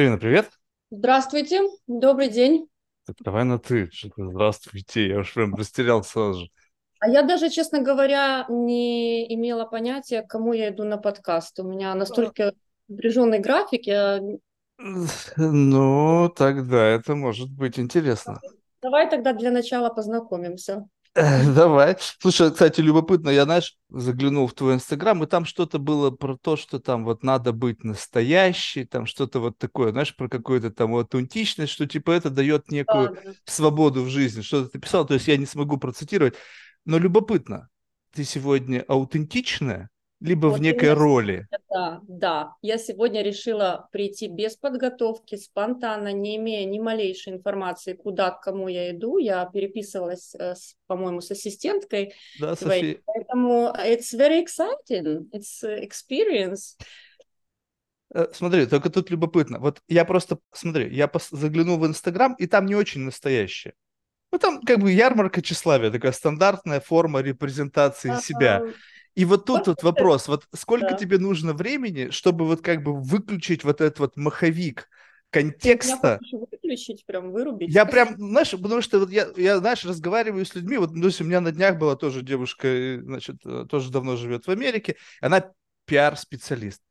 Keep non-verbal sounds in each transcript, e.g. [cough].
Ирина, привет. Здравствуйте, добрый день. Так давай на ты. Здравствуйте. Я уж прям растерял сразу же. А я даже, честно говоря, не имела понятия, к кому я иду на подкаст. У меня настолько напряженный график. Я... Ну, тогда это может быть интересно. Давай тогда для начала познакомимся. Давай. Слушай, кстати, любопытно, я, знаешь, заглянул в твой инстаграм, и там что-то было про то, что там вот надо быть настоящей, там что-то вот такое, знаешь, про какую-то там аутентичность, что типа это дает некую да, да. свободу в жизни. Что-то ты писал, то есть я не смогу процитировать, но любопытно, ты сегодня аутентичная, либо вот в некой роли. Да, да. Я сегодня решила прийти без подготовки, спонтанно, не имея ни малейшей информации, куда, к кому я иду. Я переписывалась, э, по-моему, с ассистенткой. Да, София. Поэтому it's very exciting. It's experience. Э, смотри, только тут любопытно. Вот я просто, смотри, я заглянул в Инстаграм, и там не очень настоящее. Ну, там как бы ярмарка тщеславия, такая стандартная форма репрезентации себя. И вот тут вот вопрос, вот сколько да. тебе нужно времени, чтобы вот как бы выключить вот этот вот маховик контекста. выключить, прям вырубить. Я прям, знаешь, потому что вот я, я, знаешь, разговариваю с людьми, вот, ну, у меня на днях была тоже девушка, э, значит, э, тоже давно живет в Америке, она пиар-специалист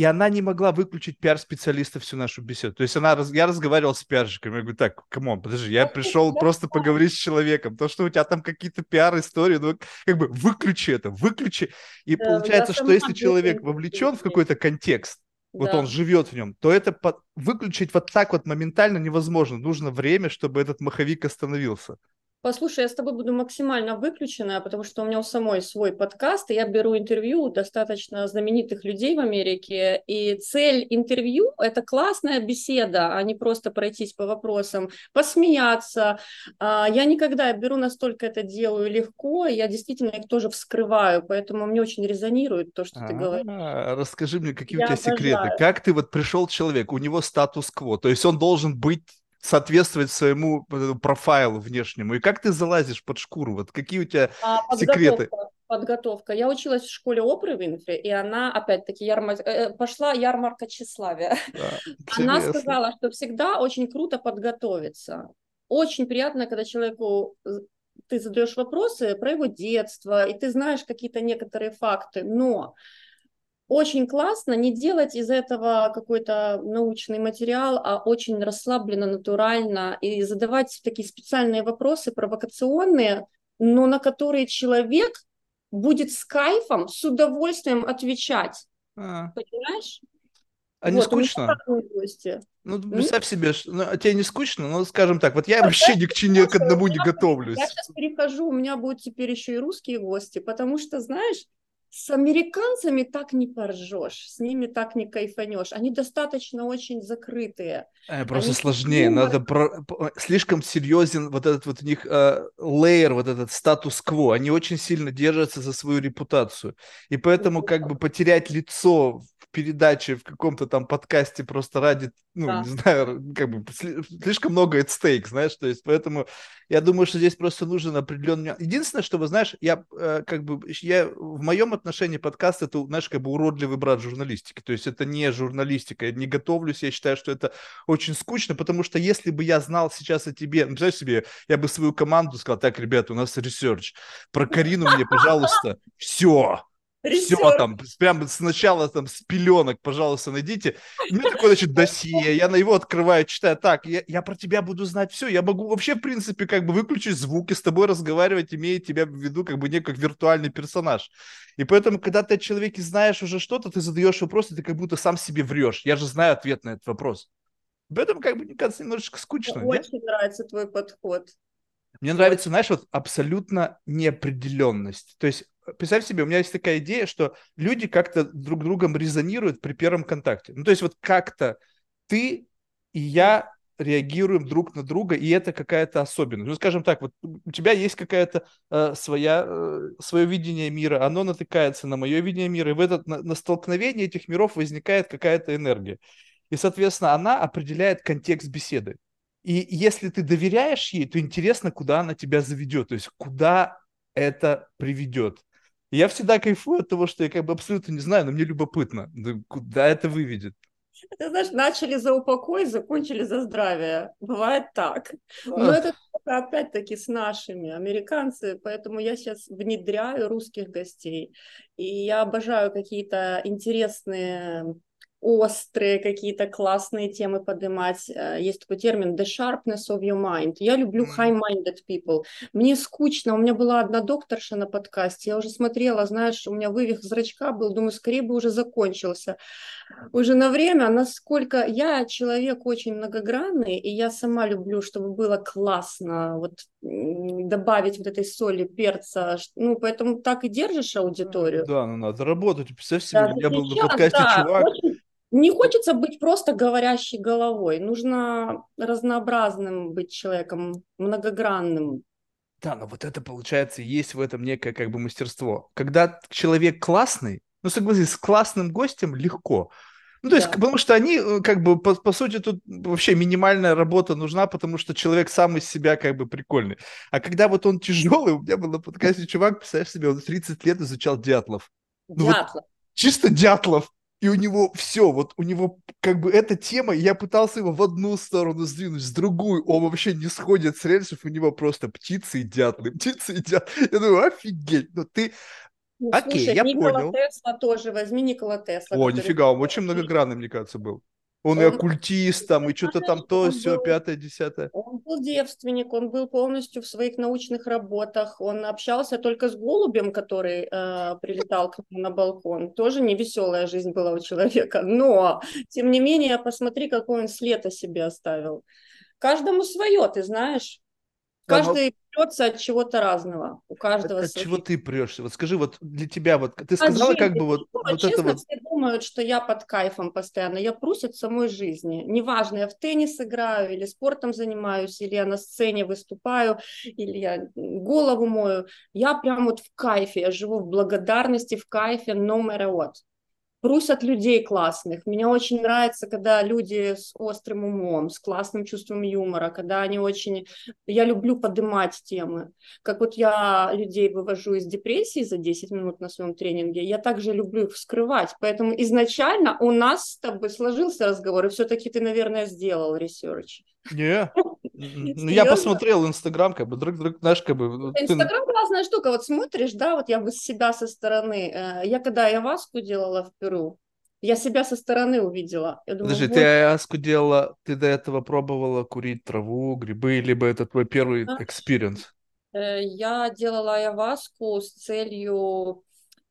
и она не могла выключить пиар-специалиста всю нашу беседу. То есть она, я разговаривал с пиарщиками, я говорю, так, come on, подожди, я пришел просто поговорить с человеком, то, что у тебя там какие-то пиар-истории, ну, как бы выключи это, выключи. И да, получается, что если человек вовлечен в какой-то контекст, вот да. он живет в нем, то это под... выключить вот так вот моментально невозможно. Нужно время, чтобы этот маховик остановился. Послушай, я с тобой буду максимально выключенная, потому что у меня у самой свой подкаст, и я беру интервью у достаточно знаменитых людей в Америке, и цель интервью – это классная беседа, а не просто пройтись по вопросам, посмеяться. А, я никогда я беру настолько это делаю легко, я действительно их тоже вскрываю, поэтому мне очень резонирует то, что ты говоришь. Расскажи мне, какие у тебя секреты? Как ты вот пришел человек, у него статус-кво, то есть он должен быть соответствовать своему э, профайлу внешнему? И как ты залазишь под шкуру? Вот какие у тебя а, секреты? Подготовка. Я училась в школе Опры Винфри, и она, опять-таки, ярмар... Э, э, пошла ярмарка тщеславия. Да, [laughs] она сказала, что всегда очень круто подготовиться. Очень приятно, когда человеку ты задаешь вопросы про его детство, и ты знаешь какие-то некоторые факты, но очень классно не делать из этого какой-то научный материал, а очень расслабленно, натурально и задавать такие специальные вопросы, провокационные, но на которые человек будет с кайфом, с удовольствием отвечать. А. Понимаешь? А не скучно? Ну, представь себе, что, ну, а тебе не скучно, ну, скажем так, вот я а вообще ни к чему к одному не готовлюсь. Я сейчас перехожу, у меня будут теперь еще и русские гости, потому что, знаешь, с американцами так не поржешь, с ними так не кайфанешь. Они достаточно очень закрытые. Э, просто Они сложнее, юмор... надо про... слишком серьезен вот этот вот у них э, лейер, вот этот статус-кво. Они очень сильно держатся за свою репутацию. И поэтому как бы потерять лицо передаче, в каком-то там подкасте просто ради, ну, да. не знаю, как бы слишком много at stake, знаешь, то есть поэтому я думаю, что здесь просто нужен определенный... Единственное, что, вы знаешь, я э, как бы, я в моем отношении подкаст это, знаешь, как бы уродливый брат журналистики, то есть это не журналистика, я не готовлюсь, я считаю, что это очень скучно, потому что если бы я знал сейчас о тебе, ну, представляешь себе, я бы свою команду сказал, так, ребята, у нас research, про Карину мне, пожалуйста, все, все там, прям сначала там с пеленок, пожалуйста, найдите. У меня такое, значит, досье, я на его открываю, читаю, так, я, я про тебя буду знать все, я могу вообще, в принципе, как бы выключить звук и с тобой разговаривать, имея тебя в виду как бы не как виртуальный персонаж. И поэтому, когда ты о человеке знаешь уже что-то, ты задаешь вопрос, и ты как будто сам себе врешь. Я же знаю ответ на этот вопрос. В этом, как бы, мне кажется, немножечко скучно. Мне очень нет? нравится твой подход. Мне нравится, знаешь, вот абсолютно неопределенность. То есть представь себе, у меня есть такая идея, что люди как-то друг другом резонируют при первом контакте. Ну, то есть вот как-то ты и я реагируем друг на друга, и это какая-то особенность. Ну, скажем так, вот у тебя есть какая-то э, своя, э, свое видение мира, оно натыкается на мое видение мира, и в этот, на, на столкновении этих миров возникает какая-то энергия. И, соответственно, она определяет контекст беседы. И если ты доверяешь ей, то интересно, куда она тебя заведет, то есть куда это приведет я всегда кайфую от того, что я как бы абсолютно не знаю, но мне любопытно, куда это выведет. Ты знаешь, начали за упокой, закончили за здравие. Бывает так. Но это опять-таки с нашими американцы, поэтому я сейчас внедряю русских гостей. И я обожаю какие-то интересные острые какие-то классные темы поднимать. Э, есть такой термин the sharpness of your mind. Я люблю high-minded people. Мне скучно. У меня была одна докторша на подкасте. Я уже смотрела, знаешь, у меня вывих зрачка был. Думаю, скорее бы уже закончился. Уже на время, насколько я человек очень многогранный, и я сама люблю, чтобы было классно, вот добавить вот этой соли, перца, ну, поэтому так и держишь аудиторию. Да, ну надо работать. Представь себе, да, я был на подкасте да, чувак, очень не хочется быть просто говорящей головой. Нужно разнообразным быть человеком, многогранным. Да, но вот это получается, есть в этом некое как бы мастерство. Когда человек классный, ну согласись, с классным гостем легко. Ну, то да. есть, потому что они, э, как бы, по, по сути, тут вообще минимальная работа нужна, потому что человек сам из себя, как бы, прикольный. А когда вот он тяжелый, у меня был на подкасте чувак, представляешь себе, он 30 лет изучал дятлов. Ну, дятлов. Вот, чисто дятлов и у него все, вот у него как бы эта тема, я пытался его в одну сторону сдвинуть, с другую, он вообще не сходит с рельсов, у него просто птицы и дятлы, птицы и дятлы. Я думаю, офигеть, ну ты... Ну, Окей, слушай, я Никола понял. Тесла тоже, возьми Никола Тесла. О, нифига, он очень многогранный, мне кажется, был. Он, он и оккультист там, и что-то там то, все, был, пятое, десятое. Он был девственник, он был полностью в своих научных работах, он общался только с голубем, который э, прилетал к нему на балкон. Тоже не веселая жизнь была у человека, но, тем не менее, посмотри, какой он след о себе оставил. Каждому свое, ты знаешь. Каждый прется от чего-то разного. У каждого От, от чего ты прешься? Вот скажи, вот для тебя, вот ты сказала, от как бы вот, вот честно, это вот... все думают, что я под кайфом постоянно. Я прусь от самой жизни. Неважно, я в теннис играю, или спортом занимаюсь, или я на сцене выступаю, или я голову мою. Я прям вот в кайфе, я живу в благодарности, в кайфе, no matter what прусь от людей классных. Мне очень нравится, когда люди с острым умом, с классным чувством юмора, когда они очень... Я люблю поднимать темы. Как вот я людей вывожу из депрессии за 10 минут на своем тренинге, я также люблю их вскрывать. Поэтому изначально у нас с тобой сложился разговор, и все-таки ты, наверное, сделал research. Не, ну я посмотрел Инстаграм, как бы, друг, друг, знаешь, как бы... Инстаграм классная штука, вот смотришь, да, вот я бы себя со стороны, э, я когда аяваску делала в Перу, я себя со стороны увидела. Я думаю, Подожди, вот... ты аяваску делала, ты до этого пробовала курить траву, грибы, либо это твой первый experience? Э, я делала аяваску с целью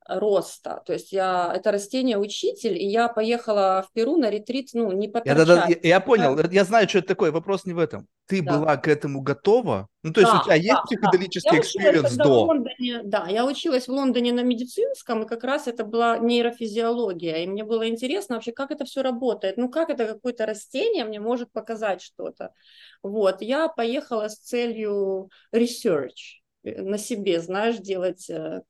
роста. То есть я это растение учитель, и я поехала в Перу на ретрит, ну, не по я, да, да, я, я понял, я, я знаю, что это такое, вопрос не в этом. Ты да. была к этому готова? Ну, то есть да, у тебя да, есть психоделический да. experience до? Лондоне, да, я училась в Лондоне на медицинском, и как раз это была нейрофизиология, и мне было интересно вообще, как это все работает, ну, как это какое-то растение мне может показать что-то. Вот, я поехала с целью research э, на себе, знаешь, делать э,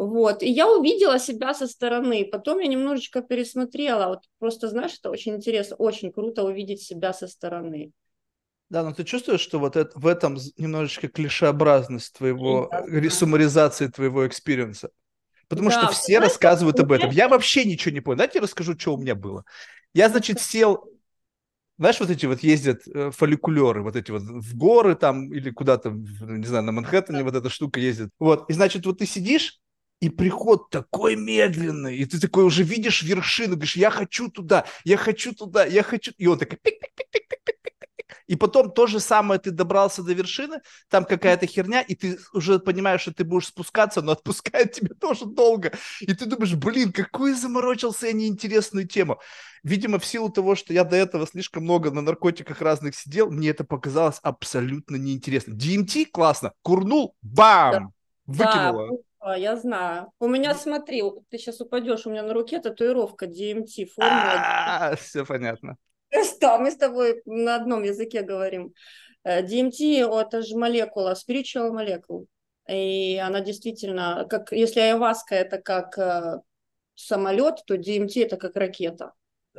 вот. И я увидела себя со стороны. Потом я немножечко пересмотрела. Вот просто, знаешь, это очень интересно, очень круто увидеть себя со стороны. Да, но ты чувствуешь, что вот это, в этом немножечко клишеобразность твоего, да, суммаризации твоего experience а? Потому да, что все знаешь, рассказывают об этом. Я вообще ничего не понял. Дайте я расскажу, что у меня было. Я, значит, сел знаешь, вот эти вот ездят э, фуникулеры, вот эти вот в горы там или куда-то, не знаю, на Манхэттене вот эта штука ездит. Вот, и значит, вот ты сидишь, и приход такой медленный, и ты такой уже видишь вершину, говоришь, я хочу туда, я хочу туда, я хочу... И он такой и потом то же самое, ты добрался до вершины, там какая-то херня, и ты уже понимаешь, что ты будешь спускаться, но отпускает тебя тоже долго. И ты думаешь, блин, какую заморочился я неинтересную тему. Видимо, в силу того, что я до этого слишком много на наркотиках разных сидел, мне это показалось абсолютно неинтересно. DMT классно, курнул, бам, выкинула. Да, а, я знаю. У меня, смотри, ты сейчас упадешь, у меня на руке татуировка DMT, формула. А, все понятно. [laughs] Да, мы с тобой на одном языке говорим. DMT э, – это же молекула, spiritual molecule. И она действительно, как если айваска – это как э, самолет, то DMT – это как ракета.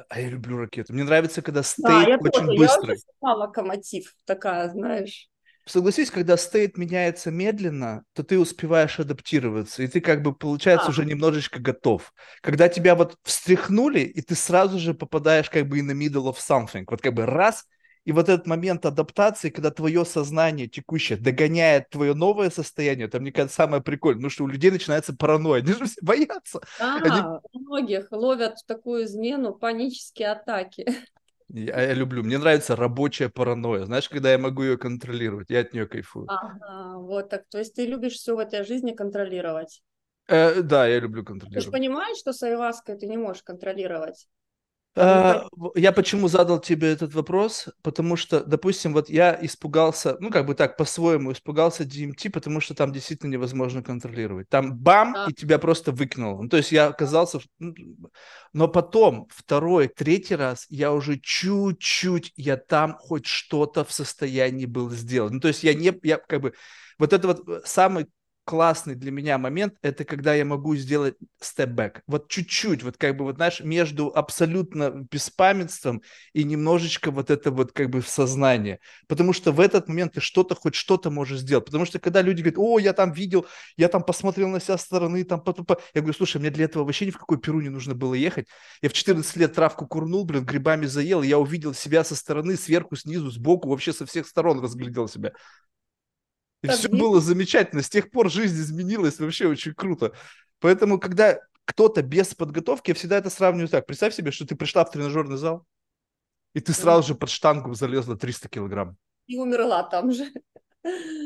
А я люблю ракеты. Мне нравится, когда стейк да, очень тоже. быстрый. Я локомотив такая, знаешь. Согласись, когда стейт меняется медленно, то ты успеваешь адаптироваться, и ты как бы, получается, а. уже немножечко готов. Когда тебя вот встряхнули, и ты сразу же попадаешь как бы in the middle of something. Вот как бы раз, и вот этот момент адаптации, когда твое сознание текущее догоняет твое новое состояние, это, мне кажется, самое прикольное, потому что у людей начинается паранойя, они же все боятся. А, они... у многих ловят такую измену панические атаки. Я, я люблю. Мне нравится рабочая паранойя. Знаешь, когда я могу ее контролировать, я от нее кайфую. Ага, вот так. То есть ты любишь все в этой жизни контролировать? Э, да, я люблю контролировать. Ты же понимаешь, что с айваской ты не можешь контролировать? А, я почему задал тебе этот вопрос? Потому что, допустим, вот я испугался, ну, как бы так, по-своему испугался DMT, потому что там действительно невозможно контролировать. Там бам, а. и тебя просто выкинуло. Ну, то есть я оказался... Ну, но потом, второй, третий раз, я уже чуть-чуть, я там хоть что-то в состоянии был сделать. Ну, то есть я не... Я как бы... Вот это вот э, самый классный для меня момент, это когда я могу сделать степ-бэк. Вот чуть-чуть, вот как бы, вот знаешь, между абсолютно беспамятством и немножечко вот это вот как бы в сознание. Потому что в этот момент ты что-то, хоть что-то можешь сделать. Потому что когда люди говорят, о, я там видел, я там посмотрел на себя стороны, там, по -по я говорю, слушай, мне для этого вообще ни в какой Перу не нужно было ехать. Я в 14 лет травку курнул, блин, грибами заел, я увидел себя со стороны, сверху, снизу, сбоку, вообще со всех сторон разглядел себя. И все было замечательно. С тех пор жизнь изменилась вообще очень круто. Поэтому, когда кто-то без подготовки, я всегда это сравниваю так. Представь себе, что ты пришла в тренажерный зал, и ты сразу же под штангу залезла 300 килограмм. И умерла там же.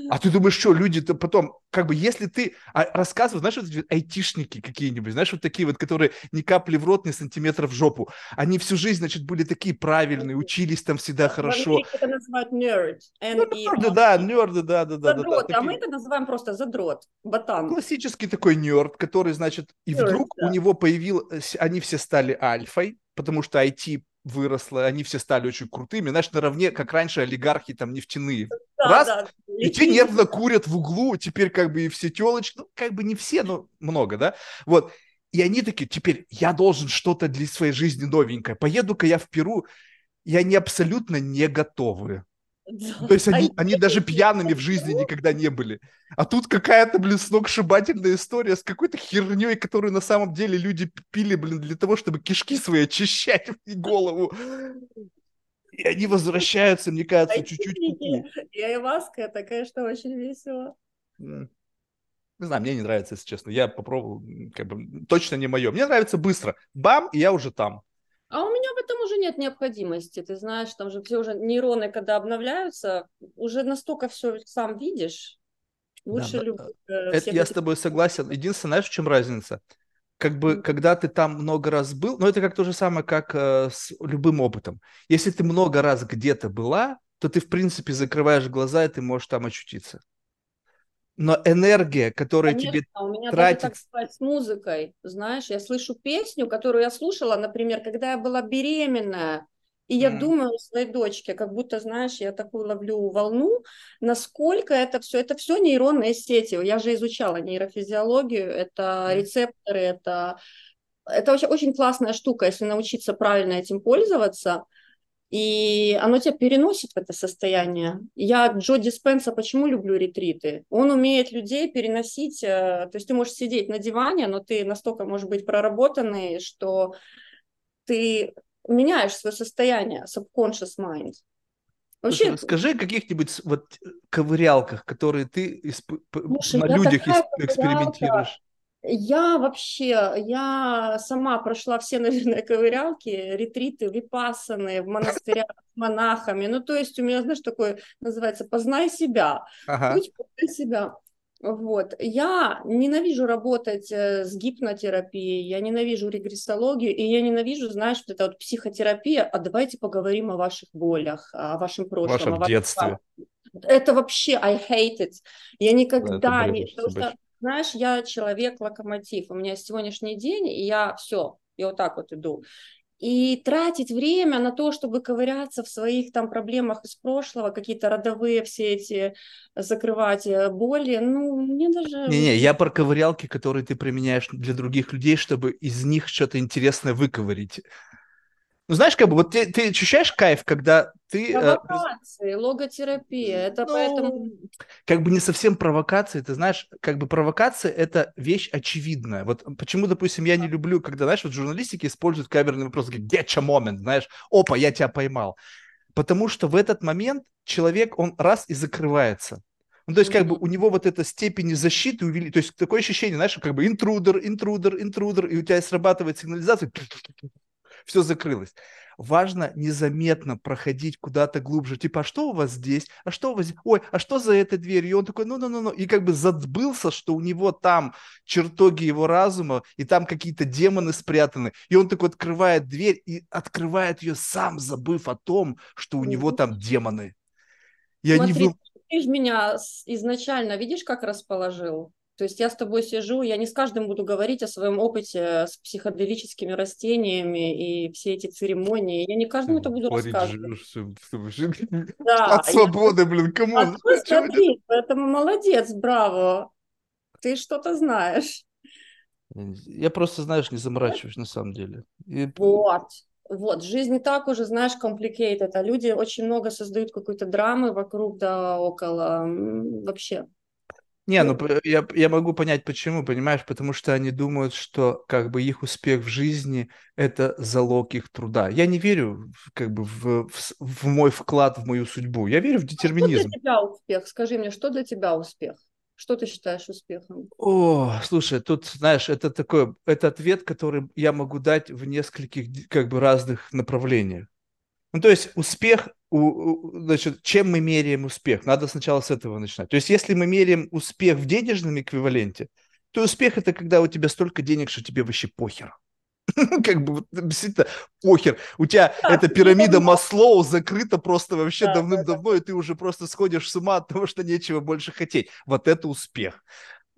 А ты думаешь, что люди-то потом, как бы, если ты а, рассказываешь, знаешь, вот эти айтишники какие-нибудь, знаешь, вот такие вот, которые ни капли в рот, ни сантиметра в жопу, они всю жизнь, значит, были такие правильные, учились там всегда хорошо. это называют nerd. Ну, нерды, да, нерды, да, да, да. Задрот, да, а мы это называем просто задрот, ботан. Классический такой нерд, который, значит, и вдруг у него появилось, они все стали альфой, потому что IT выросло, они все стали очень крутыми, знаешь, наравне, как раньше олигархи там нефтяные. Да, Раз, да. и те нервно курят в углу, теперь как бы и все телочки, ну, как бы не все, но много, да, вот. И они такие, теперь я должен что-то для своей жизни новенькое. Поеду-ка я в Перу, и они абсолютно не готовы. То есть они, они даже [laughs] пьяными в жизни никогда не были. А тут какая-то, блин, сногсшибательная история с какой-то херней, которую на самом деле люди пили, блин, для того, чтобы кишки свои очищать и голову. И они возвращаются, мне кажется, чуть-чуть куку. [laughs] И айваска, это, конечно, очень весело. Не знаю, мне не нравится, если честно. Я попробовал, как бы, точно не мое. Мне нравится быстро. Бам, и я уже там. А у меня в этом уже нет необходимости. Ты знаешь, там же все уже нейроны, когда обновляются, уже настолько все сам видишь. Лучше да, люб... Э, это я с тобой согласен. Единственное, знаешь, в чем разница? Как бы, mm-hmm. когда ты там много раз был, ну, это как то же самое, как э, с любым опытом. Если ты много раз где-то была, то ты, в принципе, закрываешь глаза, и ты можешь там очутиться но энергия, которая Конечно, тебе у меня тратит... даже так сказать с музыкой, знаешь, я слышу песню, которую я слушала, например, когда я была беременная, и я mm. думаю о своей дочке, как будто, знаешь, я такую ловлю волну, насколько это все, это все нейронные сети. Я же изучала нейрофизиологию, это mm. рецепторы, это, это очень, очень классная штука, если научиться правильно этим пользоваться и оно тебя переносит в это состояние. Я Джо Диспенса почему люблю ретриты? Он умеет людей переносить, э, то есть ты можешь сидеть на диване, но ты настолько можешь быть проработанный, что ты меняешь свое состояние, subconscious mind. Вообще, Слушай, расскажи о каких-нибудь вот ковырялках, которые ты исп... Слушай, на людях экспериментируешь. Я вообще, я сама прошла все, [laughs] наверное, ковырялки, ретриты, випасаны в монастырях с монахами. Ну, то есть у меня, знаешь, такое называется «познай себя». Ага. Путь познай себя. Вот. Я ненавижу работать э, с гипнотерапией, я ненавижу регрессологию, и я ненавижу, знаешь, вот эта вот психотерапия, а давайте поговорим о ваших болях, о вашем прошлом. Вашем о детстве. Это вообще, I hate it. Я никогда не... Потому что знаешь, я человек-локомотив, у меня сегодняшний день, и я все, я вот так вот иду. И тратить время на то, чтобы ковыряться в своих там проблемах из прошлого, какие-то родовые все эти закрывать э, боли, ну, мне даже... Не-не, я про ковырялки, которые ты применяешь для других людей, чтобы из них что-то интересное выковырить. Ну, знаешь, как бы, вот ты, ты ощущаешь кайф, когда ты... Провокации, э, логотерапия, это ну, поэтому... Как бы не совсем провокации, ты знаешь, как бы провокация – это вещь очевидная. Вот почему, допустим, я не люблю, когда, знаешь, вот в журналистике используют камерный вопрос, getcha moment, знаешь, опа, я тебя поймал. Потому что в этот момент человек, он раз и закрывается. Ну, то есть, как бы у него вот эта степень защиты увели, то есть такое ощущение, знаешь, как бы интрудер, интрудер, интрудер, и у тебя срабатывает сигнализация, все закрылось важно незаметно проходить куда-то глубже. Типа, а что у вас здесь? А что у вас здесь? Ой, а что за этой дверью? И он такой, ну-ну-ну-ну. И как бы забылся, что у него там чертоги его разума, и там какие-то демоны спрятаны. И он такой открывает дверь и открывает ее сам, забыв о том, что у него там демоны. И Смотри, они... ты меня изначально, видишь, как расположил? То есть я с тобой сижу, я не с каждым буду говорить о своем опыте с психоделическими растениями и все эти церемонии. Я не каждому это буду рассказывать. Да, От свободы, я... блин, кому? А [laughs] смотри, поэтому молодец, браво. Ты что-то знаешь. Я просто, знаешь, не заморачиваюсь на самом деле. И... Вот. Вот, жизнь не так уже, знаешь, complicated, а люди очень много создают какой-то драмы вокруг да около. Вообще, не, ну я, я могу понять, почему, понимаешь, потому что они думают, что как бы их успех в жизни – это залог их труда. Я не верю как бы в, в, в мой вклад в мою судьбу, я верю в детерминизм. А что для тебя успех? Скажи мне, что для тебя успех? Что ты считаешь успехом? О, слушай, тут, знаешь, это такой, это ответ, который я могу дать в нескольких как бы разных направлениях. Ну, то есть успех значит, чем мы меряем успех? Надо сначала с этого начинать. То есть, если мы меряем успех в денежном эквиваленте, то успех это когда у тебя столько денег, что тебе вообще похер. [laughs] как бы действительно похер. У тебя эта пирамида Маслоу закрыта просто вообще да, давным-давно, да, да. и ты уже просто сходишь с ума от того, что нечего больше хотеть. Вот это успех.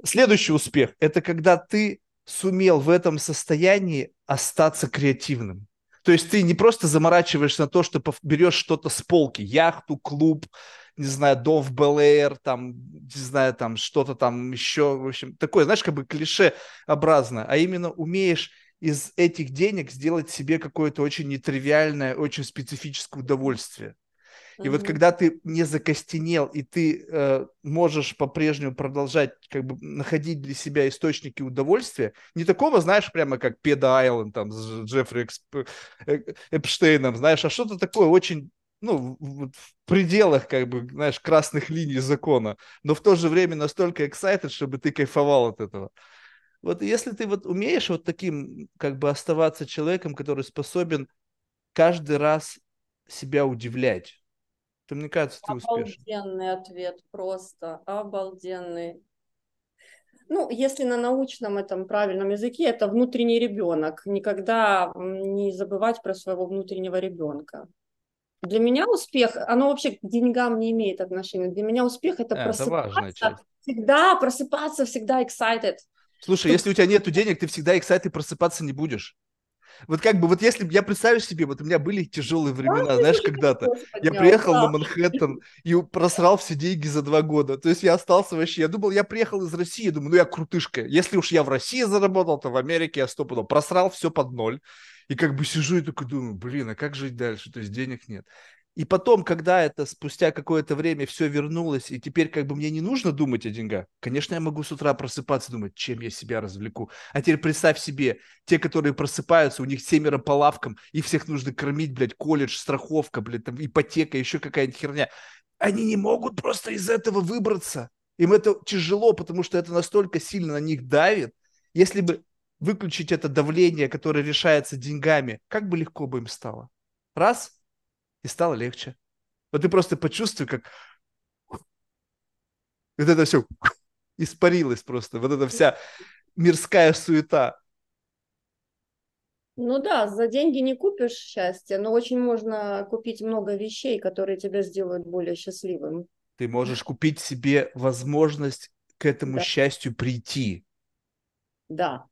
Следующий успех – это когда ты сумел в этом состоянии остаться креативным. То есть ты не просто заморачиваешься на то, что берешь что-то с полки, яхту, клуб, не знаю, дом в БЛР, там, не знаю, там что-то там еще, в общем, такое, знаешь, как бы клишеобразно, а именно умеешь из этих денег сделать себе какое-то очень нетривиальное, очень специфическое удовольствие. И вот когда ты не закостенел, и ты э, можешь по-прежнему продолжать как бы находить для себя источники удовольствия, не такого, знаешь, прямо как Педа Айленд там с Джеффри Эксп... Э, Эпштейном, знаешь, а что-то такое очень ну, в пределах, как бы, знаешь, красных линий закона, но в то же время настолько excited, чтобы ты кайфовал от этого. Вот если ты вот умеешь вот таким, как бы, оставаться человеком, который способен каждый раз себя удивлять, то мне кажется, ты успешен. Обалденный ответ, просто обалденный. Ну, если на научном этом правильном языке, это внутренний ребенок. Никогда не забывать про своего внутреннего ребенка. Для меня успех, оно вообще к деньгам не имеет отношения. Для меня успех это, это просыпаться, всегда просыпаться, всегда excited. Слушай, если у тебя нет денег, ты всегда excited просыпаться не будешь. Вот как бы, вот если я представишь себе, вот у меня были тяжелые времена, да, знаешь, когда-то. Я приехал да. на Манхэттен и просрал все деньги за два года. То есть я остался вообще, я думал, я приехал из России, думаю, ну я крутышка. Если уж я в России заработал, то в Америке я стопудово просрал все под ноль. И как бы сижу и такой думаю, блин, а как жить дальше? То есть денег нет. И потом, когда это спустя какое-то время все вернулось, и теперь как бы мне не нужно думать о деньгах, конечно, я могу с утра просыпаться и думать, чем я себя развлеку. А теперь представь себе, те, которые просыпаются, у них семеро по лавкам, и всех нужно кормить, блядь, колледж, страховка, блядь, там ипотека, еще какая-нибудь херня. Они не могут просто из этого выбраться. Им это тяжело, потому что это настолько сильно на них давит. Если бы выключить это давление, которое решается деньгами, как бы легко бы им стало. Раз, и стало легче. Вот ты просто почувствуй, как [laughs] вот это все [laughs] испарилось просто, вот эта вся мирская суета. Ну да, за деньги не купишь счастье, но очень можно купить много вещей, которые тебя сделают более счастливым. Ты можешь купить себе возможность к этому да. счастью прийти. Да,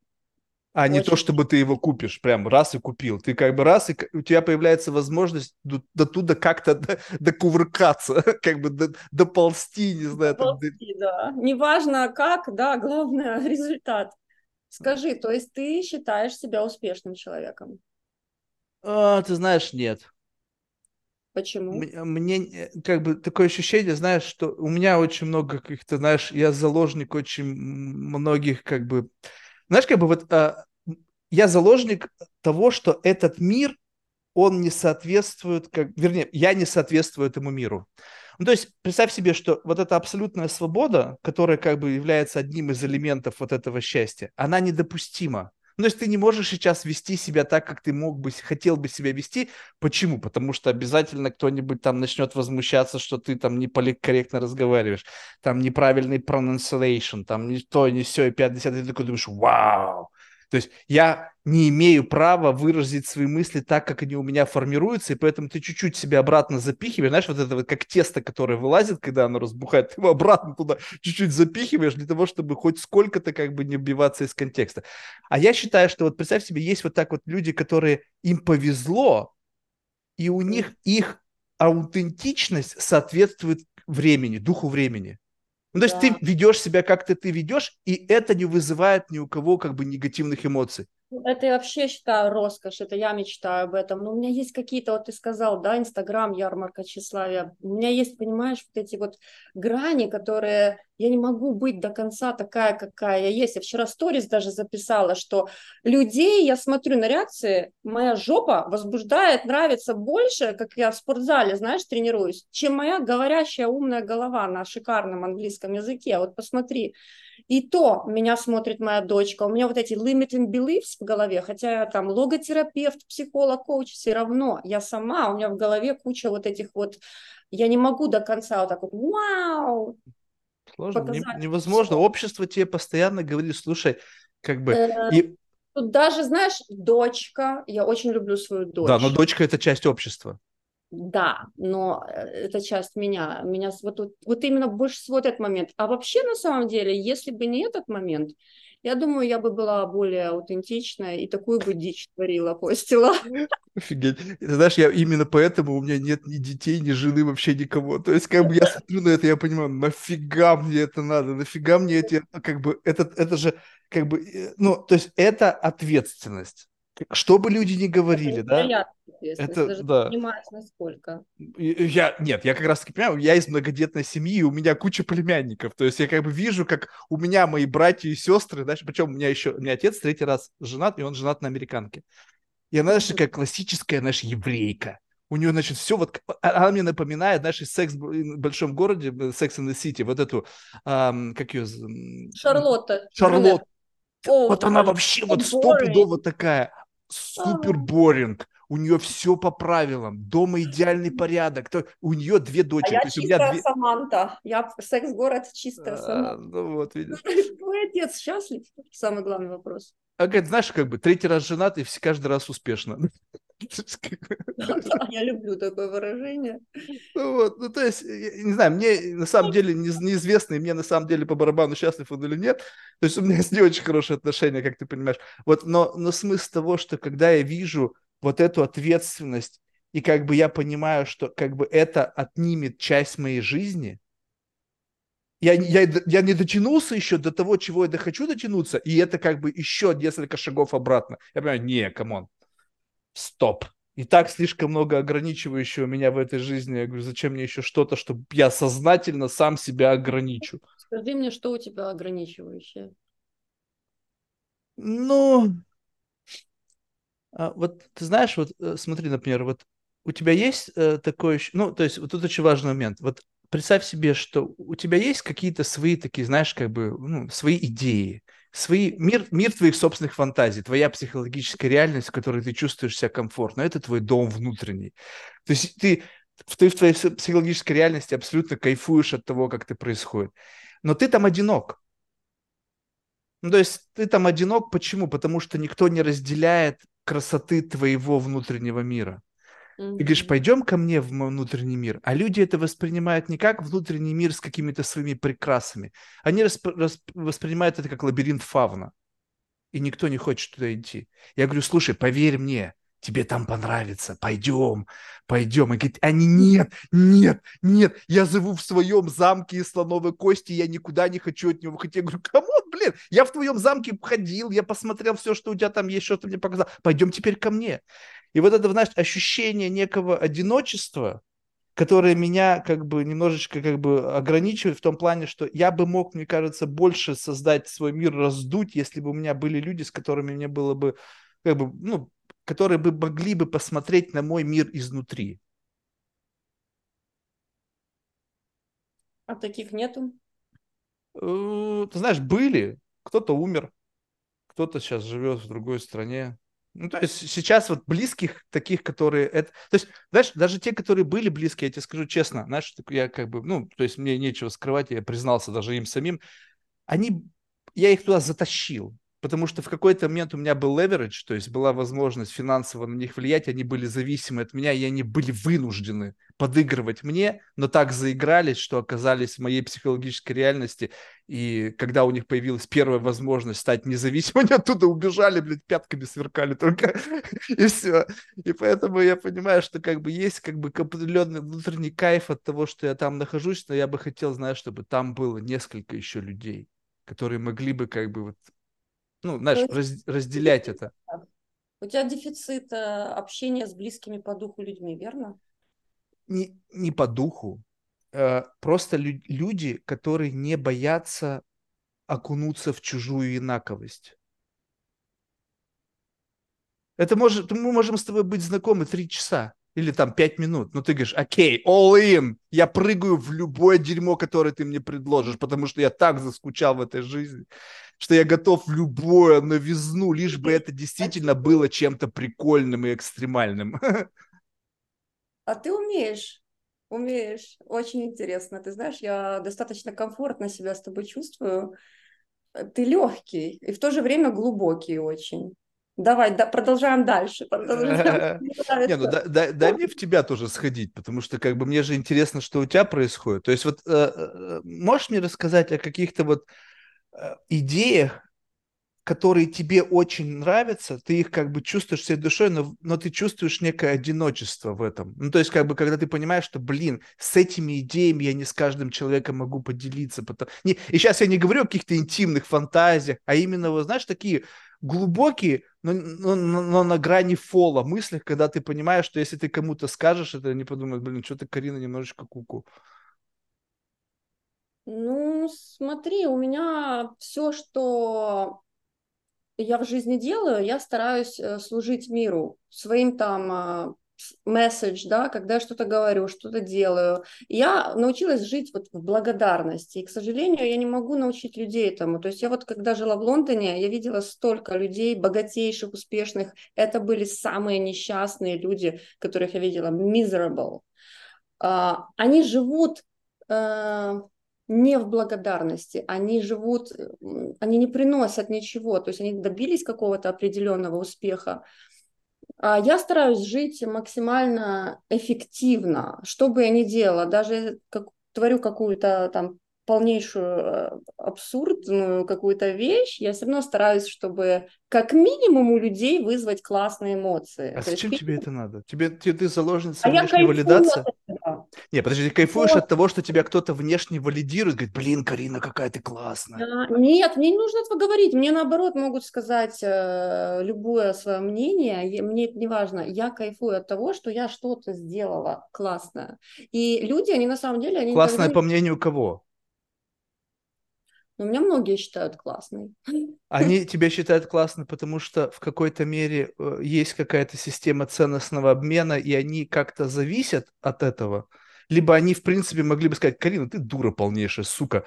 а Очень... не то, чтобы ты его купишь, прям раз и купил. Ты как бы раз, и у тебя появляется возможность до, до туда как-то докувыркаться, [laughs] как бы до, доползти, не знаю. Доползти, там, да. Неважно как, да, главное [laughs] результат. Скажи, то есть ты считаешь себя успешным человеком? А, ты знаешь, нет. Почему? Мне э, как бы такое ощущение, знаешь, что у меня очень много каких-то, знаешь, я заложник очень многих как бы, знаешь, как бы вот а, я заложник того, что этот мир, он не соответствует, как, вернее, я не соответствую этому миру. Ну, то есть представь себе, что вот эта абсолютная свобода, которая как бы является одним из элементов вот этого счастья, она недопустима. Ну, то есть ты не можешь сейчас вести себя так, как ты мог бы, хотел бы себя вести. Почему? Потому что обязательно кто-нибудь там начнет возмущаться, что ты там не корректно разговариваешь, там неправильный pronunciation, там не то, не все, и 50, и ты такой думаешь, вау, то есть я не имею права выразить свои мысли так, как они у меня формируются, и поэтому ты чуть-чуть себя обратно запихиваешь, знаешь, вот это вот как тесто, которое вылазит, когда оно разбухает, ты его обратно туда чуть-чуть запихиваешь для того, чтобы хоть сколько-то как бы не убиваться из контекста. А я считаю, что вот представь себе, есть вот так вот люди, которые им повезло, и у них их аутентичность соответствует времени, духу времени. Ну, то есть ты ведешь себя как-то ты ведешь, и это не вызывает ни у кого как бы негативных эмоций. Ну, это я вообще считаю роскошь, это я мечтаю об этом. Но у меня есть какие-то, вот ты сказал, да, Инстаграм, ярмарка тщеславия. У меня есть, понимаешь, вот эти вот грани, которые я не могу быть до конца такая, какая я есть. Я вчера сторис даже записала, что людей, я смотрю на реакции, моя жопа возбуждает, нравится больше, как я в спортзале, знаешь, тренируюсь, чем моя говорящая умная голова на шикарном английском языке. Вот посмотри, и то меня смотрит моя дочка. У меня вот эти limiting beliefs в голове, хотя я там логотерапевт, психолог, коуч, все равно я сама, у меня в голове куча вот этих вот, я не могу до конца вот так вот, вау, Сложно, не, невозможно. Общество тебе постоянно говорит, слушай, как бы... Э, и... Тут даже, знаешь, дочка, я очень люблю свою дочь. Да, но дочка – это часть общества. Да, но э, это часть меня. Меня вот, вот, вот именно больше всего этот момент. А вообще, на самом деле, если бы не этот момент, я думаю, я бы была более аутентичная и такую бы дичь творила, постила. Офигеть. Ты знаешь, я именно поэтому у меня нет ни детей, ни жены, вообще никого. То есть, как бы я смотрю на это, я понимаю, нафига мне это надо, нафига мне эти, как бы, это, это же, как бы, э, ну, то есть, это ответственность. Что бы люди ни говорили, да? Это, даже да. понимаешь, насколько. Я, нет, я как раз таки понимаю, я из многодетной семьи, у меня куча племянников, то есть я как бы вижу, как у меня мои братья и сестры, знаешь, причем у меня еще, у меня отец третий раз женат, и он женат на американке. И она, знаешь, такая классическая, знаешь, еврейка. У нее, значит, все вот... А, она мне напоминает, знаешь, из «Секс в большом городе», «Секс in the City», вот эту, эм, как ее... Шарлотта. Шарлотта. вот она вообще вот стопудово такая супер боринг, у нее все по правилам, дома идеальный порядок, то у нее две дочери. А я чистая две... Саманта, я секс-город чистая а, Саманта. Ну вот, видишь. [laughs] Твой отец счастлив? Самый главный вопрос. А говорит, знаешь, как бы третий раз женат и каждый раз успешно. [laughs] [laughs] [laughs] Я люблю такое выражение. Ну, вот, ну, то есть, не знаю, мне на самом деле неизвестно, и мне на самом деле по барабану, счастлив он или нет. То есть у меня с не очень хорошие отношения, как ты понимаешь. Вот, но, но смысл того, что когда я вижу вот эту ответственность, и как бы я понимаю, что как бы это отнимет часть моей жизни, я, я, я не дотянулся еще до того, чего я хочу дотянуться, и это как бы еще несколько шагов обратно. Я понимаю, не, come on, стоп. И так слишком много ограничивающего меня в этой жизни. Я говорю, зачем мне еще что-то, чтобы я сознательно сам себя ограничу? Скажи мне, что у тебя ограничивающее? Ну, а, вот ты знаешь, вот э, смотри, например, вот у тебя есть э, такое, ну, то есть вот тут очень важный момент. Вот представь себе, что у тебя есть какие-то свои такие, знаешь, как бы, ну, свои идеи, свои, мир, мир твоих собственных фантазий, твоя психологическая реальность, в которой ты чувствуешь себя комфортно, это твой дом внутренний. То есть ты, ты в твоей психологической реальности абсолютно кайфуешь от того, как это происходит. Но ты там одинок. Ну, то есть ты там одинок, почему? Потому что никто не разделяет красоты твоего внутреннего мира. Ты говоришь, пойдем ко мне в мой внутренний мир. А люди это воспринимают не как внутренний мир с какими-то своими прекрасами. Они расп- расп- воспринимают это как лабиринт фавна. И никто не хочет туда идти. Я говорю, слушай, поверь мне, тебе там понравится, пойдем, пойдем. И говорит, они, нет, нет, нет, я живу в своем замке из слоновой кости, я никуда не хочу от него уходить. Я говорю, come on, блин, я в твоем замке ходил, я посмотрел все, что у тебя там есть, что ты мне показал, пойдем теперь ко мне. И вот это, знаешь, ощущение некого одиночества, которое меня как бы немножечко как бы ограничивает в том плане, что я бы мог, мне кажется, больше создать свой мир, раздуть, если бы у меня были люди, с которыми мне было бы как бы, ну, которые бы могли бы посмотреть на мой мир изнутри. А таких нету? Э, ты знаешь, были. Кто-то умер, кто-то сейчас живет в другой стране. Ну, то есть сейчас вот близких таких, которые это... То есть, знаешь, даже те, которые были близкие, я тебе скажу честно, знаешь, я как бы, ну, то есть мне нечего скрывать, я признался даже им самим, они, я их туда затащил потому что в какой-то момент у меня был leverage, то есть была возможность финансово на них влиять, они были зависимы от меня, и они были вынуждены подыгрывать мне, но так заигрались, что оказались в моей психологической реальности, и когда у них появилась первая возможность стать независимыми, [laughs] они оттуда убежали, блядь, пятками сверкали только, [laughs] и все. И поэтому я понимаю, что как бы есть как бы определенный внутренний кайф от того, что я там нахожусь, но я бы хотел, знаешь, чтобы там было несколько еще людей, которые могли бы как бы вот ну, знаешь, раз, разделять это. У тебя дефицит э, общения с близкими по духу людьми, верно? Не, не по духу. Э, просто лю- люди, которые не боятся окунуться в чужую инаковость. Это может, мы можем с тобой быть знакомы три часа или там пять минут, но ты говоришь, окей, all in, я прыгаю в любое дерьмо, которое ты мне предложишь, потому что я так заскучал в этой жизни что я готов в любое новизну, лишь бы это действительно было чем-то прикольным и экстремальным. [laughs] А ты умеешь, умеешь. Очень интересно. Ты знаешь, я достаточно комфортно себя с тобой чувствую. Ты легкий и в то же время глубокий очень. Давай, да, продолжаем дальше. [laughs] Не, ну дай, дай мне в тебя тоже сходить, потому что как бы мне же интересно, что у тебя происходит. То есть вот э, э, можешь мне рассказать о каких-то вот Э, идеях, которые тебе очень нравятся, ты их как бы чувствуешь всей душой, но, но ты чувствуешь некое одиночество в этом. Ну, то есть, как бы, когда ты понимаешь, что, блин, с этими идеями я не с каждым человеком могу поделиться. Потом... Не, и сейчас я не говорю о каких-то интимных фантазиях, а именно, вот, знаешь, такие глубокие, но, но, но на грани фола мыслях, когда ты понимаешь, что если ты кому-то скажешь, это не подумают, блин, что-то Карина немножечко куку. -ку. Ну, смотри, у меня все, что я в жизни делаю, я стараюсь э, служить миру, своим там месседж, да, когда я что-то говорю, что-то делаю. Я научилась жить вот в благодарности. И, к сожалению, я не могу научить людей этому. То есть я вот, когда жила в Лондоне, я видела столько людей, богатейших, успешных. Это были самые несчастные люди, которых я видела. Miserable. Uh, они живут uh, не в благодарности, они живут, они не приносят ничего, то есть они добились какого-то определенного успеха. А я стараюсь жить максимально эффективно, что бы я ни делала, даже как творю какую-то там полнейшую э, абсурдную какую-то вещь, я все равно стараюсь, чтобы как минимум у людей вызвать классные эмоции. А То зачем есть, тебе это надо? Тебе ты, ты заложница а внешней валидации? Не, подожди, ты кайфуешь вот. от того, что тебя кто-то внешне валидирует, говорит, блин, Карина, какая ты классная. А, нет, мне не нужно этого говорить. Мне наоборот могут сказать э, любое свое мнение, мне это не важно. Я кайфую от того, что я что-то сделала классное. И люди, они на самом деле... Они Классное по мнению кого? Но меня многие считают классной. [laughs] Они тебя считают классной, потому что в какой-то мере э, есть какая-то система ценностного обмена, и они как-то зависят от этого. Либо они, в принципе, могли бы сказать, Карина, ты дура полнейшая, сука.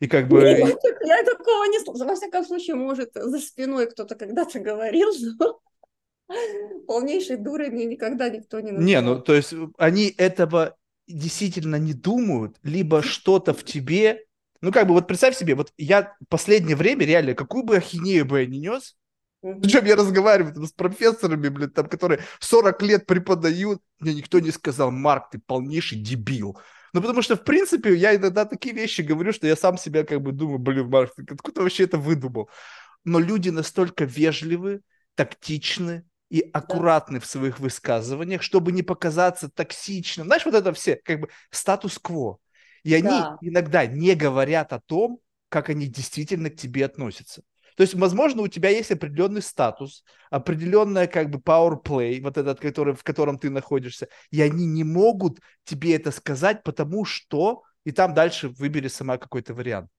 И как бы... Нет, я такого не слышала. Во всяком случае, может, за спиной кто-то когда-то говорил, но полнейшей дурой мне никогда никто не называл. Не, ну, то есть они этого действительно не думают, либо что-то в тебе ну, как бы, вот представь себе, вот я последнее время реально, какую бы ахинею бы я не нес. Причем я разговариваю там, с профессорами, блин, там, которые 40 лет преподают, мне никто не сказал, Марк, ты полнейший дебил. Ну, потому что, в принципе, я иногда такие вещи говорю, что я сам себя как бы думаю, блин, Марк, ты откуда вообще это выдумал? Но люди настолько вежливы, тактичны, и аккуратны да. в своих высказываниях, чтобы не показаться токсичным. Знаешь, вот это все как бы статус-кво. И они да. иногда не говорят о том, как они действительно к тебе относятся. То есть, возможно, у тебя есть определенный статус, определенная как бы power play, вот этот, который, в котором ты находишься, и они не могут тебе это сказать, потому что, и там дальше выбери сама какой-то вариант.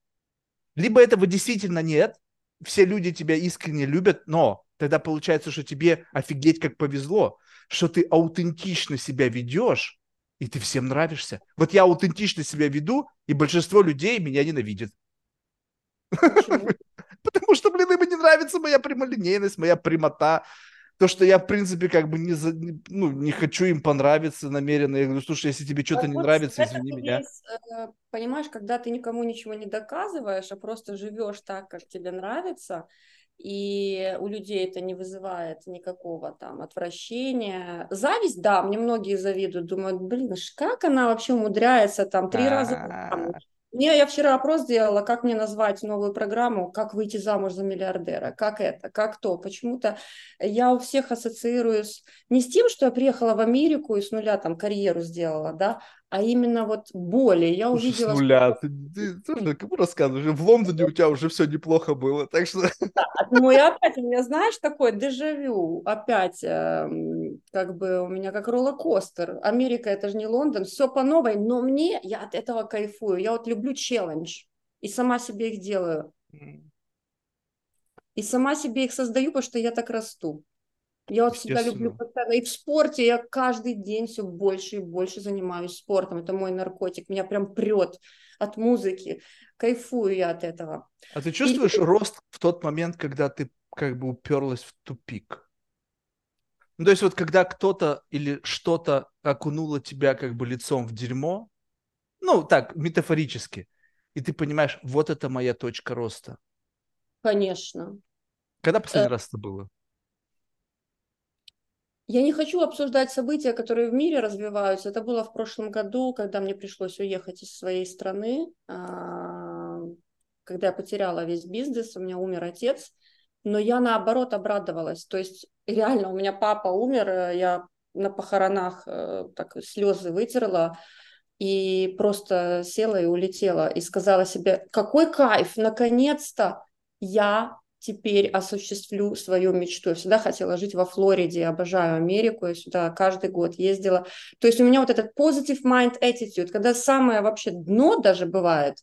Либо этого действительно нет, все люди тебя искренне любят, но тогда получается, что тебе офигеть как повезло, что ты аутентично себя ведешь, и ты всем нравишься. Вот я аутентично себя веду, и большинство людей меня ненавидит. Потому что, блин, им не нравится моя прямолинейность, моя прямота. То, что я, в принципе, как бы не, за, ну, не хочу им понравиться намеренно. Я говорю, слушай, если тебе что-то не нравится, извини меня. Есть, э, понимаешь, когда ты никому ничего не доказываешь, а просто живешь так, как тебе нравится, и у людей это не вызывает никакого там отвращения. Зависть, да, мне многие завидуют, думают, блин, как она вообще умудряется там три раза мне, я вчера опрос сделала, как мне назвать новую программу, как выйти замуж за миллиардера, как это, как то. Почему-то я у всех ассоциируюсь не с тем, что я приехала в Америку и с нуля там карьеру сделала, да, а именно вот боли. Я увидела... С нуля. Что... Ты, ты тоже кому рассказываешь? В Лондоне у тебя уже все неплохо было, так что... Да, ну и опять у меня, знаешь, такой дежавю. Опять, э, как бы у меня как роллер-костер. Америка, это же не Лондон, все по новой, но мне, я от этого кайфую. Я вот люблю челлендж и сама себе их делаю. И сама себе их создаю, потому что я так расту. Я вот всегда люблю постоянно. И в спорте я каждый день все больше и больше занимаюсь спортом. Это мой наркотик. Меня прям прет от музыки. Кайфую я от этого. А ты чувствуешь и... рост в тот момент, когда ты как бы уперлась в тупик? Ну, то есть вот когда кто-то или что-то окунуло тебя как бы лицом в дерьмо, ну, так, метафорически, и ты понимаешь, вот это моя точка роста. Конечно. Когда последний э... раз это было? Я не хочу обсуждать события, которые в мире развиваются. Это было в прошлом году, когда мне пришлось уехать из своей страны, а, когда я потеряла весь бизнес, у меня умер отец. Но я наоборот обрадовалась. То есть реально у меня папа умер, э, я на похоронах э, так слезы вытерла и просто села и улетела и сказала себе, какой кайф, наконец-то я теперь осуществлю свою мечту. Я всегда хотела жить во Флориде, обожаю Америку, я сюда каждый год ездила. То есть у меня вот этот positive mind attitude, когда самое вообще дно даже бывает,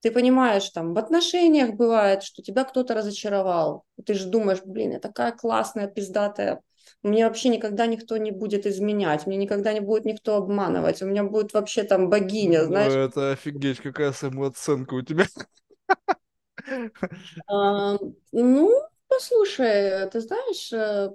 ты понимаешь, там, в отношениях бывает, что тебя кто-то разочаровал. Ты же думаешь, блин, я такая классная, пиздатая, мне вообще никогда никто не будет изменять, мне никогда не будет никто обманывать, у меня будет вообще там богиня, знаешь. Ну, это офигеть, какая самооценка у тебя. [laughs] Ну, послушай, ты знаешь, э,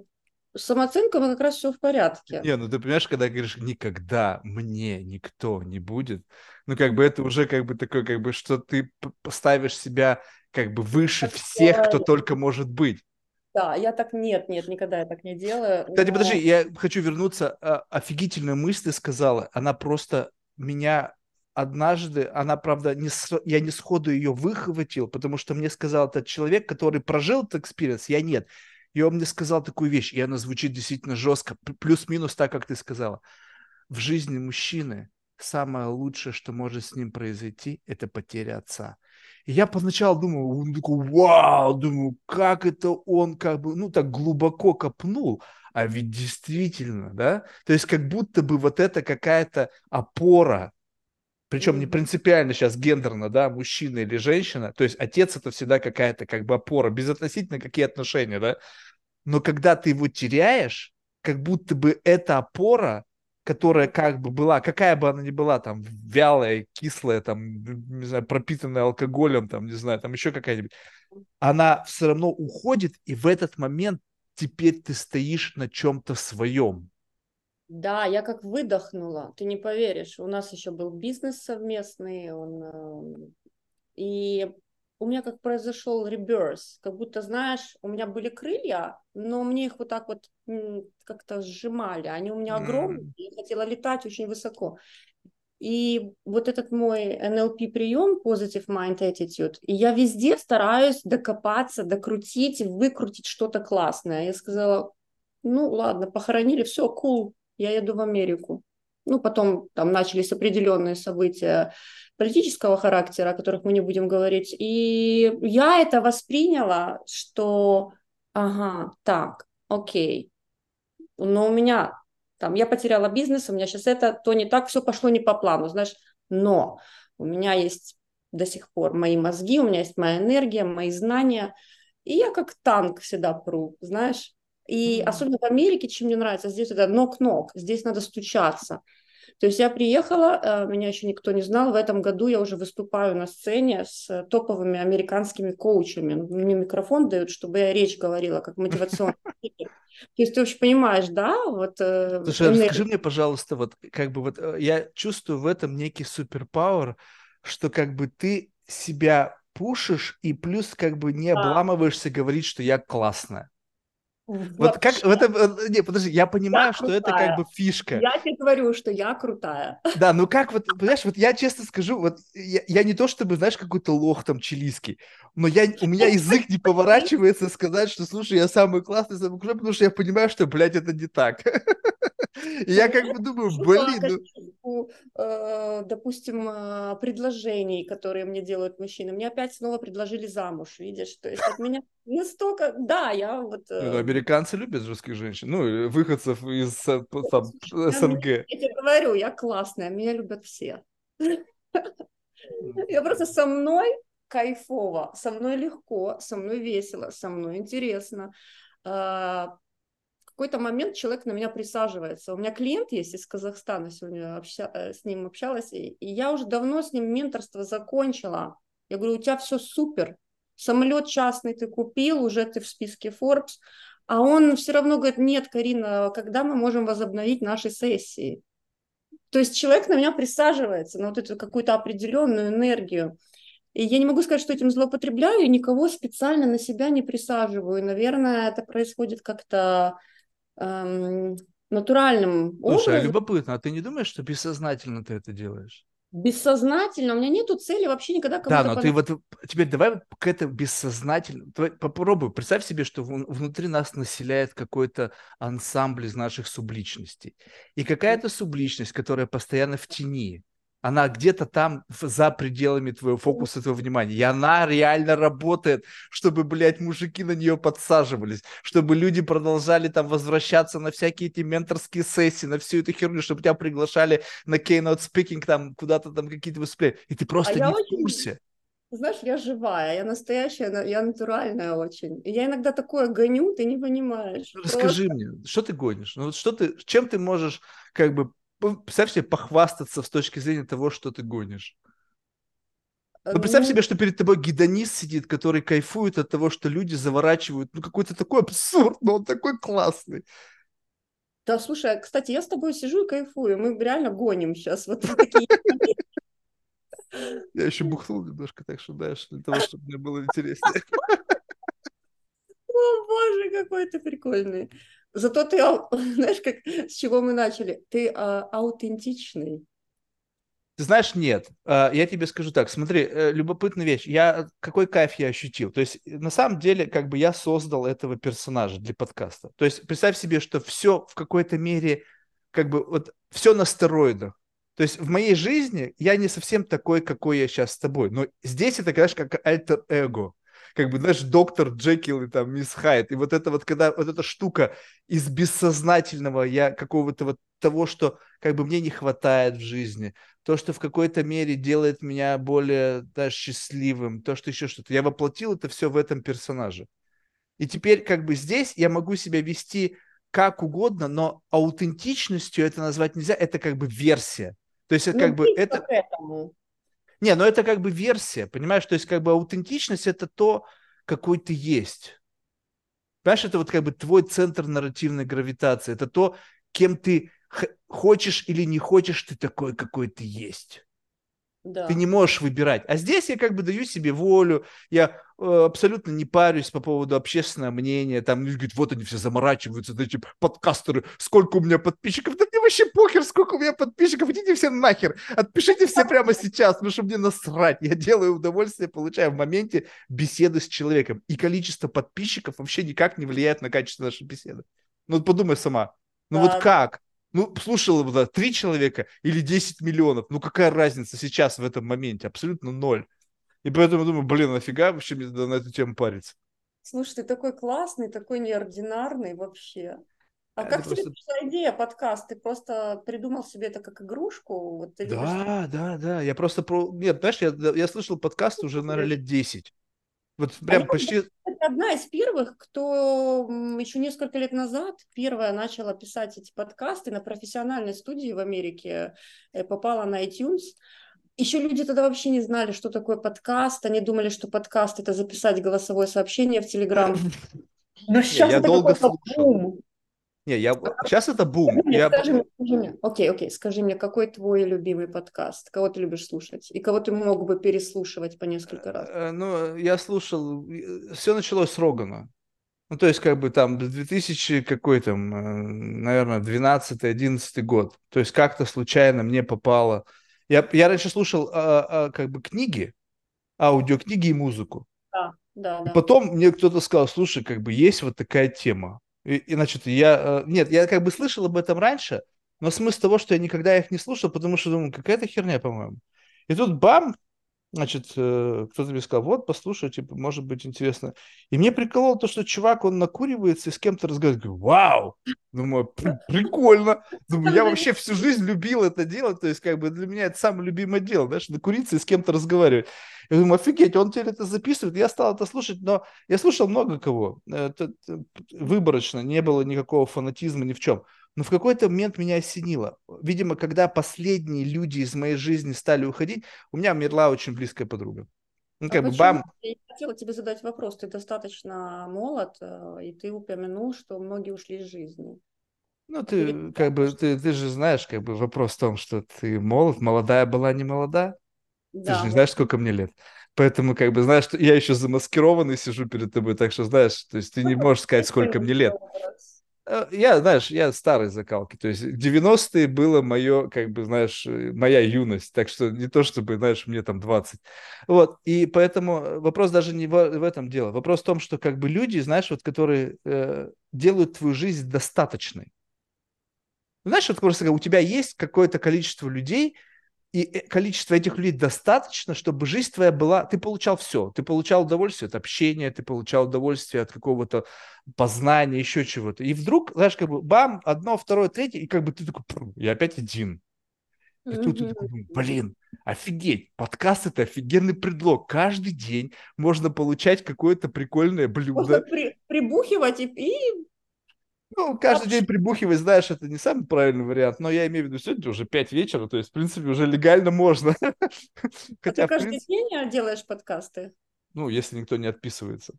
с самооценкой как раз все в порядке. Не, ну ты понимаешь, когда говоришь никогда мне никто не будет, ну как бы это уже как бы такое, как бы что ты поставишь себя как бы выше всех, кто только может быть. Да, я так нет, нет, никогда я так не делаю. Кстати, но... подожди, я хочу вернуться. А, офигительную мысль ты сказала. Она просто меня однажды, она, правда, не, я не сходу ее выхватил, потому что мне сказал этот человек, который прожил этот experience, я нет. И он мне сказал такую вещь, и она звучит действительно жестко, плюс-минус так, как ты сказала. В жизни мужчины самое лучшее, что может с ним произойти, это потеря отца. И я поначалу думал, он такой, вау, думаю, как это он как бы, ну, так глубоко копнул, а ведь действительно, да, то есть как будто бы вот это какая-то опора, причем не принципиально сейчас гендерно, да, мужчина или женщина, то есть отец это всегда какая-то как бы опора, безотносительно какие отношения, да, но когда ты его теряешь, как будто бы эта опора, которая как бы была, какая бы она ни была, там, вялая, кислая, там, не знаю, пропитанная алкоголем, там, не знаю, там еще какая-нибудь, она все равно уходит, и в этот момент теперь ты стоишь на чем-то своем. Да, я как выдохнула, ты не поверишь. У нас еще был бизнес совместный, он, эм, и у меня как произошел реберс, как будто, знаешь, у меня были крылья, но мне их вот так вот как-то сжимали, они у меня огромные, я хотела летать очень высоко. И вот этот мой NLP прием, Positive Mind Attitude, и я везде стараюсь докопаться, докрутить, выкрутить что-то классное. Я сказала, ну ладно, похоронили, все, cool, я еду в Америку. Ну, потом там начались определенные события политического характера, о которых мы не будем говорить. И я это восприняла, что, ага, так, окей, но у меня там, я потеряла бизнес, у меня сейчас это, то не так, все пошло не по плану, знаешь, но у меня есть до сих пор мои мозги, у меня есть моя энергия, мои знания, и я как танк всегда пру, знаешь, и mm-hmm. особенно в Америке, чем мне нравится, здесь это нок-нок, здесь надо стучаться. То есть я приехала, э, меня еще никто не знал, в этом году я уже выступаю на сцене с топовыми американскими коучами. Мне микрофон дают, чтобы я речь говорила, как мотивационный [laughs] То есть ты вообще понимаешь, да? Вот, э, Слушай, энергия. расскажи мне, пожалуйста, вот как бы вот э, я чувствую в этом некий суперпауэр, что как бы ты себя пушишь и плюс как бы не обламываешься говорить, что я классная. Вот как в этом... Э, не, подожди, я понимаю, я что крутая. это как бы фишка. Я тебе говорю, что я крутая. Да, ну как вот, понимаешь, вот я честно скажу, вот я, я не то чтобы, знаешь, какой-то лох там чилийский, но я, у меня язык не поворачивается сказать, что, слушай, я самый классный, самый крутой, потому что я понимаю, что, блядь, это не так. Я как бы думаю, блин. Ну... Э, допустим, э, предложений, которые мне делают мужчины. Мне опять снова предложили замуж, видишь? То есть от меня настолько... Да, я вот... Ну, э, американцы любят русских женщин. Ну, выходцев из там, СНГ. Я тебе говорю, я классная, меня любят все. Я просто со мной кайфово, со мной легко, со мной весело, со мной интересно. Какой-то момент человек на меня присаживается. У меня клиент есть из Казахстана, сегодня обща... Э, с ним общалась, и я уже давно с ним менторство закончила. Я говорю, у тебя все супер, самолет частный ты купил, уже ты в списке Forbes, а он все равно говорит, нет, Карина, когда мы можем возобновить наши сессии? То есть человек на меня присаживается, на вот эту какую-то определенную энергию. И я не могу сказать, что этим злоупотребляю, и никого специально на себя не присаживаю. Наверное, это происходит как-то эм, натуральным Слушай, а образом. а любопытно, а ты не думаешь, что бессознательно ты это делаешь? Бессознательно, у меня нету цели вообще никогда. Да, но ты вот теперь давай к этому бессознательно... Давай, попробуй, представь себе, что внутри нас населяет какой-то ансамбль из наших субличностей. И какая-то субличность, которая постоянно в тени, она где-то там за пределами твоего фокуса, твоего внимания. И она реально работает, чтобы, блядь, мужики на нее подсаживались, чтобы люди продолжали там возвращаться на всякие эти менторские сессии, на всю эту херню, чтобы тебя приглашали на keynote speaking, там, куда-то там какие-то выступления. И ты просто а не в очень... курсе. Знаешь, я живая, я настоящая, я натуральная очень. И я иногда такое гоню, ты не понимаешь. Расскажи Просто... мне, что ты гонишь? Ну вот что ты, чем ты можешь как бы представь себе похвастаться с точки зрения того, что ты гонишь. Ну, представь ну... себе, что перед тобой гидонист сидит, который кайфует от того, что люди заворачивают. Ну, какой-то такой абсурд, но он такой классный. Да, слушай, а, кстати, я с тобой сижу и кайфую. Мы реально гоним сейчас. Вот такие. Я еще [laughs] бухнул немножко, так что, знаешь, для того, чтобы мне было интереснее. [laughs] О, боже, какой ты прикольный. Зато ты, [laughs] знаешь, как, с чего мы начали? Ты а, аутентичный. Ты знаешь, нет. А, я тебе скажу так. Смотри, э, любопытная вещь. Я какой кайф я ощутил. То есть на самом деле, как бы я создал этого персонажа для подкаста. То есть представь себе, что все в какой-то мере, как бы вот все на стероидах. То есть в моей жизни я не совсем такой, какой я сейчас с тобой. Но здесь это, конечно, как альтер-эго как бы, знаешь, доктор Джекил и там мисс Хайд. И вот это вот, когда вот эта штука из бессознательного я какого-то вот того, что как бы мне не хватает в жизни, то, что в какой-то мере делает меня более да, счастливым, то, что еще что-то. Я воплотил это все в этом персонаже. И теперь как бы здесь я могу себя вести как угодно, но аутентичностью это назвать нельзя, это как бы версия. То есть это ну, как бы это... Этому. Не, ну это как бы версия, понимаешь? То есть как бы аутентичность это то, какой ты есть. Понимаешь, это вот как бы твой центр нарративной гравитации. Это то, кем ты хочешь или не хочешь, ты такой, какой ты есть. Да. Ты не можешь выбирать. А здесь я как бы даю себе волю, я э, абсолютно не парюсь по поводу общественного мнения. Там люди говорят, вот они все заморачиваются, эти подкастеры, сколько у меня подписчиков. Да мне вообще похер, сколько у меня подписчиков, идите все нахер. Отпишите все прямо сейчас, потому что мне насрать. Я делаю удовольствие, получаю в моменте беседы с человеком. И количество подписчиков вообще никак не влияет на качество нашей беседы. Ну, подумай сама. Ну, да. вот как? Ну, слушало бы три человека или 10 миллионов. Ну, какая разница сейчас в этом моменте? Абсолютно ноль. И поэтому думаю, блин, нафига вообще мне на эту тему париться? Слушай, ты такой классный, такой неординарный вообще. А это как просто... тебе пришла идея подкаст? Ты просто придумал себе это как игрушку? Вот да, любишь... да, да. Я просто про... Нет, знаешь, я, я слышал подкаст уже, наверное, лет 10. Вот а прям а почти... Это одна из первых, кто еще несколько лет назад первая начала писать эти подкасты на профессиональной студии в Америке, э, попала на iTunes. Еще люди тогда вообще не знали, что такое подкаст. Они думали, что подкаст это записать голосовое сообщение в Телеграм. [laughs] Но сейчас я это долго слушал. Бум. Не, я сейчас это бум. Скажи мне, я... скажи мне, скажи мне, окей, окей, скажи мне, какой твой любимый подкаст? Кого ты любишь слушать? И кого ты мог бы переслушивать по несколько раз? Э, ну, я слушал, все началось с Рогана. Ну, то есть, как бы там 2000 какой там, э, наверное, 12-11 год. То есть, как-то случайно мне попало я, я раньше слушал а, а, как бы книги, аудиокниги и музыку. Да, да, да. И потом мне кто-то сказал, слушай, как бы есть вот такая тема. И, и значит, я... Э, нет, я как бы слышал об этом раньше, но смысл того, что я никогда их не слушал, потому что думаю, какая-то херня, по-моему. И тут бам, значит, э, кто-то мне сказал, вот, послушай, типа, может быть интересно. И мне прикололо то, что чувак, он накуривается и с кем-то разговаривает. Говорю, вау! Думаю, прикольно. Думаю, я вообще всю жизнь любил это делать, то есть, как бы, для меня это самое любимое дело, знаешь, накуриться и с кем-то разговаривать. Я думаю, офигеть, он теперь это записывает. Я стал это слушать, но я слушал много кого. Это, это выборочно, не было никакого фанатизма ни в чем. Но в какой-то момент меня осенило. Видимо, когда последние люди из моей жизни стали уходить, у меня умерла очень близкая подруга. Ну, а как а бы бам. Я хотела тебе задать вопрос. Ты достаточно молод, э, и ты упомянул, что многие ушли из жизни. Ну, ты Или... как бы, ты, ты же знаешь, как бы вопрос в том, что ты молод, молодая была не молода. Да, ты же не знаешь, сколько мне лет. Поэтому, как бы, знаешь, что я еще замаскированный сижу перед тобой, так что, знаешь, то есть ты не можешь сказать, сколько мне лет. Э, я, знаешь, я старой закалки. То есть 90-е было мое, как бы, знаешь, э, моя юность. Так что не то, чтобы, знаешь, мне там 20. Вот. И поэтому вопрос даже не в, в этом дело. Вопрос в том, что как бы люди, знаешь, вот, которые э, делают твою жизнь достаточной. Знаешь, вот просто у тебя есть какое-то количество людей, и э, количество этих людей достаточно, чтобы жизнь твоя была... Ты получал все. Ты получал удовольствие от общения, ты получал удовольствие от какого-то познания, еще чего-то. И вдруг, знаешь, как бы бам, одно, второе, третье, и как бы ты такой, я опять один. И тут ты такой, блин, офигеть, подкаст это офигенный предлог. Каждый день можно получать какое-то прикольное блюдо. Можно при, прибухивать и, и ну, каждый день прибухивать, знаешь, это не самый правильный вариант, но я имею в виду, сегодня уже 5 вечера, то есть, в принципе, уже легально можно. Хотя, [laughs] а ты каждый принципе... день делаешь подкасты? Ну, если никто не отписывается.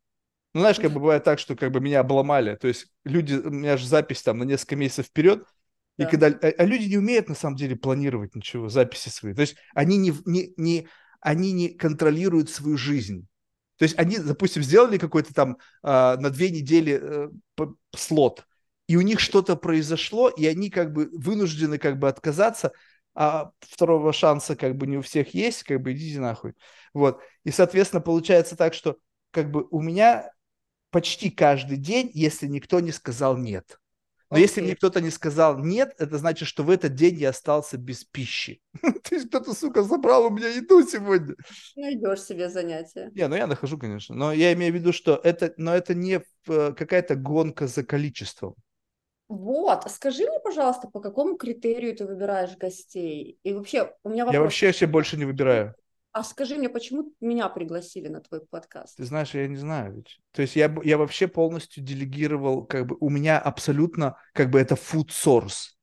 Ну, знаешь, как бы бывает так, что как бы меня обломали, то есть люди, у меня же запись там на несколько месяцев вперед, да. и когда, а, а люди не умеют на самом деле планировать ничего, записи свои, то есть они не, не, не, они не контролируют свою жизнь. То есть они, допустим, сделали какой-то там э, на две недели э, слот, и у них что-то произошло, и они как бы вынуждены как бы отказаться, а второго шанса как бы не у всех есть, как бы идите нахуй. Вот. И, соответственно, получается так, что как бы у меня почти каждый день, если никто не сказал нет. Но okay. если мне кто-то не сказал нет, это значит, что в этот день я остался без пищи. [laughs] То есть кто-то, сука, забрал у меня еду сегодня. Найдешь себе занятие. Не, ну я нахожу, конечно. Но я имею в виду, что это, но это не э, какая-то гонка за количеством. Вот, скажи мне, пожалуйста, по какому критерию ты выбираешь гостей? И вообще, у меня вопрос. Я вообще вообще больше не выбираю. А скажи мне, почему меня пригласили на твой подкаст? Ты знаешь, я не знаю ведь. То есть я, я вообще полностью делегировал, как бы у меня абсолютно, как бы это food source.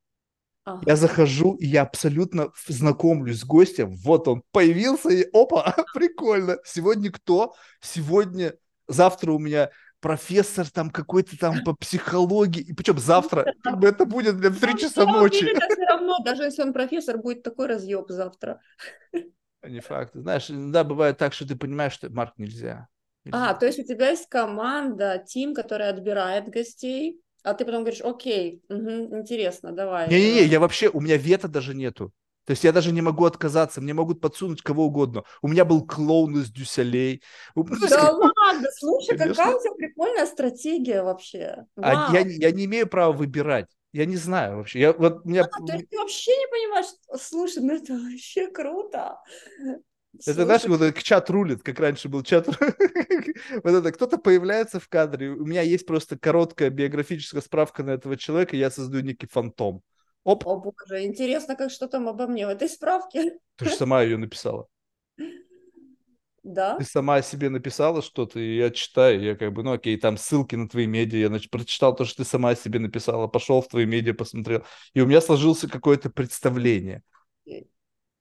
Ага. Я захожу, и я абсолютно знакомлюсь с гостем. Вот он появился, и опа, [laughs] прикольно. Сегодня кто? Сегодня, завтра у меня профессор там какой-то там по психологии, и причем завтра, как бы это будет в 3 часа ночи. Это все равно, [laughs] даже если он профессор, будет такой разъеб завтра. Не факт. Знаешь, да, бывает так, что ты понимаешь, что Марк нельзя. нельзя. А, то есть у тебя есть команда, тим, который отбирает гостей, а ты потом говоришь, окей, угу, интересно, давай. Не-не-не, я вообще, у меня вето даже нету. То есть я даже не могу отказаться, мне могут подсунуть кого угодно. У меня был клоун из Дюсселей. Да ладно, слушай, Конечно. какая у тебя прикольная стратегия вообще. А я, я не имею права выбирать. Я не знаю вообще. Я, вот, меня... а, то есть ты вообще не понимаешь, слушай, ну это вообще круто. Это, знаешь, вот этот чат рулит, как раньше был чат. [laughs] вот это кто-то появляется в кадре. У меня есть просто короткая биографическая справка на этого человека, я создаю некий фантом. Оп. О боже, интересно, как что там обо мне в этой справке. Ты же сама ее написала. Да. Ты сама о себе написала что-то, и я читаю, я как бы, ну окей, там ссылки на твои медиа, я значит, прочитал то, что ты сама о себе написала, пошел в твои медиа, посмотрел, и у меня сложился какое-то представление.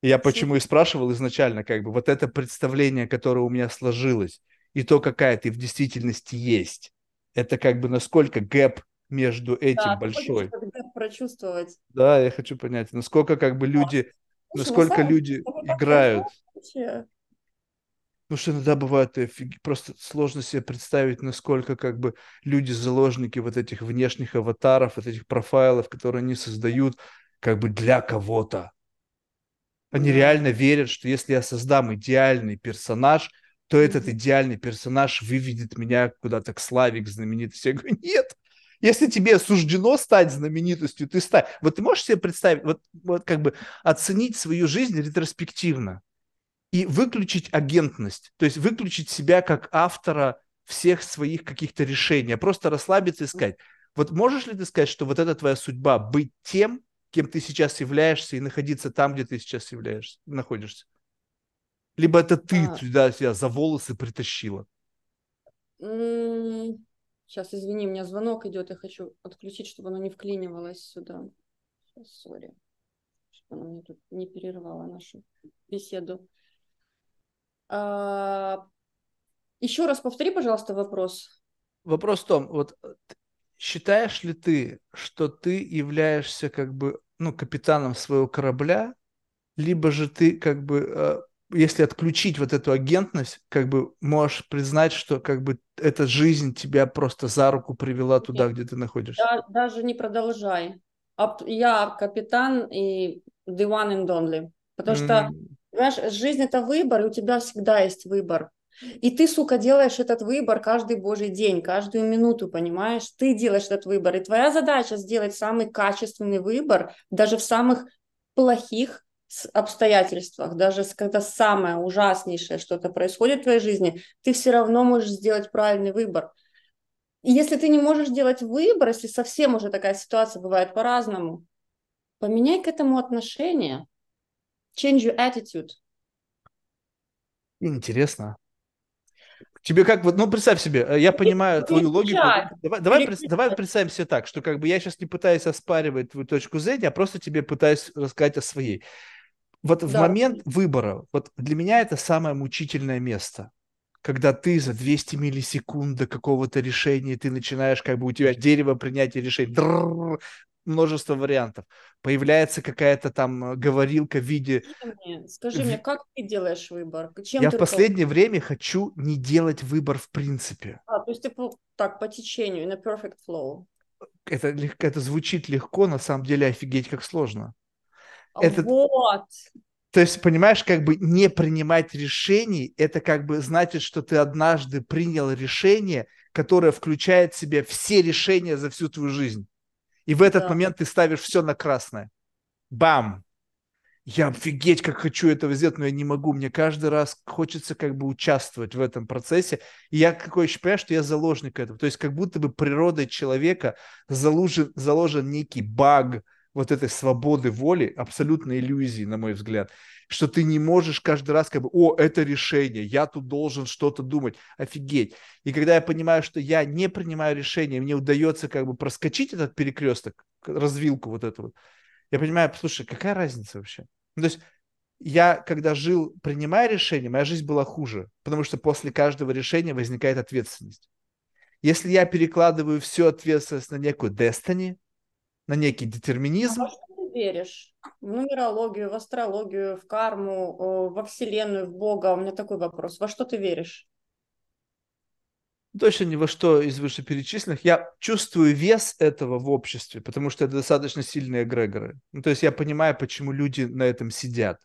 Я почему и спрашивал изначально, как бы, вот это представление, которое у меня сложилось, и то, какая ты в действительности есть, это как бы насколько gap между этим да, большой. gap прочувствовать. Да, я хочу понять, насколько как бы люди, да. насколько люди играют. Ну что иногда бывает офиг... просто сложно себе представить, насколько как бы люди заложники вот этих внешних аватаров, вот этих профайлов, которые они создают как бы для кого-то. Они да. реально верят, что если я создам идеальный персонаж, то этот идеальный персонаж выведет меня куда-то к славе, к знаменитости. Я говорю, нет, если тебе суждено стать знаменитостью, ты стань. Вот ты можешь себе представить, вот, вот как бы оценить свою жизнь ретроспективно и выключить агентность, то есть выключить себя как автора всех своих каких-то решений, а просто расслабиться и сказать, вот можешь ли ты сказать, что вот это твоя судьба, быть тем, кем ты сейчас являешься, и находиться там, где ты сейчас являешься, находишься? Либо это ты а... сюда себя за волосы притащила? Сейчас, извини, у меня звонок идет, я хочу отключить, чтобы оно не вклинивалось сюда. Сейчас, сори, чтобы оно мне тут не перерывало нашу беседу. А... Еще раз повтори, пожалуйста, вопрос. Вопрос в том, вот считаешь ли ты, что ты являешься как бы ну, капитаном своего корабля, либо же ты как бы, э, если отключить вот эту агентность, как бы можешь признать, что как бы эта жизнь тебя просто за руку привела туда, где ты находишься? Да, даже не продолжай. Я капитан и the one and only. Потому mm. что, понимаешь, жизнь это выбор, и у тебя всегда есть выбор. И ты, сука, делаешь этот выбор каждый божий день, каждую минуту, понимаешь? Ты делаешь этот выбор. И твоя задача сделать самый качественный выбор даже в самых плохих обстоятельствах, даже когда самое ужаснейшее что-то происходит в твоей жизни, ты все равно можешь сделать правильный выбор. И если ты не можешь делать выбор, если совсем уже такая ситуация бывает по-разному, поменяй к этому отношение. Change your attitude. Интересно. Тебе как вот, ну представь себе, э, я понимаю твою логику. Давай, давай, давай представим себе так, что как бы я сейчас не пытаюсь оспаривать твою точку зрения, а просто тебе пытаюсь рассказать о своей. Вот в момент выбора, вот для меня это самое мучительное место когда ты за 200 миллисекунд до какого-то решения, ты начинаешь, как бы у тебя дерево принятия решений, множество вариантов. Появляется какая-то там э, говорилка в виде... Скажи мне, скажи мне как ты делаешь выбор? Чем Я в последнее время хочу не делать выбор в принципе. А, то есть ты так по течению, на perfect flow. Это, это звучит легко, на самом деле офигеть как сложно. Это... Вот. То есть, понимаешь, как бы не принимать решений, это как бы значит, что ты однажды принял решение, которое включает в себя все решения за всю твою жизнь. И в этот да. момент ты ставишь все на красное. Бам! Я офигеть, как хочу этого сделать, но я не могу. Мне каждый раз хочется как бы участвовать в этом процессе. И я какой еще понимаю, что я заложник этого. То есть как будто бы природой человека заложен, заложен некий баг, вот этой свободы воли, абсолютной иллюзии, на мой взгляд, что ты не можешь каждый раз как бы, о, это решение, я тут должен что-то думать, офигеть. И когда я понимаю, что я не принимаю решения, мне удается как бы проскочить этот перекресток, развилку вот эту вот, я понимаю, слушай, какая разница вообще? Ну, то есть я, когда жил, принимая решения, моя жизнь была хуже, потому что после каждого решения возникает ответственность. Если я перекладываю всю ответственность на некую destiny, на некий детерминизм. А во что ты веришь? В нумерологию, в астрологию, в карму, во Вселенную, в Бога? У меня такой вопрос. Во что ты веришь? точно ни во что из вышеперечисленных. Я чувствую вес этого в обществе, потому что это достаточно сильные эгрегоры. Ну, то есть я понимаю, почему люди на этом сидят.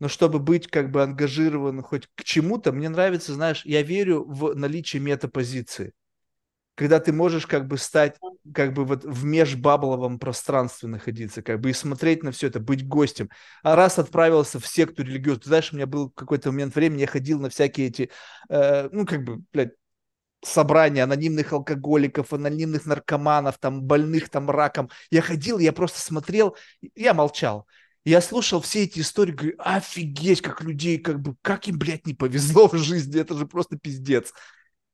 Но чтобы быть как бы ангажированным хоть к чему-то, мне нравится, знаешь, я верю в наличие метапозиции. Когда ты можешь как бы стать как бы вот в межбабловом пространстве находиться, как бы и смотреть на все это, быть гостем. А раз отправился в секту религиозную, знаешь, у меня был какой-то момент времени, я ходил на всякие эти, э, ну, как бы, блядь, собрания анонимных алкоголиков, анонимных наркоманов, там, больных там раком. Я ходил, я просто смотрел, я молчал. Я слушал все эти истории, говорю, офигеть, как людей, как бы, как им, блядь, не повезло в жизни, это же просто пиздец.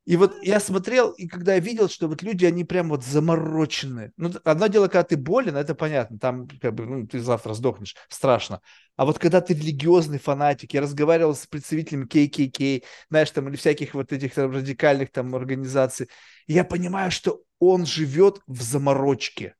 И вот я смотрел, и когда я видел, что вот люди, они прям вот замороченные. Ну, одно дело, когда ты болен, это понятно, там как бы, ну, ты завтра сдохнешь, страшно. А вот когда ты религиозный фанатик, я разговаривал с представителями KKK, знаешь, там, или всяких вот этих там радикальных там организаций, и я понимаю, что он живет в заморочке.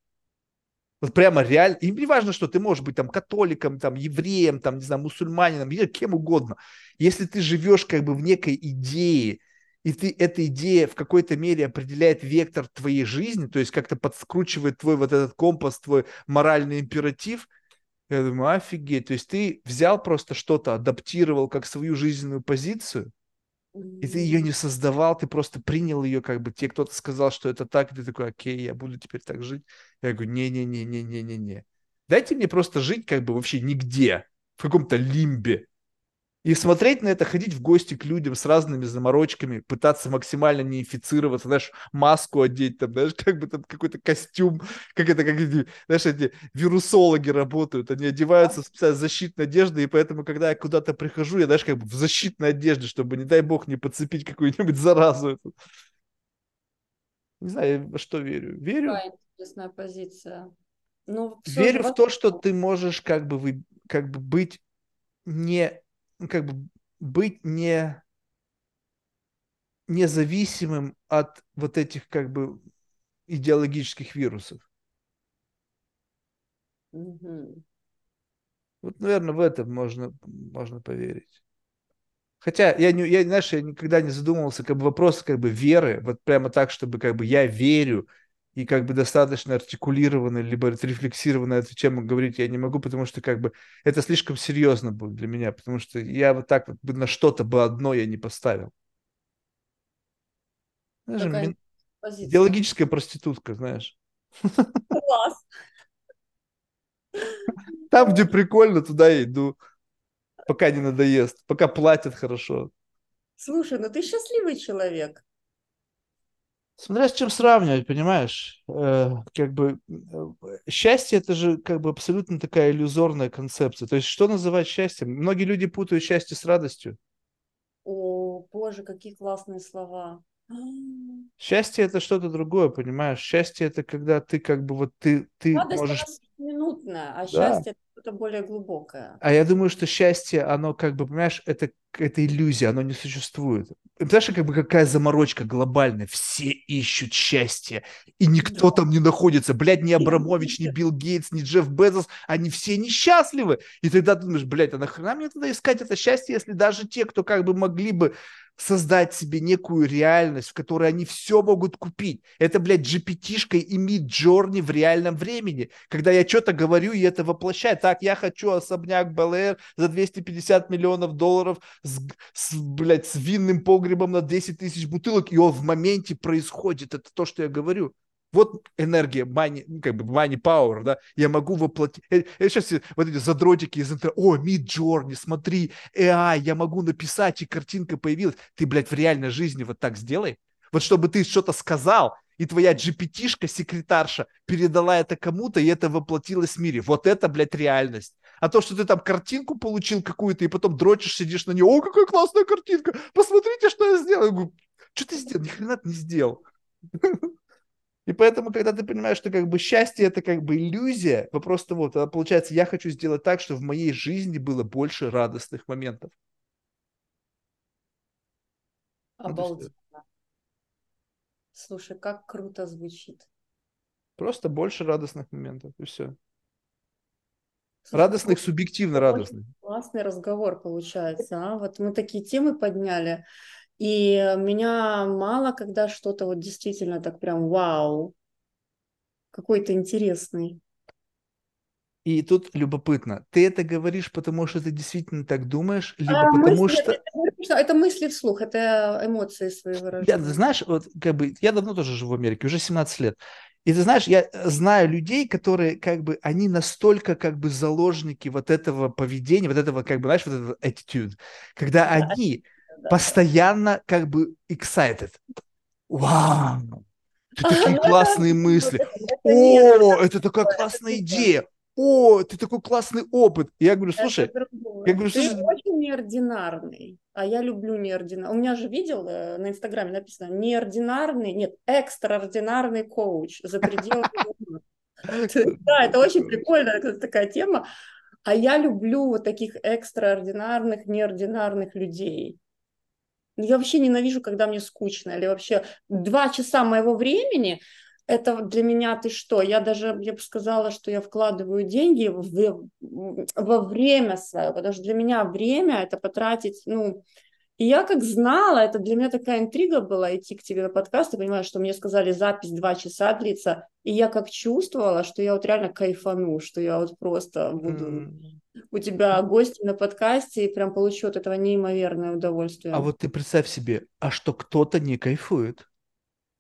Вот прямо реально, и не важно, что ты можешь быть там католиком, там евреем, там, не знаю, мусульманином, кем угодно. Если ты живешь как бы в некой идее, и ты, эта идея в какой-то мере определяет вектор твоей жизни, то есть как-то подскручивает твой вот этот компас, твой моральный императив, я думаю, офигеть, то есть ты взял просто что-то, адаптировал как свою жизненную позицию, и ты ее не создавал, ты просто принял ее, как бы тебе кто-то сказал, что это так, и ты такой, окей, я буду теперь так жить. Я говорю, не-не-не-не-не-не-не. Дайте мне просто жить как бы вообще нигде, в каком-то лимбе. И смотреть на это, ходить в гости к людям с разными заморочками, пытаться максимально не инфицироваться, знаешь, маску одеть, там, знаешь, [laughs] как бы там какой-то костюм, как это, как знаешь, эти вирусологи работают, они одеваются в защитной одежды, и поэтому, когда я куда-то прихожу, я, знаешь, как бы в защитной одежде, чтобы, не дай бог, не подцепить какую-нибудь заразу. Не знаю, во что верю. Верю. Какая интересная позиция. Ну, верю в то, что ты можешь как бы, вы, как бы быть не как бы быть не независимым от вот этих как бы идеологических вирусов. Угу. Вот, наверное, в этом можно, можно поверить. Хотя я, не, я, знаешь, я никогда не задумывался, как бы вопрос как бы веры, вот прямо так, чтобы как бы я верю, и как бы достаточно артикулированно, либо рефлексированно эту тему говорить я не могу, потому что как бы это слишком серьезно будет для меня, потому что я вот так вот бы на что-то бы одно я не поставил. Знаешь, мен... идеологическая проститутка, знаешь. Класс. Там, где прикольно, туда я иду. Пока не надоест, пока платят хорошо. Слушай, ну ты счастливый человек. Смотря с чем сравнивать, понимаешь? Э, как бы э, счастье это же как бы абсолютно такая иллюзорная концепция. То есть что называть счастьем? Многие люди путают счастье с радостью. О, боже, какие классные слова. Счастье это что-то другое, понимаешь? Счастье это когда ты как бы вот ты ты Радость можешь минутная, а да. счастье это более глубокое. А я думаю, что счастье, оно как бы, понимаешь, это, это иллюзия, оно не существует. Знаешь, как бы какая заморочка глобальная. Все ищут счастье, и никто да. там не находится. Блядь, ни Абрамович, ни Билл Гейтс, ни Джефф Безос, они все несчастливы. И тогда ты думаешь, блядь, а нахрена мне тогда искать это счастье, если даже те, кто как бы могли бы создать себе некую реальность, в которой они все могут купить. Это, блядь, GPT-шка и Mid-Journey в реальном времени. Когда я что-то говорю и это воплощаю. Так, я хочу особняк БЛР за 250 миллионов долларов с, с, блядь, с винным погребом на 10 тысяч бутылок, и он в моменте происходит. Это то, что я говорю. Вот энергия, money, ну, как бы money power, да, я могу воплотить. Я, я сейчас вот эти задротики из интернета, о, Mid Journey, смотри, AI, я могу написать, и картинка появилась. Ты, блядь, в реальной жизни вот так сделай. Вот чтобы ты что-то сказал, и твоя GPT-шка, секретарша, передала это кому-то, и это воплотилось в мире. Вот это, блядь, реальность. А то, что ты там картинку получил какую-то, и потом дрочишь, сидишь на нее, о, какая классная картинка, посмотрите, что я сделал. Я говорю, что ты сделал? Ни хрена ты не сделал. [laughs] И поэтому, когда ты понимаешь, что как бы счастье это как бы иллюзия, вопрос того, тогда получается, я хочу сделать так, чтобы в моей жизни было больше радостных моментов. Обалденно. Слушай, как круто звучит. Просто больше радостных моментов, и все. Слушай, радостных, субъективно радостных. Классный разговор получается. А? Вот мы такие темы подняли. И меня мало когда что-то вот действительно так прям вау, какой-то интересный. И тут любопытно, ты это говоришь, потому что ты действительно так думаешь, либо а, потому что... Это, это мысли вслух, это эмоции свои выражают. Я, знаешь, вот как бы, я давно тоже живу в Америке, уже 17 лет. И ты знаешь, я знаю людей, которые как бы, они настолько как бы заложники вот этого поведения, вот этого как бы, знаешь, вот этого attitude, когда да. они да. постоянно как бы excited. Вау! Ты такие [laughs] ну, классные мысли. О, это такая классная идея о, ты такой классный опыт. Я говорю, слушай, я говорю, слушай, ты очень неординарный, а я люблю неординарный. У меня же видел э, на Инстаграме написано неординарный, нет, экстраординарный коуч за пределами. [laughs] Да, это очень прикольная такая тема. А я люблю вот таких экстраординарных, неординарных людей. Я вообще ненавижу, когда мне скучно, или вообще два часа моего времени – это для меня ты что? Я даже, я бы сказала, что я вкладываю деньги в, во время свое, потому что для меня время это потратить, ну, и я как знала, это для меня такая интрига была идти к тебе на подкаст, ты понимаешь, что мне сказали запись два часа длится, и я как чувствовала, что я вот реально кайфану, что я вот просто буду mm. у тебя гости на подкасте и прям получу от этого неимоверное удовольствие. А вот ты представь себе, а что кто-то не кайфует?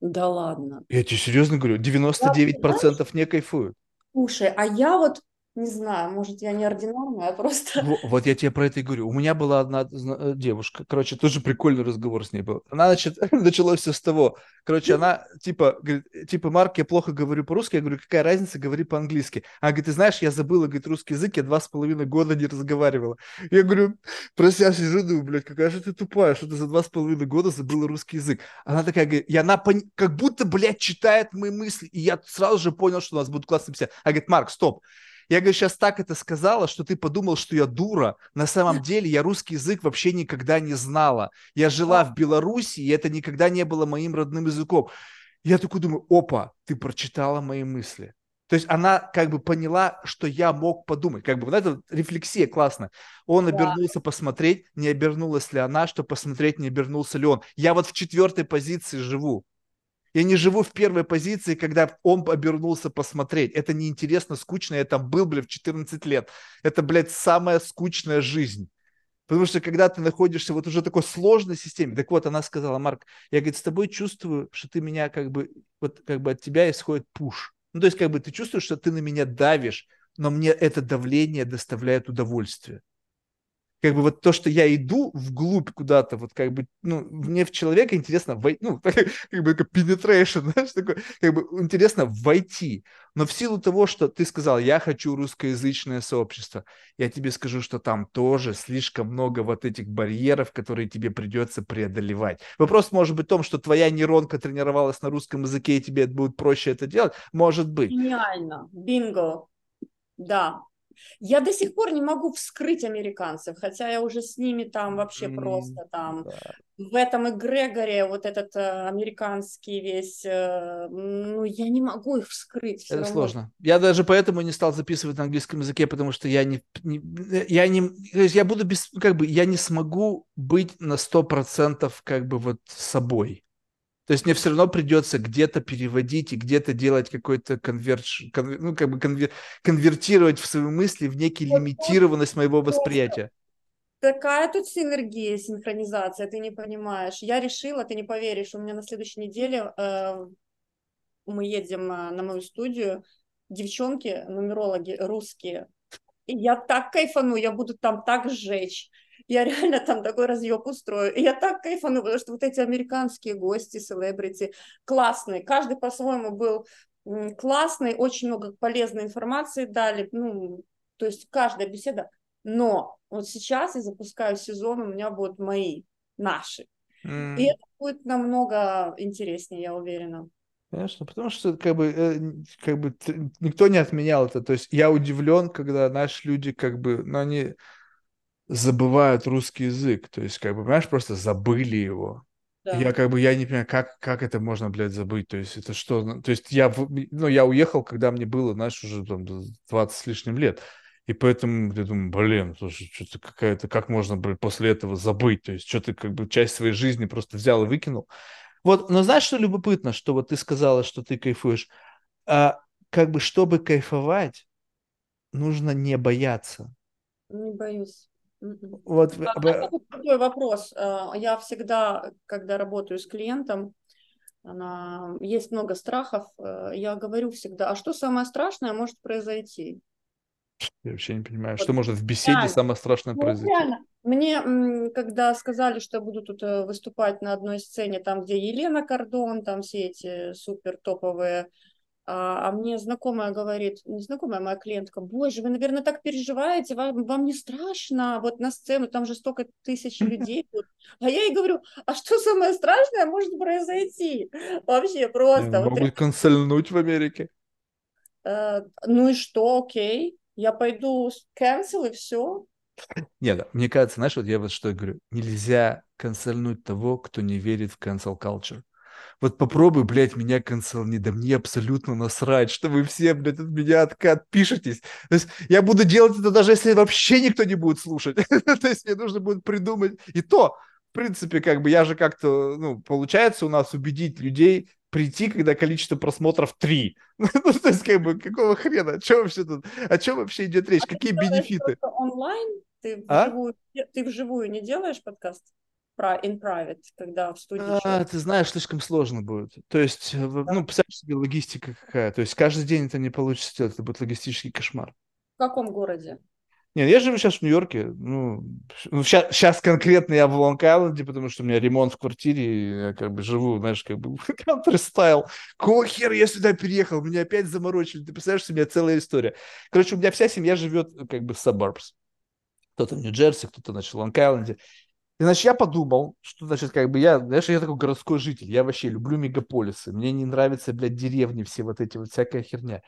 Да ладно. Я тебе серьезно говорю, 99% да, не кайфуют. Слушай, а я вот не знаю, может, я неординарная, а просто... Вот, вот я тебе про это и говорю. У меня была одна э, девушка, короче, тоже прикольный разговор с ней был. Она, значит, [laughs] началось все с того. Короче, она типа, говорит, типа, Марк, я плохо говорю по-русски. Я говорю, какая разница, говори по-английски. Она говорит, ты знаешь, я забыла, говорит, русский язык, я два с половиной года не разговаривала. Я говорю, просто я сижу, думаю, блядь, какая же ты тупая, что ты за два с половиной года забыла русский язык. Она такая говорит, и она пон... как будто, блядь, читает мои мысли. И я сразу же понял, что у нас будут классные беседы. Она говорит, Марк, стоп, я, говорю, сейчас так это сказала, что ты подумал, что я дура. На самом деле я русский язык вообще никогда не знала. Я жила в Беларуси, и это никогда не было моим родным языком. Я такой думаю, опа, ты прочитала мои мысли. То есть она как бы поняла, что я мог подумать. Как бы вот эта рефлексия классно. Он да. обернулся посмотреть, не обернулась ли она, что посмотреть, не обернулся ли он. Я вот в четвертой позиции живу. Я не живу в первой позиции, когда он обернулся посмотреть. Это неинтересно, скучно. Я там был, блядь, в 14 лет. Это, блядь, самая скучная жизнь. Потому что когда ты находишься вот уже такой сложной системе, так вот, она сказала, Марк, я, говорит, с тобой чувствую, что ты меня как бы, вот как бы от тебя исходит пуш. Ну, то есть как бы ты чувствуешь, что ты на меня давишь, но мне это давление доставляет удовольствие как бы вот то, что я иду вглубь куда-то, вот как бы, ну, мне в человека интересно войти, ну, [laughs] как бы как penetration, знаешь, такое, как бы интересно войти. Но в силу того, что ты сказал, я хочу русскоязычное сообщество, я тебе скажу, что там тоже слишком много вот этих барьеров, которые тебе придется преодолевать. Вопрос может быть в том, что твоя нейронка тренировалась на русском языке, и тебе будет проще это делать. Может быть. Гениально. Бинго. Да, я до сих пор не могу вскрыть американцев, хотя я уже с ними там вообще mm, просто там да. в этом эгрегоре вот этот э, американский весь, э, ну я не могу их вскрыть. Это равно. сложно. Я даже поэтому не стал записывать на английском языке, потому что я не, не я не, то есть я буду без, как бы я не смогу быть на сто процентов как бы вот собой. То есть мне все равно придется где-то переводить и где-то делать какой-то конверш, конвер, ну, как бы конвер, конвертировать в свои мысли в некий лимитированность моего восприятия. Такая тут синергия, синхронизация, ты не понимаешь. Я решила, ты не поверишь, у меня на следующей неделе э, мы едем э, на мою студию, девчонки, нумерологи русские, и я так кайфану, я буду там так сжечь я реально там такой разъеб устрою. И я так кайфану, потому что вот эти американские гости, селебрити, классные. Каждый по-своему был классный, очень много полезной информации дали. Ну, то есть каждая беседа. Но вот сейчас я запускаю сезон, у меня будут мои, наши. Mm. И это будет намного интереснее, я уверена. Конечно, потому что как бы, э, как бы никто не отменял это. То есть я удивлен, когда наши люди как бы, ну они забывают русский язык. То есть, как бы, понимаешь, просто забыли его. Да. Я как бы, я не понимаю, как, как это можно, блядь, забыть? То есть, это что? То есть, я, ну, я уехал, когда мне было, знаешь, уже там 20 с лишним лет. И поэтому я думаю, блин, слушай, что-то какая-то, как можно блин, после этого забыть? То есть, что ты как бы часть своей жизни просто взял и выкинул. Вот, но знаешь, что любопытно, что вот ты сказала, что ты кайфуешь? А, как бы, чтобы кайфовать, нужно не бояться. Не боюсь. Вот. А, такой вопрос. А, я всегда, когда работаю с клиентом, она, есть много страхов, э, я говорю всегда, а что самое страшное может произойти? Я вообще не понимаю, вот. что может в беседе реально. самое страшное ну, произойти? Реально. Мне, когда сказали, что я буду тут э, выступать на одной сцене, там, где Елена Кордон, там все эти супер топовые а, а мне знакомая говорит, незнакомая моя клиентка, боже, вы, наверное, так переживаете, вам, вам не страшно, вот на сцену, там же столько тысяч [laughs] людей. А я ей говорю, а что самое страшное может произойти? Вообще просто. Могут вот, канцельнуть в Америке. Э, ну и что, окей, я пойду cancel и все. Нет, мне кажется, знаешь, вот я вот что говорю, нельзя канцельнуть того, кто не верит в cancel culture. Вот попробуй, блядь, меня канцелни, да мне абсолютно насрать, что вы все, блядь, от меня отпишетесь. То есть я буду делать это даже если вообще никто не будет слушать. [laughs] То есть мне нужно будет придумать. И то, в принципе, как бы я же как-то, ну, получается у нас убедить людей прийти, когда количество просмотров три. [laughs] ну, то есть, как бы, какого хрена? О чем вообще тут? О чем вообще идет речь? А Какие бенефиты? Онлайн? Ты а? вживую, ты вживую не делаешь подкаст? In private, когда в студии а, Ты знаешь, слишком сложно будет. То есть, да. ну, представь себе логистика какая. То есть каждый день это не получится сделать, это будет логистический кошмар. В каком городе? Нет, я живу сейчас в Нью-Йорке. Ну, ну сейчас, сейчас конкретно я в Лонг-Айленде, потому что у меня ремонт в квартире, и я как бы живу, знаешь, как бы [laughs] counter-style. Какого хера я сюда переехал? Меня опять заморочили. Ты представляешь, у меня целая история. Короче, у меня вся семья живет как бы в suburbs. Кто-то в Нью-Джерси, кто-то, значит, в Лонг-Айленде. И, значит, я подумал, что, значит, как бы я, знаешь, я такой городской житель, я вообще люблю мегаполисы, мне не нравятся, блядь, деревни все вот эти вот, всякая херня.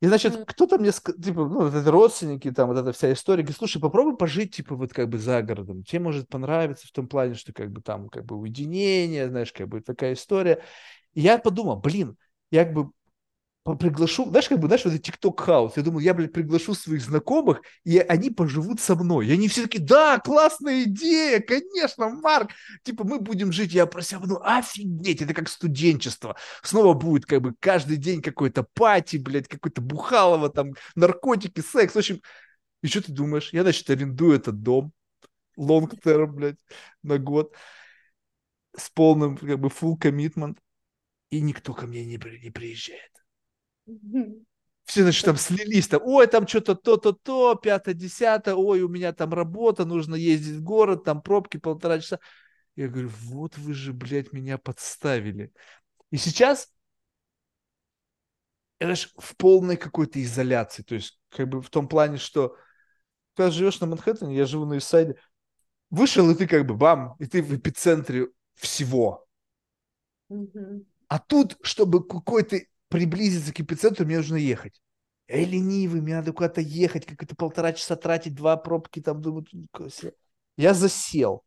И, значит, кто-то мне, типа, ну, вот это родственники, там, вот эта вся история, говорит, слушай, попробуй пожить, типа, вот как бы за городом. Тебе может понравиться в том плане, что как бы там, как бы уединение, знаешь, как бы такая история. И я подумал, блин, я как бы приглашу, знаешь, как бы, знаешь, вот этот TikTok хаус, я думал, я, блядь, приглашу своих знакомых, и они поживут со мной. И они все таки да, классная идея, конечно, Марк, типа, мы будем жить, я про себя ну, офигеть, это как студенчество. Снова будет, как бы, каждый день какой-то пати, блядь, какой-то бухалово, там, наркотики, секс, в общем. И что ты думаешь? Я, значит, арендую этот дом, term, блядь, на год, с полным, как бы, full commitment, и никто ко мне не, не приезжает. Все, значит, там слились, там, ой, там что-то то-то, то, пятое, десятое, ой, у меня там работа, нужно ездить в город, там пробки полтора часа. Я говорю, вот вы же, блядь, меня подставили. И сейчас это же в полной какой-то изоляции. То есть, как бы в том плане, что когда живешь на Манхэттене, я живу на Исайде, вышел, и ты как бы бам, и ты в эпицентре всего. Mm-hmm. А тут, чтобы какой-то приблизиться к эпицентру, мне нужно ехать. Я ленивый, мне надо куда-то ехать, как это полтора часа тратить, два пробки там, думаю, я засел.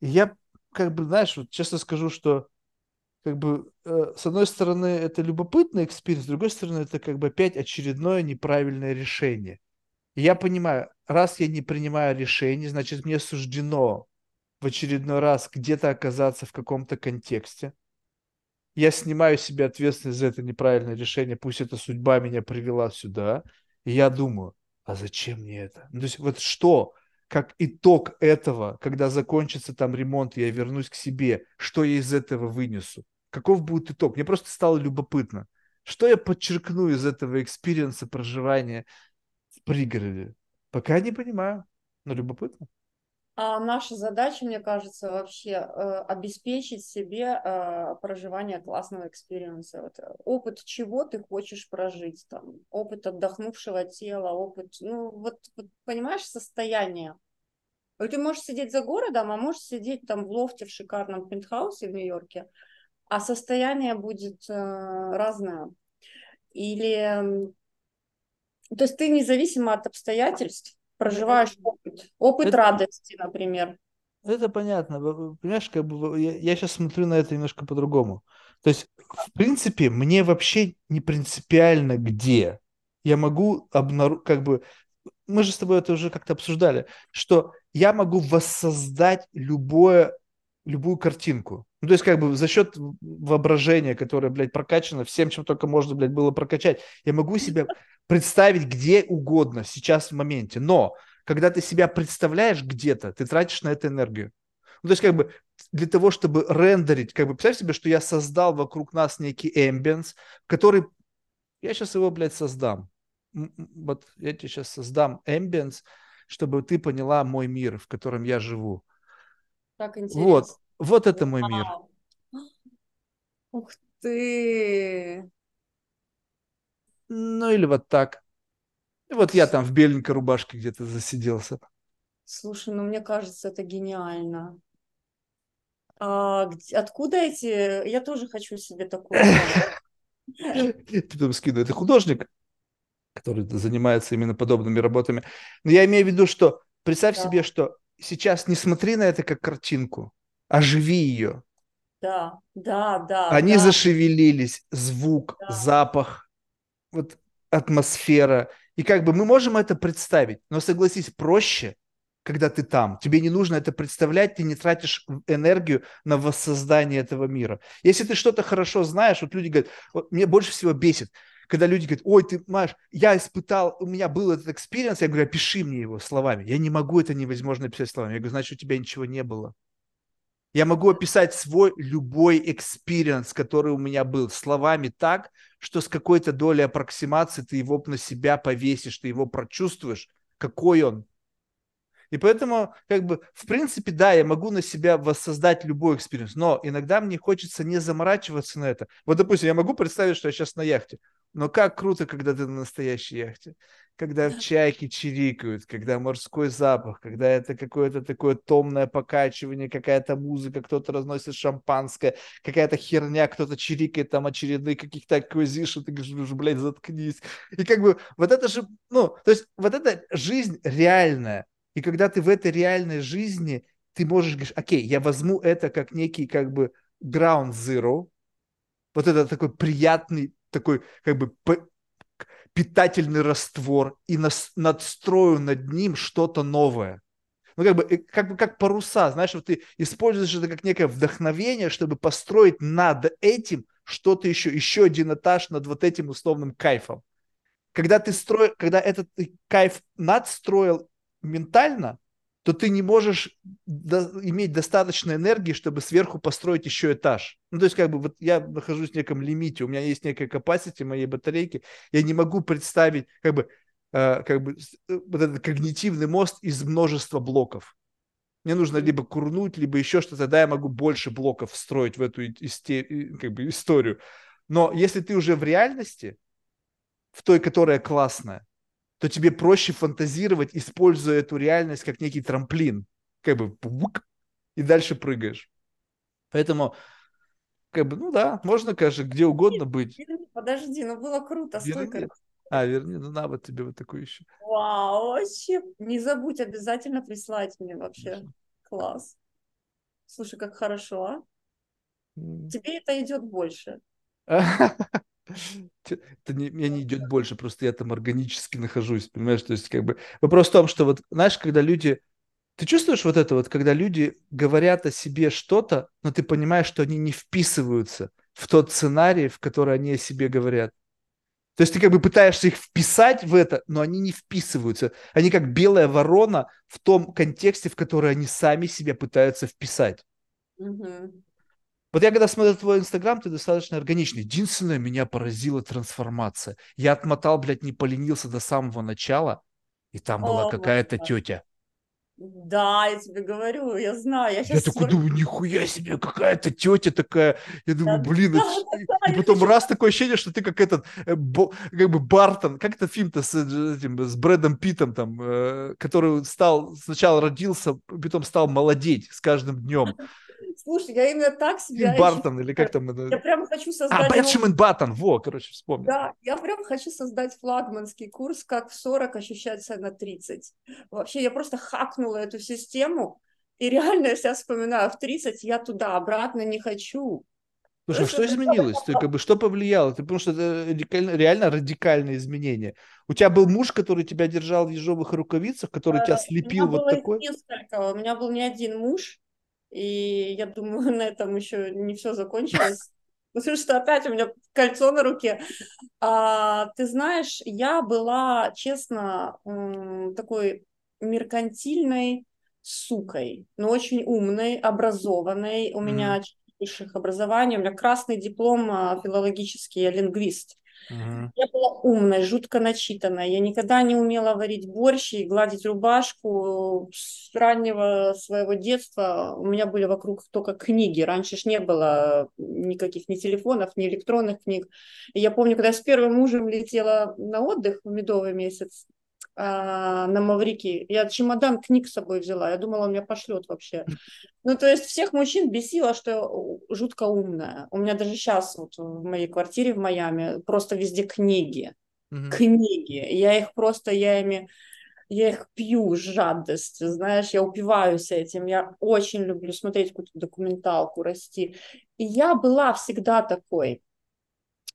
И я, как бы, знаешь, вот честно скажу, что как бы, э, с одной стороны, это любопытный experience, с другой стороны, это как бы опять очередное неправильное решение. И я понимаю, раз я не принимаю решение, значит, мне суждено в очередной раз где-то оказаться в каком-то контексте я снимаю себе ответственность за это неправильное решение, пусть эта судьба меня привела сюда, и я думаю, а зачем мне это? Ну, то есть вот что, как итог этого, когда закончится там ремонт, я вернусь к себе, что я из этого вынесу? Каков будет итог? Мне просто стало любопытно. Что я подчеркну из этого experience а проживания в пригороде? Пока не понимаю, но любопытно. А наша задача, мне кажется, вообще э, обеспечить себе э, проживание классного experience а. Вот, э, опыт чего ты хочешь прожить, там, опыт отдохнувшего тела, опыт, ну вот, вот понимаешь, состояние. Ты можешь сидеть за городом, а можешь сидеть там в лофте в шикарном пентхаусе в Нью-Йорке, а состояние будет разное. Или, то есть ты независимо от обстоятельств, проживаешь опыт, опыт это, радости, например. Это понятно. Понимаешь, как бы я, я сейчас смотрю на это немножко по-другому. То есть, в принципе, мне вообще не принципиально где. Я могу обнаружить, как бы, мы же с тобой это уже как-то обсуждали, что я могу воссоздать любое, любую картинку. Ну, то есть, как бы за счет воображения, которое, блядь, прокачано всем, чем только можно, блядь, было прокачать, я могу себе представить где угодно сейчас в моменте. Но когда ты себя представляешь где-то, ты тратишь на это энергию. Ну, то есть, как бы, для того, чтобы рендерить, как бы, представь себе, что я создал вокруг нас некий эмбиенс, который, я сейчас его, блядь, создам вот я тебе сейчас создам ambience, чтобы ты поняла мой мир, в котором я живу. Так интересно. Вот, вот это мой мир. Ух ты! Ну или вот так. И вот я там в беленькой рубашке где-то засиделся. Слушай, ну мне кажется, это гениально. А откуда эти? Я тоже хочу себе такое. [laughs] Ты там скину. Это художник? который занимается именно подобными работами. Но я имею в виду, что представь да. себе, что сейчас не смотри на это как картинку, а живи ее. Да, да, да. Они да. зашевелились, звук, да. запах, вот атмосфера. И как бы мы можем это представить, но согласись, проще, когда ты там. Тебе не нужно это представлять, ты не тратишь энергию на воссоздание этого мира. Если ты что-то хорошо знаешь, вот люди говорят, вот мне больше всего бесит, когда люди говорят, ой, ты, Маш, я испытал, у меня был этот experience, я говорю, опиши мне его словами. Я не могу это невозможно описать словами. Я говорю, значит, у тебя ничего не было. Я могу описать свой любой experience, который у меня был, словами так, что с какой-то долей аппроксимации ты его на себя повесишь, ты его прочувствуешь, какой он. И поэтому, как бы, в принципе, да, я могу на себя воссоздать любой experience, но иногда мне хочется не заморачиваться на это. Вот, допустим, я могу представить, что я сейчас на яхте. Но как круто, когда ты на настоящей яхте, когда чайки чирикают, когда морской запах, когда это какое-то такое томное покачивание, какая-то музыка, кто-то разносит шампанское, какая-то херня, кто-то чирикает там очередные каких-то acquisition, ты говоришь, блядь, заткнись. И как бы вот это же, ну, то есть вот эта жизнь реальная. И когда ты в этой реальной жизни, ты можешь говорить, окей, я возьму это как некий как бы ground zero, вот это такой приятный такой как бы питательный раствор и нас, надстрою над ним что-то новое. Ну, как бы, э, как бы как паруса, знаешь, вот ты используешь это как некое вдохновение, чтобы построить над этим что-то еще, еще один этаж над вот этим условным кайфом. Когда ты строил, когда этот кайф надстроил ментально, то ты не можешь до, иметь достаточно энергии, чтобы сверху построить еще этаж. Ну, то есть, как бы, вот я нахожусь в неком лимите, у меня есть некая capacity моей батарейки, я не могу представить, как бы, э, как бы, э, вот этот когнитивный мост из множества блоков. Мне нужно либо курнуть, либо еще что-то, тогда я могу больше блоков встроить в эту исте- как бы, историю. Но если ты уже в реальности, в той, которая классная, то тебе проще фантазировать, используя эту реальность как некий трамплин. Как бы и дальше прыгаешь. Поэтому, как бы, ну да, можно, конечно, где угодно быть. Подожди, ну было круто, верни. столько. А, верни, ну на, вот тебе вот такую еще. Вау, вообще, не забудь обязательно прислать мне вообще. Конечно. Класс. Слушай, как хорошо, а? Mm. Тебе это идет больше. [laughs] это не, мне не идет больше, просто я там органически нахожусь, понимаешь? То есть, как бы вопрос в том, что вот, знаешь, когда люди, ты чувствуешь вот это вот, когда люди говорят о себе что-то, но ты понимаешь, что они не вписываются в тот сценарий, в который они о себе говорят. То есть ты как бы пытаешься их вписать в это, но они не вписываются. Они как белая ворона в том контексте, в который они сами себя пытаются вписать. Угу. Вот я когда смотрел твой инстаграм, ты достаточно органичный. Единственное, меня поразила трансформация. Я отмотал, блядь, не поленился до самого начала, и там была какая-то тетя. Да, я тебе говорю, я знаю. Я, я такой думаю, нихуя себе, какая-то тетя такая. Я думаю, да, блин, да, это... да, и потом раз такое ощущение, что ты как этот, э, бо, как бы Бартон, как этот фильм-то с, э, этим, с Брэдом Питом там, э, который стал, сначала родился, потом стал молодеть с каждым днем. Слушай, я именно так себя... Бартон или как там это? Я прям хочу создать... А, Бенджамин Баттон, во, короче, вспомнил. Да, я прям хочу создать флагманский курс «Как в 40 ощущаться на 30». Вообще, я просто хакнула эту систему, и реально я себя вспоминаю, в 30 я туда, обратно не хочу. Слушай, а что изменилось? Ты как бы что повлияло? Ты потому что это радикально, реально радикальное изменение. У тебя был муж, который тебя держал в ежовых рукавицах, который тебя слепил вот такой? Несколько. У меня был не один муж, и я думаю, [laughs] на этом еще не все закончилось. Потому что опять у меня кольцо на руке. А, ты знаешь, я была, честно, такой меркантильной сукой, но очень умной, образованной. У mm-hmm. меня высших образований, у меня красный диплом а, филологический, я лингвист. Uh-huh. Я была умная, жутко начитанная. Я никогда не умела варить борщ и гладить рубашку. С раннего своего детства у меня были вокруг только книги. Раньше ж не было никаких ни телефонов, ни электронных книг. И я помню, когда я с первым мужем летела на отдых в медовый месяц, на Маврикии. Я чемодан книг с собой взяла. Я думала, он меня пошлет вообще. Ну, то есть всех мужчин бесило, что я жутко умная. У меня даже сейчас вот в моей квартире в Майами просто везде книги. Mm-hmm. Книги. Я их просто, я ими я их пью с жадностью, знаешь, я упиваюсь этим, я очень люблю смотреть какую-то документалку, расти. И я была всегда такой.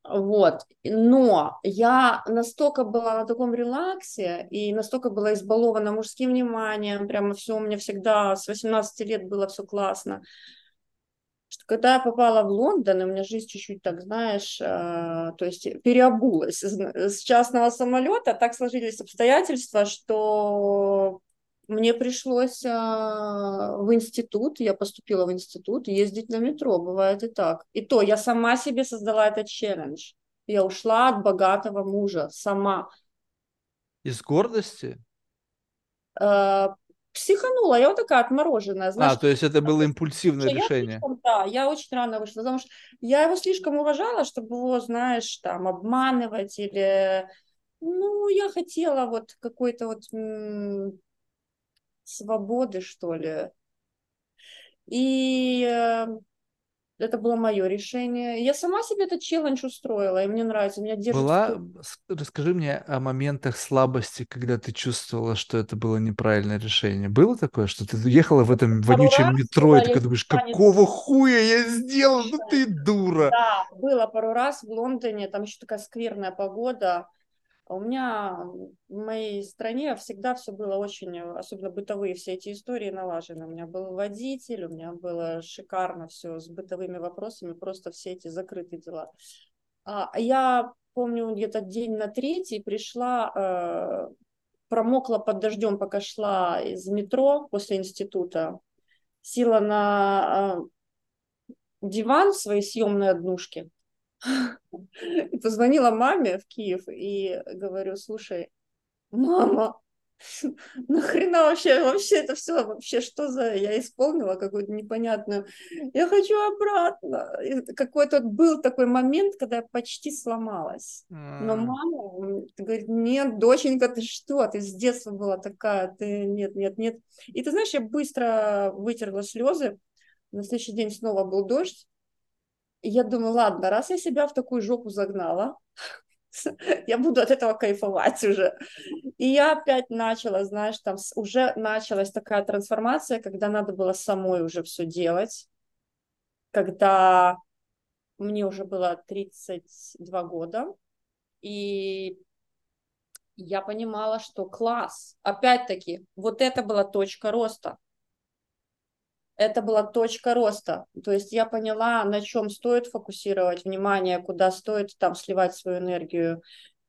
Вот, но я настолько была на таком релаксе и настолько была избалована мужским вниманием, прямо все у меня всегда с 18 лет было все классно, что когда я попала в Лондон, и у меня жизнь чуть-чуть так, знаешь, э, то есть переобулась с частного самолета, так сложились обстоятельства, что мне пришлось а, в институт, я поступила в институт, ездить на метро, бывает и так. И то я сама себе создала этот челлендж. Я ушла от богатого мужа сама. Из гордости? Э, психанула, я вот такая отмороженная. Знаешь, а, то есть это было импульсивное я решение? Слишком, да, я очень рано вышла, потому что я его слишком уважала, чтобы его, знаешь, там, обманывать или... Ну, я хотела вот какой-то вот свободы, что ли. И э, это было мое решение. Я сама себе этот челлендж устроила, и мне нравится, меня держит. Была, расскажи мне о моментах слабости, когда ты чувствовала, что это было неправильное решение. Было такое, что ты ехала в этом Пару вонючем метро, и ты думаешь, какого хуя я сделал? Ну ты дура. Да, было пару раз в Лондоне, там еще такая скверная погода, у меня в моей стране всегда все было очень, особенно бытовые все эти истории налажены. У меня был водитель, у меня было шикарно все с бытовыми вопросами, просто все эти закрытые дела. А я помню, где-то день на третий пришла, э, промокла под дождем, пока шла из метро после института, села на э, диван в своей съемной однушке, и позвонила маме в Киев и говорю, слушай, мама, [laughs] нахрена вообще, вообще это все, вообще что за, я исполнила какую-то непонятную, я хочу обратно. какой-то был такой момент, когда я почти сломалась. Но мама говорит, нет, доченька, ты что, ты с детства была такая, ты нет, нет, нет. И ты знаешь, я быстро вытерла слезы, на следующий день снова был дождь, я думаю, ладно, раз я себя в такую жопу загнала, [laughs] я буду от этого кайфовать уже. И я опять начала, знаешь, там уже началась такая трансформация, когда надо было самой уже все делать, когда мне уже было 32 года, и я понимала, что класс, опять-таки, вот это была точка роста это была точка роста. То есть я поняла, на чем стоит фокусировать внимание, куда стоит там сливать свою энергию.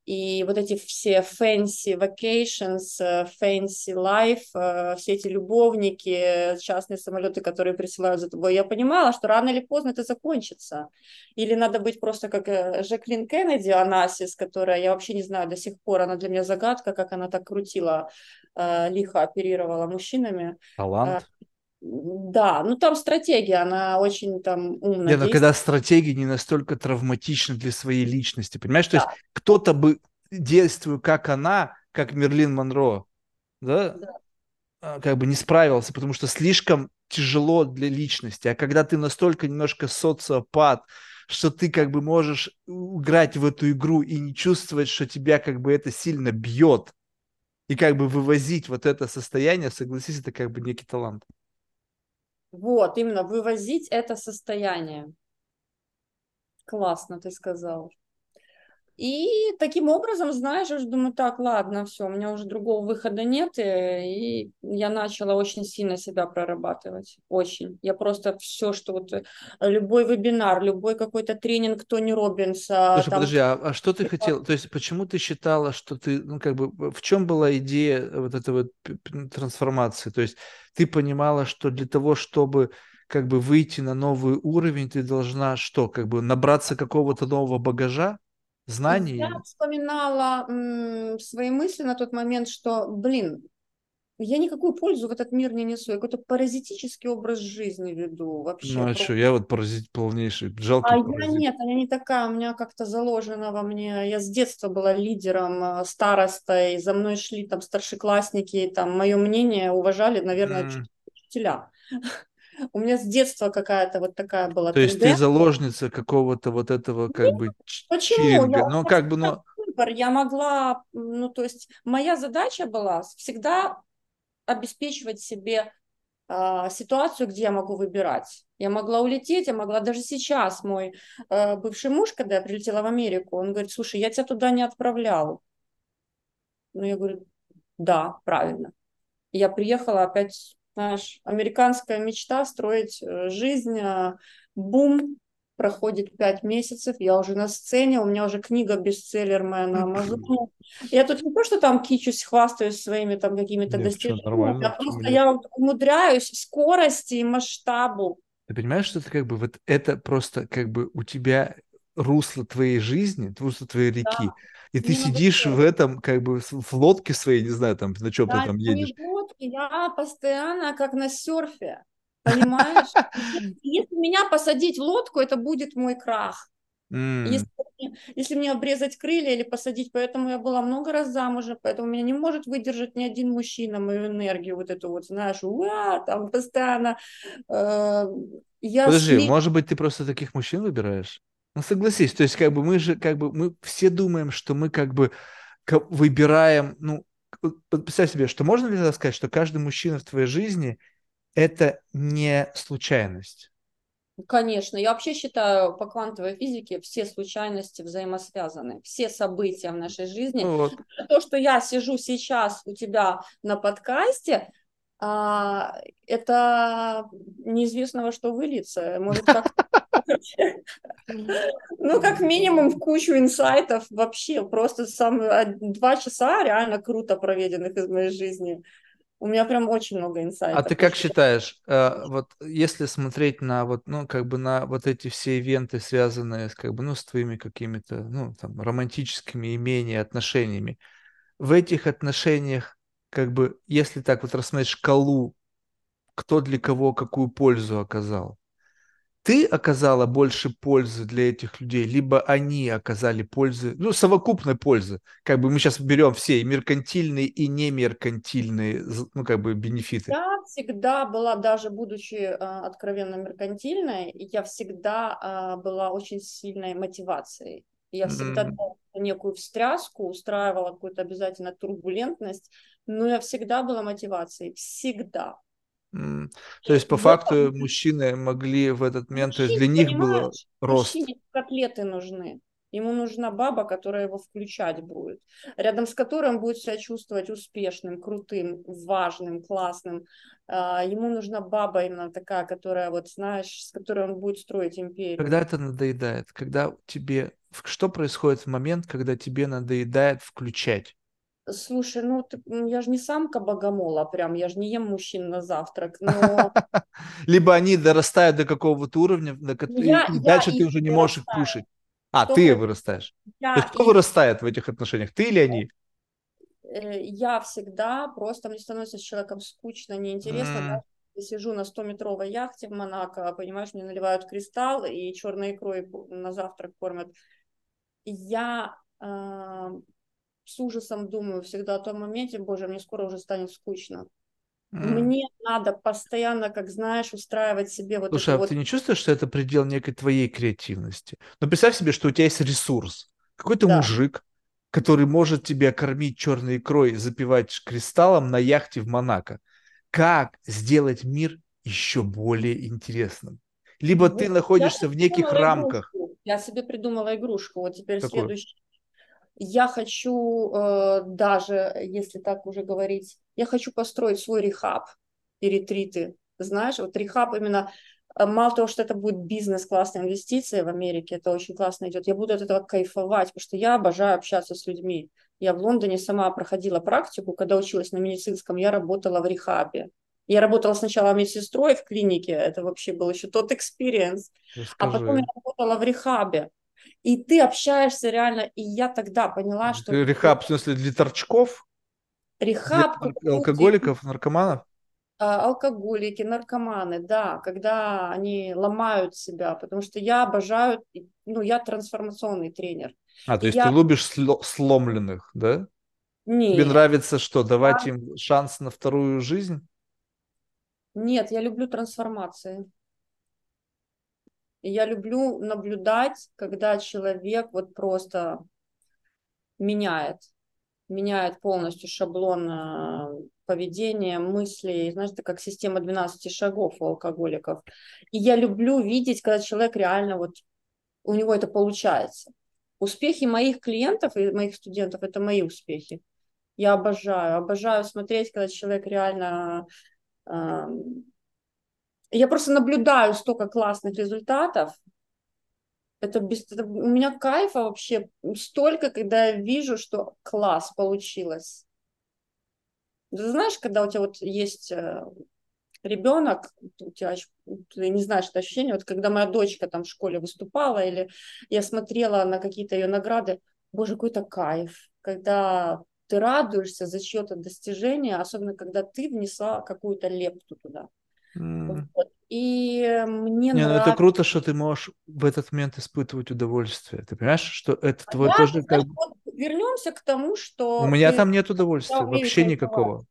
И вот эти все fancy vacations, э, fancy life, э, все эти любовники, частные самолеты, которые присылают за тобой, я понимала, что рано или поздно это закончится. Или надо быть просто как э, Жаклин Кеннеди, Анасис, которая, я вообще не знаю до сих пор, она для меня загадка, как она так крутила, лихо оперировала мужчинами. Талант. Да, ну там стратегия, она очень там умная. Нет, но когда стратегия не настолько травматична для своей личности, понимаешь? Да. То есть кто-то бы, действуя как она, как Мерлин Монро, да, да, а, как бы не справился, потому что слишком тяжело для личности. А когда ты настолько немножко социопат, что ты как бы можешь играть в эту игру и не чувствовать, что тебя как бы это сильно бьет, и как бы вывозить вот это состояние, согласись, это как бы некий талант. Вот, именно вывозить это состояние. Классно ты сказал. И таким образом, знаешь, я уже думаю, так, ладно, все, у меня уже другого выхода нет, и я начала очень сильно себя прорабатывать, очень. Я просто все, что вот э, любой вебинар, любой какой-то тренинг Тони Робинса. Слушай, там... подожди, а, а что ты хотела, то есть почему ты считала, что ты, ну как бы, в чем была идея вот этой вот трансформации? То есть ты понимала, что для того, чтобы как бы выйти на новый уровень, ты должна что, как бы набраться какого-то нового багажа? Знаний? Я вспоминала м, свои мысли на тот момент, что, блин, я никакую пользу в этот мир не несу, я какой-то паразитический образ жизни веду вообще. Ну а что, я вот паразит полнейший, жалкий А паразит. я нет, я не такая, у меня как-то заложено во мне, я с детства была лидером, э, старостой, за мной шли там старшеклассники, там мое мнение уважали, наверное, mm. учителя. У меня с детства какая-то вот такая была. То есть ты заложница какого-то вот этого как Нет, бы Почему? Я, ну как бы, но выбор. Я могла, ну то есть моя задача была всегда обеспечивать себе э, ситуацию, где я могу выбирать. Я могла улететь, я могла даже сейчас мой э, бывший муж, когда я прилетела в Америку, он говорит, слушай, я тебя туда не отправлял. Ну я говорю, да, правильно. я приехала опять знаешь, американская мечта строить э, жизнь, а, бум, проходит пять месяцев, я уже на сцене, у меня уже книга бестселлер моя на Амазоне. Я тут не то, что там кичусь, хвастаюсь своими там какими-то достижениями, а просто я умудряюсь скорости и масштабу. Ты понимаешь, что это как бы вот это просто как бы у тебя русло твоей жизни, русло твоей реки. Да. И ты сидишь в этом, как бы, в лодке своей, не знаю, там, на чем да, ты там едешь. Не лодке, я постоянно как на серфе, понимаешь? [laughs] Если меня посадить в лодку, это будет мой крах. Если, если мне обрезать крылья или посадить, поэтому я была много раз замужем, поэтому меня не может выдержать ни один мужчина мою энергию, вот эту вот, знаешь, уа, там постоянно. Э, я Подожди, сли... может быть, ты просто таких мужчин выбираешь? Ну согласись, то есть как бы мы же как бы мы все думаем, что мы как бы выбираем, ну представь себе, что можно ли сказать, что каждый мужчина в твоей жизни это не случайность? Конечно, я вообще считаю по квантовой физике все случайности взаимосвязаны, все события в нашей жизни. Ну вот. То, что я сижу сейчас у тебя на подкасте, а, это неизвестного, что выльется. Может, как ну, как минимум в кучу инсайтов вообще. Просто сам два часа реально круто проведенных из моей жизни. У меня прям очень много инсайтов. А ты как считаешь, э, вот если смотреть на вот, ну, как бы на вот эти все ивенты, связанные с, как бы, ну, с твоими какими-то, ну, там, романтическими имениями, отношениями, в этих отношениях, как бы, если так вот рассмотреть шкалу, кто для кого какую пользу оказал, ты оказала больше пользы для этих людей, либо они оказали пользы, ну, совокупной пользы. Как бы мы сейчас берем все и меркантильные, и не меркантильные, ну, как бы бенефиты. Я всегда была, даже будучи э, откровенно меркантильной, я всегда э, была очень сильной мотивацией. Я всегда mm. некую встряску, устраивала какую-то обязательно турбулентность, но я всегда была мотивацией, всегда. То есть, по факту, мужчины могли в этот момент, то есть для них было рост. Мужчине котлеты нужны. Ему нужна баба, которая его включать будет, рядом с которой он будет себя чувствовать успешным, крутым, важным, классным. А, ему нужна баба именно такая, которая, вот знаешь, с которой он будет строить империю. Когда это надоедает? Когда тебе... Что происходит в момент, когда тебе надоедает включать? Слушай, ну ты, я же не самка богомола, прям, я же не ем мужчин на завтрак, но... [laughs] Либо они дорастают до какого-то уровня, и, я, и дальше ты уже не можешь их кушать. А, ты вырастаешь. Есть кто вырастает в этих отношениях, ты или они? Э, я всегда просто, мне становится с человеком скучно, неинтересно? Я сижу на 100-метровой яхте в Монако, понимаешь, мне наливают кристалл и черной икрой на завтрак кормят. Я э, с ужасом думаю всегда о том моменте, боже, мне скоро уже станет скучно. Mm. Мне надо постоянно, как знаешь, устраивать себе вот Слушай, а вот... ты не чувствуешь, что это предел некой твоей креативности? Но представь себе, что у тебя есть ресурс. Какой-то да. мужик, который может тебя кормить черной икрой, запивать кристаллом на яхте в Монако. Как сделать мир еще более интересным? Либо вот, ты находишься в неких рамках. Группу Я себе придумала игрушку. Вот теперь Какую? следующий. Я хочу э, даже, если так уже говорить, я хочу построить свой рехаб и ретриты. Знаешь, вот rehab именно э, мало того, что это будет бизнес, классная инвестиция в Америке, это очень классно идет, я буду от этого кайфовать, потому что я обожаю общаться с людьми. Я в Лондоне сама проходила практику, когда училась на медицинском, я работала в rehab е. Я работала сначала медсестрой в клинике, это вообще был еще тот experience, а потом я работала в rehab е. И ты общаешься реально, и я тогда поняла, что... Rehab, в смысле, для торчков? Рехаб... Для алкоголиков, наркоманов? А, алкоголики, наркоманы, да, когда они ломают себя, потому что я обожаю, ну, я трансформационный тренер. А, то есть я... ты любишь сломленных, да? Нет. Тебе нравится что, давать я... им шанс на вторую жизнь? Нет, я люблю трансформации. Я люблю наблюдать, когда человек вот просто меняет, меняет полностью шаблон э, поведения, мыслей. Знаешь, это как система 12 шагов у алкоголиков. И я люблю видеть, когда человек реально вот у него это получается. Успехи моих клиентов и моих студентов – это мои успехи. Я обожаю, обожаю смотреть, когда человек реально я просто наблюдаю столько классных результатов. Это, без, это у меня кайфа вообще столько, когда я вижу, что класс получилось. Ты знаешь, когда у тебя вот есть э, ребенок, у тебя ты не знаешь это ощущение, вот когда моя дочка там в школе выступала, или я смотрела на какие-то ее награды, боже, какой-то кайф, когда ты радуешься за чье-то достижение, особенно когда ты внесла какую-то лепту туда. Mm. Вот. И мне Не, нравится... ну это круто, что ты можешь в этот момент испытывать удовольствие. Ты понимаешь, что это а твой я, тоже как вот Вернемся к тому, что... У меня там нет удовольствия, вообще никакого.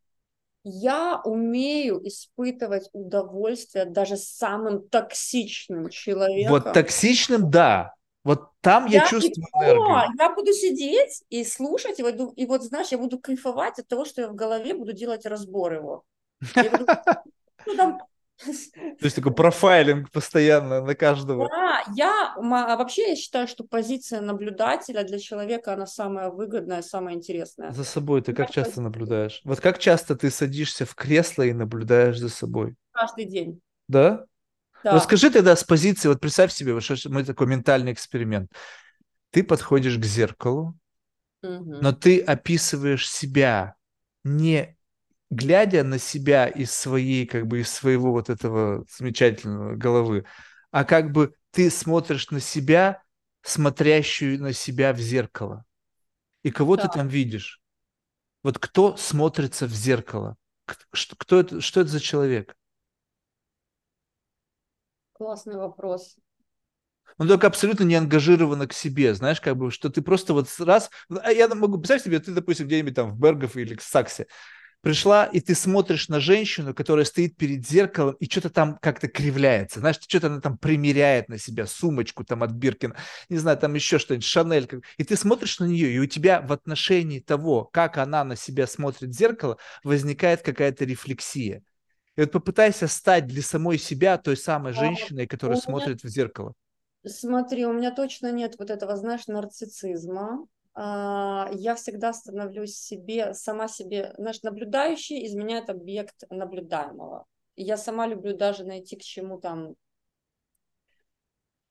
Я умею испытывать удовольствие даже самым токсичным человеком. Вот токсичным, да. Вот там я, я чувствую легко, энергию. Я буду сидеть и слушать, и вот, и вот, знаешь, я буду кайфовать от того, что я в голове буду делать разбор его. Ну, То есть такой профайлинг постоянно на каждого. Да, я а вообще я считаю, что позиция наблюдателя для человека она самая выгодная, самая интересная. За собой ты как часто наблюдаешь? Вот как часто ты садишься в кресло и наблюдаешь за собой? Каждый день. Да? Да. Ну скажи тогда с позиции, вот представь себе, вот, что мы такой ментальный эксперимент. Ты подходишь к зеркалу, угу. но ты описываешь себя не глядя на себя из своей, как бы из своего вот этого замечательного головы, а как бы ты смотришь на себя, смотрящую на себя в зеркало. И кого да. ты там видишь? Вот кто смотрится в зеркало? Кто, кто это, что это за человек? Классный вопрос. Он только абсолютно не ангажировано к себе, знаешь, как бы, что ты просто вот раз... А я могу представить себе, ты, допустим, где-нибудь там в Бергов или в Саксе, пришла, и ты смотришь на женщину, которая стоит перед зеркалом, и что-то там как-то кривляется. Знаешь, что-то она там примеряет на себя, сумочку там от Биркина, не знаю, там еще что-нибудь, Шанель. И ты смотришь на нее, и у тебя в отношении того, как она на себя смотрит в зеркало, возникает какая-то рефлексия. И вот попытайся стать для самой себя той самой женщиной, которая смотрит в зеркало. Смотри, у меня точно нет вот этого, знаешь, нарциссизма. А, я всегда становлюсь себе, сама себе, знаешь, наблюдающий изменяет объект наблюдаемого. Я сама люблю даже найти к чему там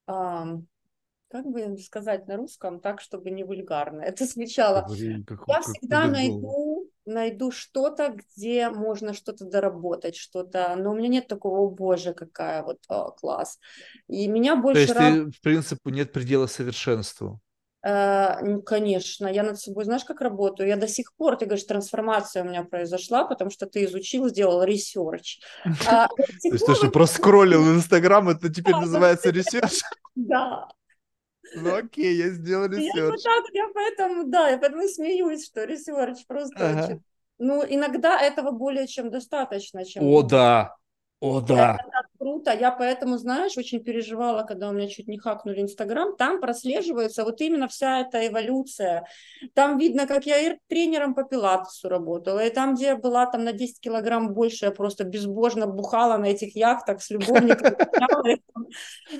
как бы сказать на русском так, чтобы не вульгарно это звучало. Как, я как всегда найду, найду что-то, где можно что-то доработать, что-то, но у меня нет такого, о боже, какая вот о, класс. И меня больше... То есть рад... ты, в принципе, нет предела совершенству? Э, конечно, я над собой, знаешь, как работаю? Я до сих пор, ты говоришь, трансформация у меня произошла, потому что ты изучил, сделал research. [laughs] То есть ты что, проскроллил [laughs] Инстаграм, это теперь называется research? [laughs] Да, ну окей, я сделал ресерч. Я, поэтому, да, я поэтому смеюсь, что research просто. Ну, иногда этого более чем достаточно. Чем О, да, о, да. круто. Я поэтому, знаешь, очень переживала, когда у меня чуть не хакнули Инстаграм. Там прослеживается вот именно вся эта эволюция. Там видно, как я и тренером по пилатесу работала, и там, где я была там на 10 килограмм больше, я просто безбожно бухала на этих яхтах с любовником. [laughs]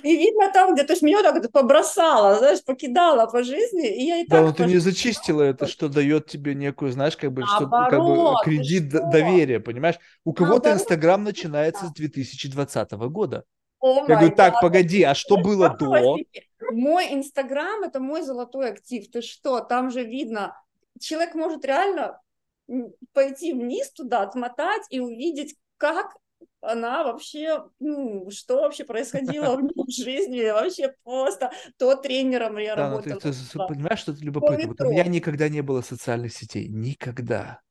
И видно там, где, то есть меня так это побросало, знаешь, покидала по жизни, и я и Да, но ты не зачистила это, что дает тебе некую, знаешь, как бы, что, как бы кредит доверия, понимаешь? У кого-то Инстаграм начинается с 2020 года. Oh я говорю, так, God. погоди, а что было до? Мой Инстаграм – это мой золотой актив. Ты что, там же видно, человек может реально пойти вниз туда, отмотать и увидеть, как она вообще, ну, что вообще происходило в [laughs] жизни, вообще просто то тренером я да, работала. Ты, ты, ты понимаешь, что это любопытно? Вот у меня никогда не было социальных сетей, никогда.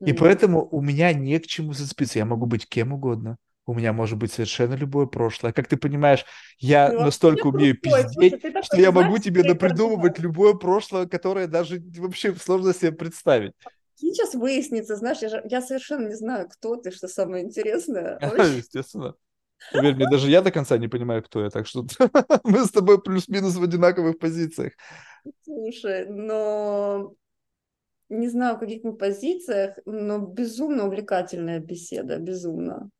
И поэтому у меня не к чему зацепиться. Я могу быть кем угодно. У меня может быть совершенно любое прошлое. Как ты понимаешь, я ну, настолько умею крутой. пиздеть, Слушай, что я могу тебе напридумывать любое прошлое, которое даже вообще сложно себе представить. Сейчас выяснится, знаешь, я, же, я совершенно не знаю, кто ты, что самое интересное. [laughs] Естественно. Поверь мне, даже я до конца не понимаю, кто я, так что [laughs] мы с тобой плюс-минус в одинаковых позициях. Слушай, но не знаю, в каких мы позициях, но безумно увлекательная беседа, безумно.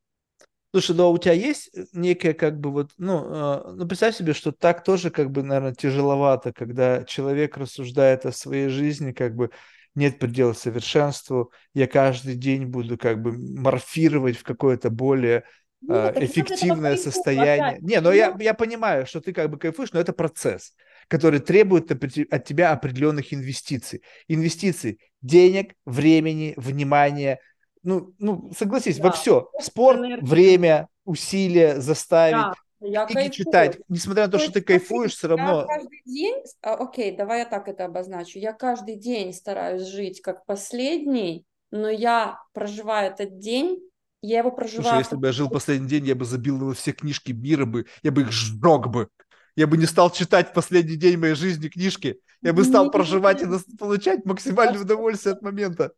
Слушай, ну а у тебя есть некая как бы вот, ну, э, ну представь себе, что так тоже как бы, наверное, тяжеловато, когда человек рассуждает о своей жизни, как бы нет предела совершенству, я каждый день буду как бы морфировать в какое-то более нет, э, эффективное состояние. Не, но я, я понимаю, что ты как бы кайфуешь, но это процесс который требует от тебя определенных инвестиций. Инвестиций денег, времени, внимания. Ну, ну согласись, да. во все. Спорт, энергия. время, усилия заставить. Да. Я книги кайфую. читать, несмотря на то, то что ты кайфуешь, все равно. Я каждый день, а, окей, давай я так это обозначу. Я каждый день стараюсь жить как последний, но я проживаю этот день я его проживаю. Слушай, если бы я жил последний день, я бы забил на все книжки мира бы, я бы их сжег бы я бы не стал читать последний день моей жизни книжки, я бы стал проживать и получать максимальное удовольствие от момента.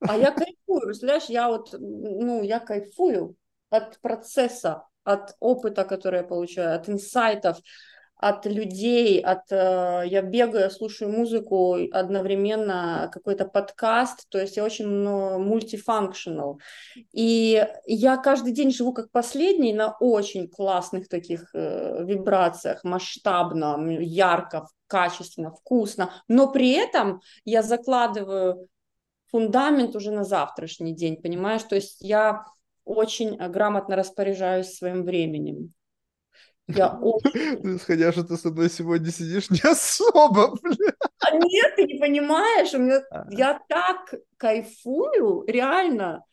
А я кайфую, представляешь, я вот, ну, я кайфую от процесса, от опыта, который я получаю, от инсайтов, от людей, от э, я бегаю, слушаю музыку одновременно, какой-то подкаст, то есть я очень мультифункционал. И я каждый день живу как последний на очень классных таких э, вибрациях, масштабно, ярко, качественно, вкусно, но при этом я закладываю фундамент уже на завтрашний день, понимаешь? То есть я очень грамотно распоряжаюсь своим временем. Я [laughs] очень... Исходя, что ты со мной сегодня сидишь, не особо, [laughs] бля. А нет, ты не понимаешь, у меня... А. я так кайфую, реально.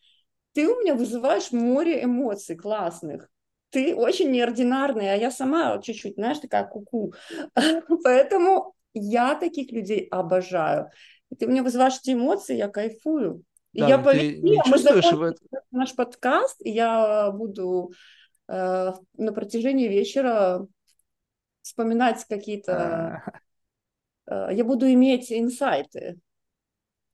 Ты у меня вызываешь море эмоций классных. Ты очень неординарный, а я сама чуть-чуть, знаешь, такая куку. -ку. [laughs] Поэтому я таких людей обожаю. Ты мне вызываешь эти эмоции, я кайфую. И да, я полетела, мы закончили наш подкаст, и я буду Э, на протяжении вечера вспоминать какие-то... А. Э, я буду иметь инсайты.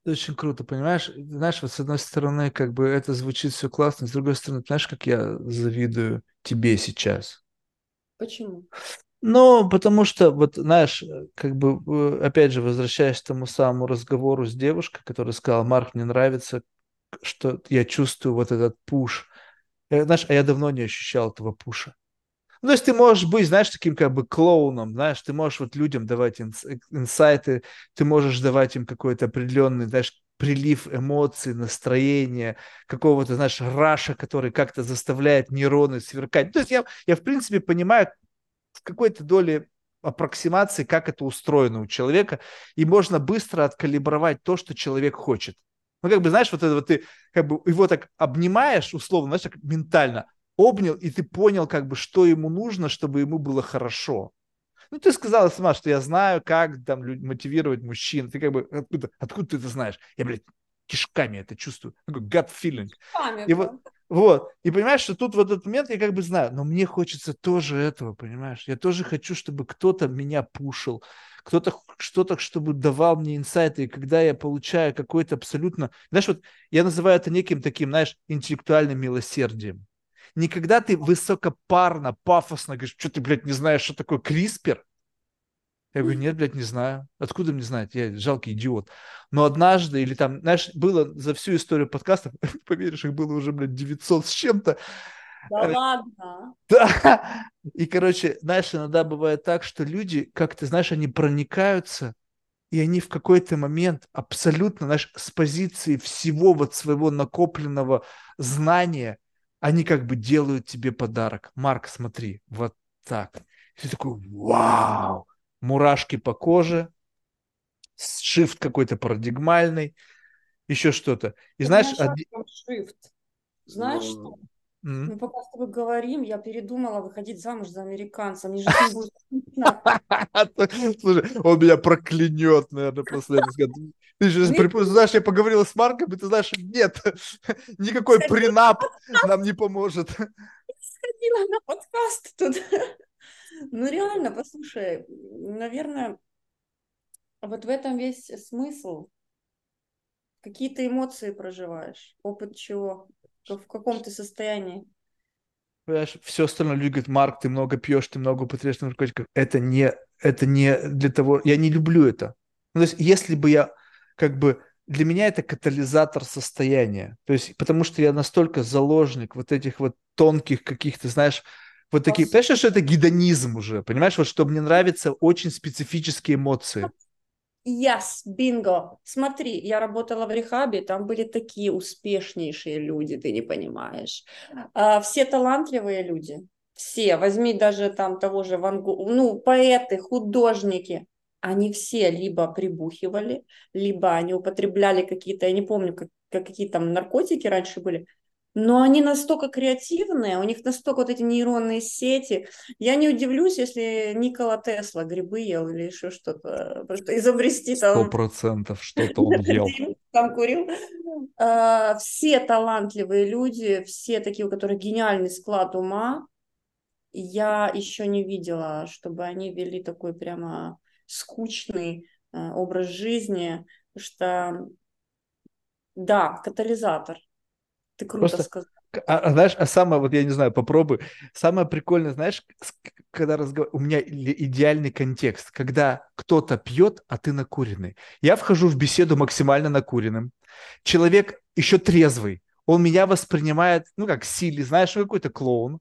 Очень круто, понимаешь? Знаешь, вот с одной стороны, как бы это звучит все классно, с другой стороны, знаешь, как я завидую тебе сейчас? Почему? Ну, потому что, вот, знаешь, как бы, э, опять же, возвращаясь к тому самому разговору с девушкой, которая сказала, Марк, мне нравится, что я чувствую вот этот пуш, я, знаешь, а я давно не ощущал этого пуша. Ну, то есть ты можешь быть, знаешь, таким как бы клоуном, знаешь, ты можешь вот людям давать инс- инсайты, ты можешь давать им какой-то определенный, знаешь, прилив эмоций, настроения, какого-то, знаешь, раша, который как-то заставляет нейроны сверкать. То есть я, я в принципе, понимаю какой-то доле аппроксимации, как это устроено у человека, и можно быстро откалибровать то, что человек хочет. Ну, как бы, знаешь, вот это вот ты как бы его так обнимаешь, условно, знаешь, так ментально, обнял, и ты понял, как бы, что ему нужно, чтобы ему было хорошо. Ну, ты сказала сама, что я знаю, как там мотивировать мужчин. Ты как бы, откуда, откуда ты это знаешь? Я, блядь, кишками это чувствую. [laughs] Такой gut feeling. Кишками, и вот, вот. И понимаешь, что тут в этот момент я как бы знаю, но мне хочется тоже этого, понимаешь? Я тоже хочу, чтобы кто-то меня пушил, кто-то что-то, чтобы давал мне инсайты, и когда я получаю какой-то абсолютно... Знаешь, вот я называю это неким таким, знаешь, интеллектуальным милосердием. Никогда ты высокопарно, пафосно говоришь, что ты, блядь, не знаешь, что такое криспер? Я говорю, нет, блядь, не знаю. Откуда мне знать? Я жалкий идиот. Но однажды, или там, знаешь, было за всю историю подкастов, [laughs] поверишь, их было уже, блядь, 900 с чем-то. Да э, ладно? [laughs] Да. И, короче, знаешь, иногда бывает так, что люди, как ты знаешь, они проникаются, и они в какой-то момент абсолютно, знаешь, с позиции всего вот своего накопленного знания, они как бы делают тебе подарок. Марк, смотри, вот так. И ты такой, вау, мурашки по коже, шифт какой-то парадигмальный, еще что-то. И знаешь... Од... Знаешь ну, что? Mm-hmm. Мы пока с тобой говорим, я передумала выходить замуж за американца. Мне же не будет [laughs] Слушай, он меня проклянет, наверное, после этого. Ты же знаешь, я поговорила с Марком, и ты знаешь, нет, [laughs] никакой принап нам не поможет. Сходила на подкаст тут. Ну, реально, послушай, наверное, вот в этом весь смысл. Какие ты эмоции проживаешь? Опыт чего? В каком ты состоянии? Понимаешь, все остальное люди говорят, Марк, ты много пьешь, ты много употребляешь наркотиков. Это не, это не для того, я не люблю это. Ну, то есть, если бы я, как бы, для меня это катализатор состояния. То есть, потому что я настолько заложник вот этих вот тонких каких-то, знаешь, вот такие, понимаешь, что это гедонизм уже, понимаешь, вот что мне нравятся очень специфические эмоции. Yes, бинго. Смотри, я работала в рехабе, там были такие успешнейшие люди, ты не понимаешь. А, все талантливые люди, все. Возьми даже там того же Ван Гога, ну, поэты, художники. Они все либо прибухивали, либо они употребляли какие-то, я не помню, как, какие там наркотики раньше были, но они настолько креативные, у них настолько вот эти нейронные сети. Я не удивлюсь, если Никола Тесла грибы ел или еще что-то, просто изобрести там... Сто процентов что-то он [laughs] ел. Там курил. А, все талантливые люди, все такие, у которых гениальный склад ума, я еще не видела, чтобы они вели такой прямо скучный а, образ жизни, что да, катализатор. Ты круто Просто, сказал. А, а знаешь, а самое, вот я не знаю, попробуй. Самое прикольное, знаешь, когда разговор... у меня идеальный контекст, когда кто-то пьет, а ты накуренный. Я вхожу в беседу максимально накуренным. Человек еще трезвый. Он меня воспринимает, ну, как силе, знаешь, какой-то клоун.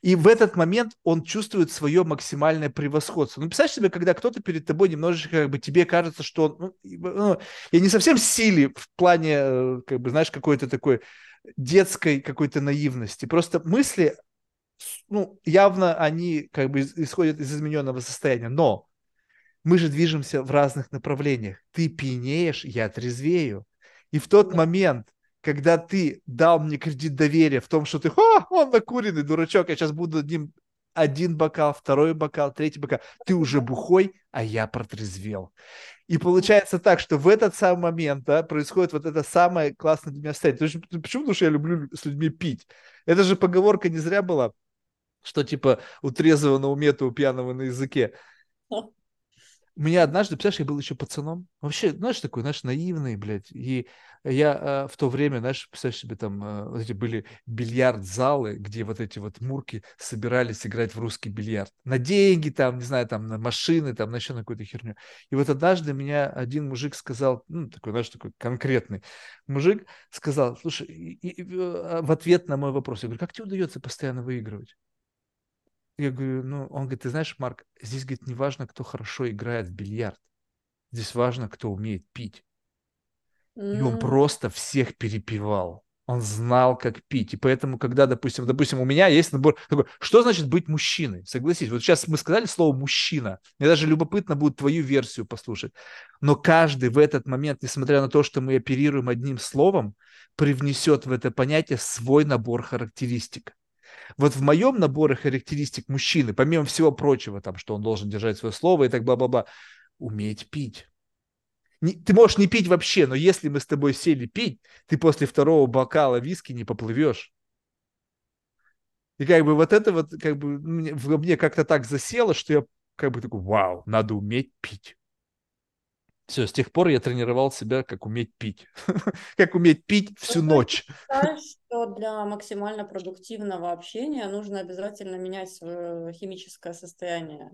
И в этот момент он чувствует свое максимальное превосходство. Ну, представь себе, когда кто-то перед тобой немножечко, как бы, тебе кажется, что он, ну, ну, я не совсем силе в плане, э, как бы, знаешь, какой-то такой детской какой-то наивности. Просто мысли, ну, явно они как бы исходят из измененного состояния, но мы же движемся в разных направлениях. Ты пьянеешь, я трезвею. И в тот момент, когда ты дал мне кредит доверия в том, что ты, а, он накуренный дурачок, я сейчас буду одним один бокал, второй бокал, третий бокал, ты уже бухой, а я протрезвел. И получается так, что в этот самый момент да, происходит вот это самое классное для меня состояние. Почему? Потому что я люблю с людьми пить. Это же поговорка не зря была, что типа у трезвого на уме, то у пьяного на языке меня однажды, представляешь, я был еще пацаном, вообще, знаешь, такой, знаешь, наивный, блядь, и я э, в то время, знаешь, представляешь себе, там э, эти были бильярд-залы, где вот эти вот мурки собирались играть в русский бильярд. На деньги там, не знаю, там на машины, там на еще на какую-то херню. И вот однажды меня один мужик сказал, ну, такой, знаешь, такой конкретный мужик сказал, слушай, и, и, в ответ на мой вопрос, я говорю, как тебе удается постоянно выигрывать? Я говорю, ну, он говорит, ты знаешь, Марк, здесь, говорит, не важно, кто хорошо играет в бильярд. Здесь важно, кто умеет пить. И он просто всех перепевал. Он знал, как пить. И поэтому, когда, допустим, допустим, у меня есть набор такой, что значит быть мужчиной? Согласись, вот сейчас мы сказали слово мужчина. Мне даже любопытно будет твою версию послушать. Но каждый в этот момент, несмотря на то, что мы оперируем одним словом, привнесет в это понятие свой набор характеристик. Вот в моем наборе характеристик мужчины, помимо всего прочего, там, что он должен держать свое слово и так бла-бла-бла, уметь пить. Не, ты можешь не пить вообще, но если мы с тобой сели пить, ты после второго бокала виски не поплывешь. И как бы вот это вот как бы мне, мне как-то так засело, что я как бы такой, вау, надо уметь пить. Все, с тех пор я тренировал себя, как уметь пить. [laughs] как уметь пить всю ночь. Считаешь, что для максимально продуктивного общения нужно обязательно менять свое химическое состояние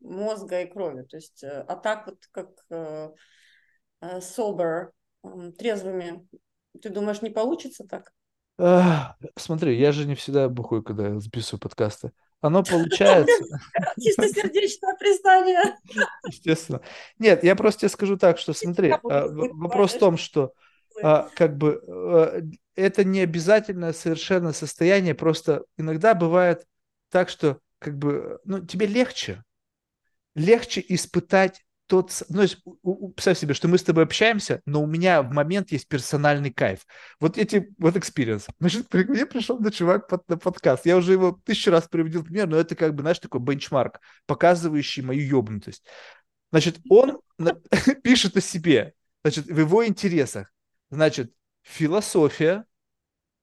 мозга и крови. То есть, э, а так вот как э, э, sober, трезвыми, ты думаешь, не получится так? Смотри, я же не всегда бухой, когда записываю подкасты. Оно получается. [laughs] Чистосердечное признание. Естественно. Нет, я просто тебе скажу так, что смотри, а, вопрос в том, что а, как бы э, это не обязательно совершенно состояние, просто иногда бывает так, что как бы, ну, тебе легче, легче испытать тот, ну, представь себе, что мы с тобой общаемся, но у меня в момент есть персональный кайф. Вот эти, вот experience. Значит, к мне пришел на чувак под, на подкаст. Я уже его тысячу раз приводил пример, но это как бы, знаешь, такой benchmark, показывающий мою ебнутость. Значит, он [laughs] пишет о себе, значит, в его интересах. Значит, философия,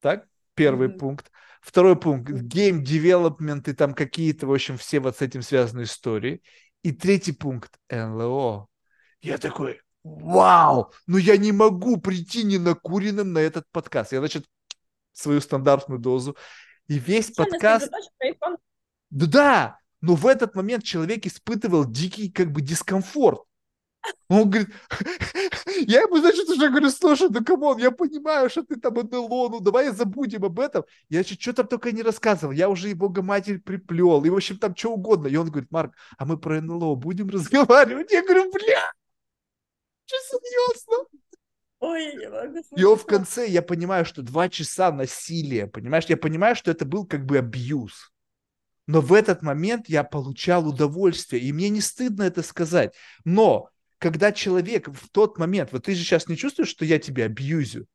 так, первый mm-hmm. пункт. Второй пункт, гейм девелопмент и там какие-то, в общем, все вот с этим связанные истории. И третий пункт – НЛО. Я такой, вау, ну я не могу прийти не накуренным на этот подкаст. Я, значит, свою стандартную дозу. И весь подкаст... Да, да, но в этот момент человек испытывал дикий как бы дискомфорт. Он говорит, [laughs] я ему, значит, уже говорю, слушай, ну come on, я понимаю, что ты там НЛО, ну давай забудем об этом. Я, значит, что там только не рассказывал, я уже его матерь приплел, и, в общем, там что угодно. И он говорит, Марк, а мы про НЛО будем [laughs] разговаривать? Я говорю, бля, что серьезно? Ой, я могу И он в конце, я понимаю, что два часа насилия, понимаешь? Я понимаю, что это был как бы абьюз. Но в этот момент я получал удовольствие, и мне не стыдно это сказать. Но когда человек в тот момент, вот ты же сейчас не чувствуешь, что я тебя абьюзю?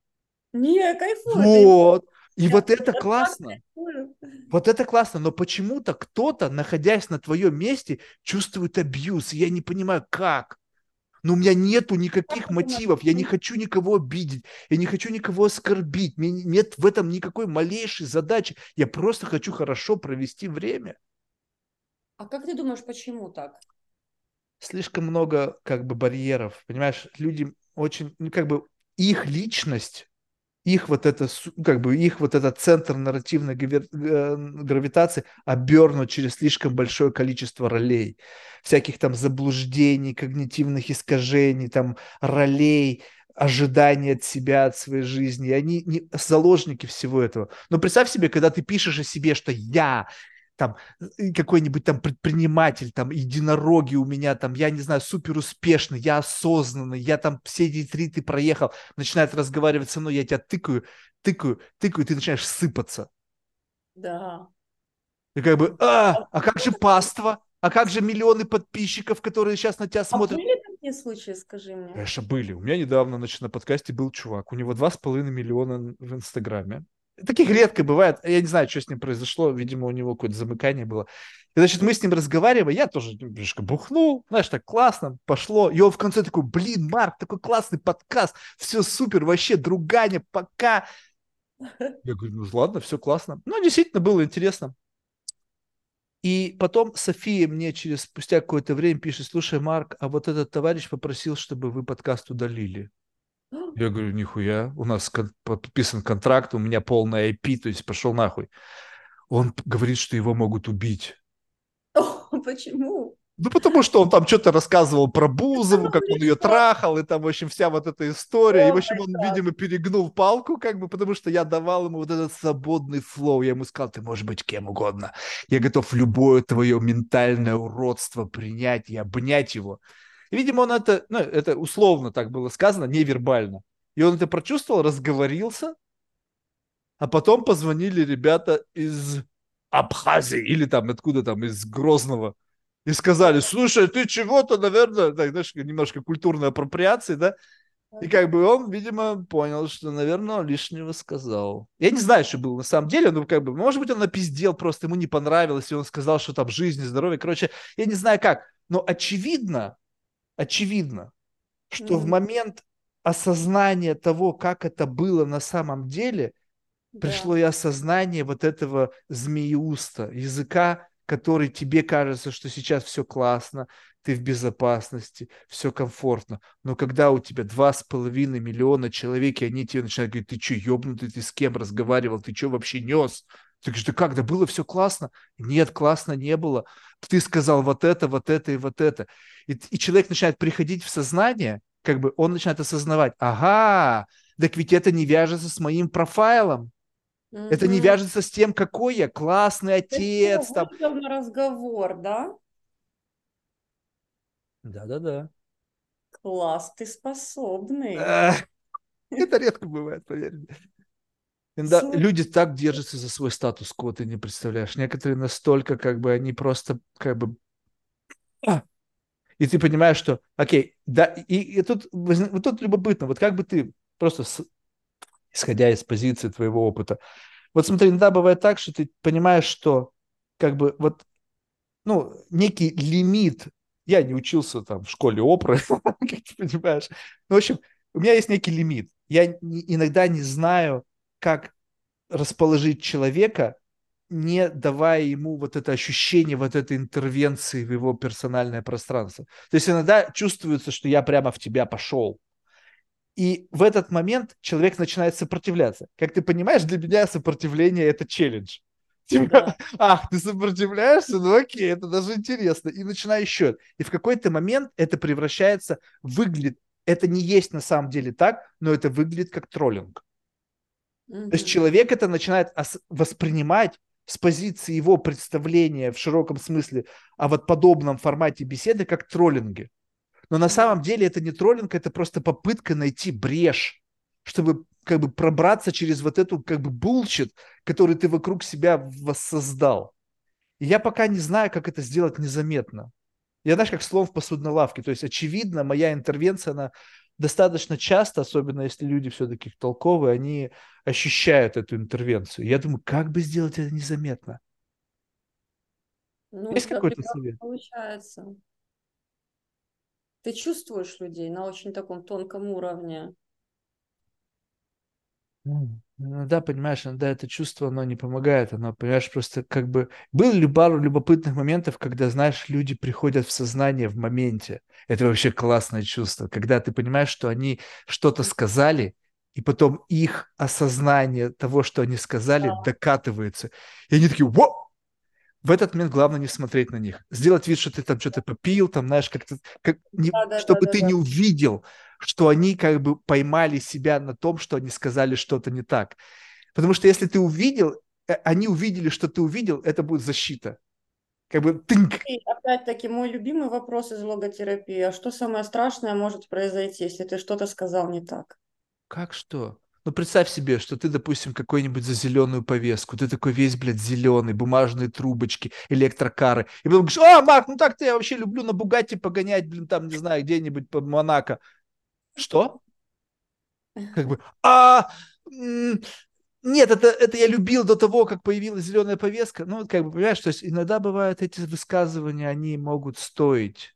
Не, кайфую. Вот. И я вот это классно. Кайфую. Вот это классно, но почему-то кто-то, находясь на твоем месте, чувствует абьюз. И я не понимаю, как. Но у меня нету никаких мотивов, я не хочу никого обидеть, я не хочу никого оскорбить, мне нет в этом никакой малейшей задачи, я просто хочу хорошо провести время. А как ты думаешь, почему так? Слишком много как бы барьеров, понимаешь, люди очень, ну, как бы их личность, их вот это, как бы их вот этот центр нарративной э, гравитации обернут через слишком большое количество ролей, всяких там заблуждений, когнитивных искажений, там ролей, ожидания от себя, от своей жизни. И они не заложники всего этого. Но представь себе, когда ты пишешь о себе, что я там какой-нибудь там предприниматель, там единороги у меня, там, я не знаю, супер успешный, я осознанный, я там все ретриты проехал, начинает разговаривать со мной, я тебя тыкаю, тыкаю, тыкаю, и ты начинаешь сыпаться. Да. И как бы, а, а, а как же паства? А как же миллионы подписчиков, которые сейчас на тебя смотрят? А были такие случаи, скажи мне? Конечно, были. У меня недавно, значит, на подкасте был чувак. У него два с половиной миллиона в Инстаграме. Таких редко бывает. Я не знаю, что с ним произошло. Видимо, у него какое-то замыкание было. И, значит, мы с ним разговариваем, я тоже немножко бухнул, знаешь, так классно, пошло. И он в конце такой, блин, Марк, такой классный подкаст, все супер, вообще, друганя, пока. Я говорю, ну ладно, все классно. Ну, действительно, было интересно. И потом София мне через спустя какое-то время пишет, слушай, Марк, а вот этот товарищ попросил, чтобы вы подкаст удалили. Я говорю, нихуя, у нас кон- подписан контракт, у меня полная IP, то есть пошел нахуй. Он говорит, что его могут убить. [laughs] О, почему? Ну, потому что он там что-то рассказывал про [laughs] Бузову, как он ее трахал, и там, в общем, вся вот эта история. И, в общем, он, видимо, перегнул палку, как бы, потому что я давал ему вот этот свободный флоу. Я ему сказал, ты можешь быть кем угодно. Я готов любое твое ментальное уродство принять и обнять его. Видимо, он это, ну, это условно так было сказано, невербально. И он это прочувствовал, разговорился, а потом позвонили ребята из Абхазии или там откуда там, из Грозного, и сказали, слушай, ты чего-то, наверное, так, знаешь, немножко культурной апроприации, да? И как бы он, видимо, понял, что, наверное, лишнего сказал. Я не знаю, что было на самом деле, но как бы, может быть, он напиздел, просто ему не понравилось, и он сказал, что там жизнь и здоровье. Короче, я не знаю как, но очевидно, очевидно, что mm. в момент осознания того, как это было на самом деле, да. пришло и осознание вот этого змеиуста, языка, который тебе кажется, что сейчас все классно, ты в безопасности, все комфортно. Но когда у тебя два с половиной миллиона человек, и они тебе начинают говорить, ты что, ебнутый, ты с кем разговаривал, ты что вообще нес? Ты говоришь, да как, да было все классно? Нет, классно не было. Ты сказал вот это, вот это и вот это. И, и человек начинает приходить в сознание, как бы он начинает осознавать, ага, так ведь это не вяжется с моим профайлом. Угу. Это не вяжется с тем, какой я классный отец. Это там. на разговор, да? Да-да-да. Класс, ты способный. Это редко бывает, поверь мне. Иногда люди так держатся за свой статус-кво, ты не представляешь. Некоторые настолько, как бы, они просто, как бы... И ты понимаешь, что, окей, да, и, и тут, вот тут любопытно, вот как бы ты просто, с, исходя из позиции твоего опыта, вот смотри, иногда бывает так, что ты понимаешь, что, как бы, вот, ну, некий лимит, я не учился там в школе опры, [laughs] как ты понимаешь, ну, в общем, у меня есть некий лимит. Я иногда не знаю, как расположить человека, не давая ему вот это ощущение вот этой интервенции в его персональное пространство. То есть иногда чувствуется, что я прямо в тебя пошел. И в этот момент человек начинает сопротивляться. Как ты понимаешь, для меня сопротивление это челлендж. Типа, да. [laughs] ах, ты сопротивляешься? Ну окей, это даже интересно. И начинаю еще. И в какой-то момент это превращается, выглядит, это не есть на самом деле так, но это выглядит как троллинг. То есть человек это начинает воспринимать с позиции его представления в широком смысле о вот подобном формате беседы как троллинги. Но на самом деле это не троллинг, это просто попытка найти брешь, чтобы как бы пробраться через вот эту как бы булчит, который ты вокруг себя воссоздал. И я пока не знаю, как это сделать незаметно. Я, знаешь, как слон в посудной лавке. То есть, очевидно, моя интервенция, она достаточно часто, особенно если люди все-таки толковые, они ощущают эту интервенцию. Я думаю, как бы сделать это незаметно? Ну, Есть какой-то совет? Получается. Ты чувствуешь людей на очень таком тонком уровне. Да, понимаешь, иногда это чувство, оно не помогает, оно, понимаешь, просто как бы... Было ли пару любопытных моментов, когда, знаешь, люди приходят в сознание в моменте. Это вообще классное чувство, когда ты понимаешь, что они что-то сказали, и потом их осознание того, что они сказали, да. докатывается. И они такие, во! В этот момент главное не смотреть на них. Сделать вид, что ты там что-то попил, там, знаешь, как-то, как, не, да, да, чтобы да, ты да, не увидел, что они как бы поймали себя на том, что они сказали что-то не так. Потому что если ты увидел, э, они увидели, что ты увидел, это будет защита. Как бы тынк. И опять-таки мой любимый вопрос из логотерапии. А что самое страшное может произойти, если ты что-то сказал не так? Как что? Ну, представь себе, что ты, допустим, какой-нибудь за зеленую повестку, ты такой весь, блядь, зеленый, бумажные трубочки, электрокары. И потом говоришь, а, Марк, ну так-то я вообще люблю на Бугатти погонять, блин, там, не знаю, где-нибудь по Монако. Что? Как бы, а, нет, это, это я любил до того, как появилась зеленая повестка. Ну, как бы, понимаешь, то есть иногда бывают эти высказывания, они могут стоить,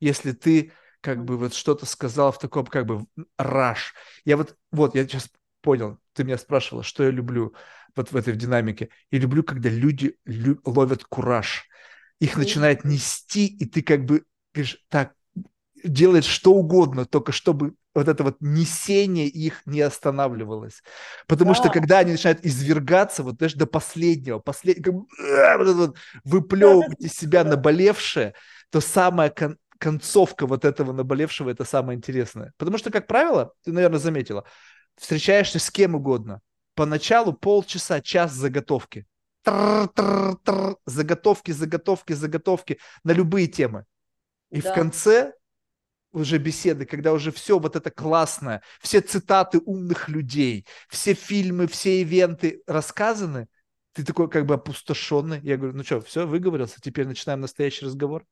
если ты как бы вот что-то сказал в таком как бы раш. Я вот, вот, я сейчас понял, ты меня спрашивала, что я люблю вот в этой динамике. Я люблю, когда люди лю- ловят кураж. Их начинает нести, и ты как бы говоришь, так, делает что угодно, только чтобы вот это вот несение их не останавливалось. Потому да. что когда они начинают извергаться, вот даже до последнего, послед... как, вот вот, выплевывать из себя наболевшее, то самая кон... концовка вот этого наболевшего это самое интересное. Потому что, как правило, ты, наверное, заметила, встречаешься с кем угодно. Поначалу полчаса, час заготовки. Тр-тр-тр, заготовки, заготовки, заготовки на любые темы. И да. в конце уже беседы, когда уже все вот это классное, все цитаты умных людей, все фильмы, все ивенты рассказаны, ты такой как бы опустошенный. Я говорю, ну что, все, выговорился, теперь начинаем настоящий разговор.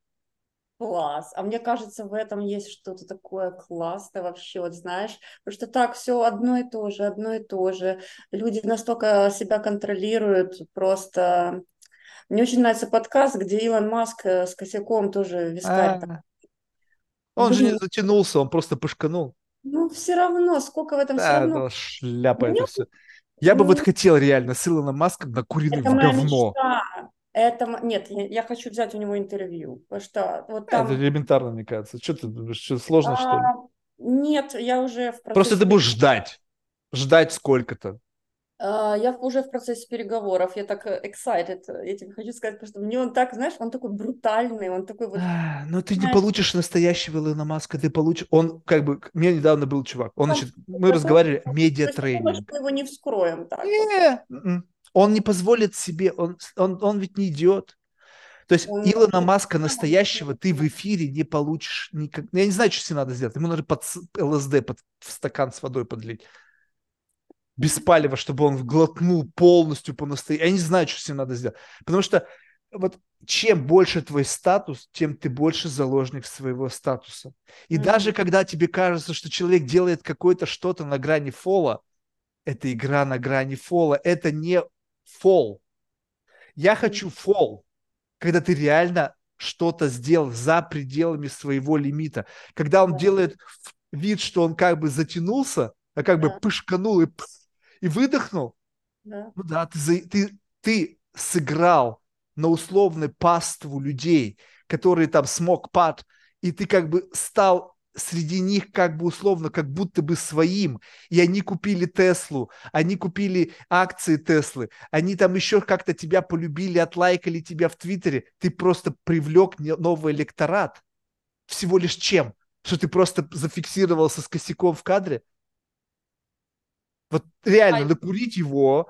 Класс. А мне кажется, в этом есть что-то такое классное вообще, вот знаешь, потому что так все одно и то же, одно и то же. Люди настолько себя контролируют, просто... Мне очень нравится подкаст, где Илон Маск э, с косяком тоже вискарь он же не затянулся, он просто пышканул. Ну, все равно, сколько в этом да, все равно. Да, шляпа Мне... это все. Я бы вот хотел реально с Илоном Маском накуренным это в говно. Мечта. Это, нет, я, я хочу взять у него интервью, потому что вот там... Это элементарно, мне кажется. Что ты что сложно, а, что ли? Нет, я уже в процессе... Просто ты будешь ждать. Ждать сколько-то. А, я уже в процессе переговоров, я так э, excited, я тебе хочу сказать, потому что мне он так, знаешь, он такой брутальный, он такой вот... А, но ты не получишь настоящего Илона Маска, ты получишь... Он как бы... Меня недавно был чувак, он, значит, мы разговаривали, медиатренинг. Мы его не вскроем так. Не, м-м. он не позволит себе, он, он, он ведь не идет. То есть он Илона Маска настоящего ты в эфире не получишь никак. Я не знаю, что ним надо сделать. Ему надо под ЛСД под, в стакан с водой подлить без палева, чтобы он глотнул полностью по настоящему. Я не знаю, что с ним надо сделать. Потому что вот чем больше твой статус, тем ты больше заложник своего статуса. И mm-hmm. даже когда тебе кажется, что человек делает какое-то что-то на грани фола, это игра на грани фола, это не фол. Я хочу фол, когда ты реально что-то сделал за пределами своего лимита. Когда он yeah. делает вид, что он как бы затянулся, а как бы пышканул и и выдохнул. Да. Ну да, ты, ты, ты сыграл на условной паству людей, которые там смог пад, и ты как бы стал среди них как бы условно, как будто бы своим, и они купили Теслу, они купили акции Теслы, они там еще как-то тебя полюбили, отлайкали тебя в Твиттере, ты просто привлек новый электорат. Всего лишь чем? Что ты просто зафиксировался с косяком в кадре? Вот реально, а... накурить его,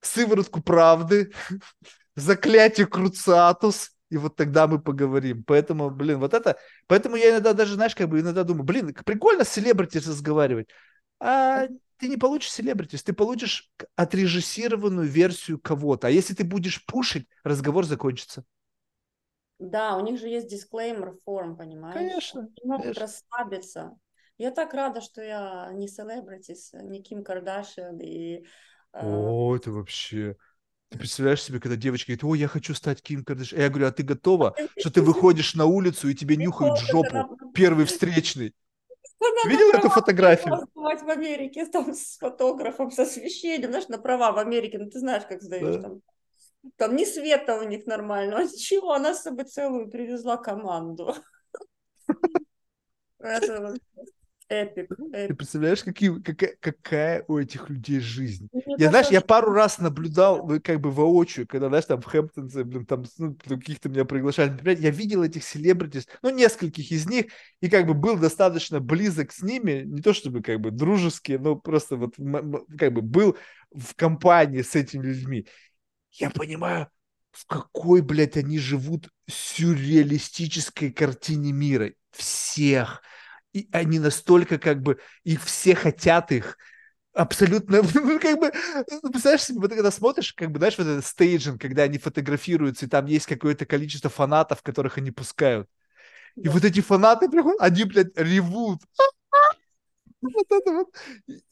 сыворотку правды, [laughs] заклятие Круциатус, и вот тогда мы поговорим. Поэтому, блин, вот это... Поэтому я иногда даже, знаешь, как бы иногда думаю, блин, прикольно с селебрити разговаривать. А ты не получишь селебритис, ты получишь отрежиссированную версию кого-то. А если ты будешь пушить, разговор закончится. Да, у них же есть дисклеймер форм, понимаешь? Конечно. Они могут конечно. расслабиться. Я так рада, что я не селебритис, не Ким Кардашьян и... Э, О, это вообще... Ты представляешь себе, когда девочка говорит, о, я хочу стать Ким Кардашьян. Я говорю, а ты готова, что ты выходишь на улицу и тебе нюхают жопу, первый [laughs] встречный? Видел эту фотографию? в Америке [laughs] там с фотографом, с освещением, знаешь, на права в Америке, ну ты знаешь, как сдаешь да. там. Там не света у них нормально, [laughs] ничего, она с собой целую привезла команду. Эпик, [laughs] Ты представляешь, какие, какая, какая у этих людей жизнь? Мне я, знаешь, я пару раз наблюдал, ну, как бы воочию, когда, знаешь, там в Хэмптонсе, блин, там ну, каких-то меня приглашали. Например, я видел этих селебритис, ну, нескольких из них, и как бы был достаточно близок с ними, не то чтобы как бы дружеские, но просто вот как бы был в компании с этими людьми. Я понимаю, в какой, блядь, они живут сюрреалистической картине мира. Всех и они настолько как бы, их все хотят их, абсолютно, [laughs] ну, как бы, представляешь себе, вот когда смотришь, как бы, знаешь, вот этот стейджинг, когда они фотографируются, и там есть какое-то количество фанатов, которых они пускают. И да. вот эти фанаты приходят, они, блядь, ревут. [laughs] Вот это вот.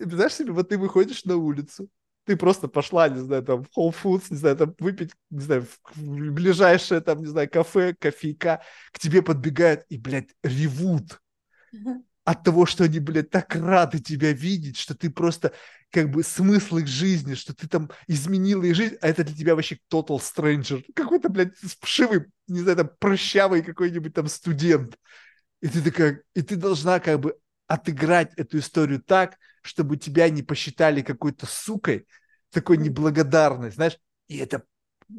Знаешь себе, вот ты выходишь на улицу, ты просто пошла, не знаю, там, в Whole Foods, не знаю, там, выпить, не знаю, в ближайшее, там, не знаю, кафе, кофейка, к тебе подбегают и, блядь, ревут от того, что они, блядь, так рады тебя видеть, что ты просто как бы смысл их жизни, что ты там изменила их жизнь, а это для тебя вообще total stranger. Какой-то, блядь, вшивый, не знаю, там, прыщавый какой-нибудь там студент. И ты такая, и ты должна как бы отыграть эту историю так, чтобы тебя не посчитали какой-то сукой, такой неблагодарной, знаешь, и это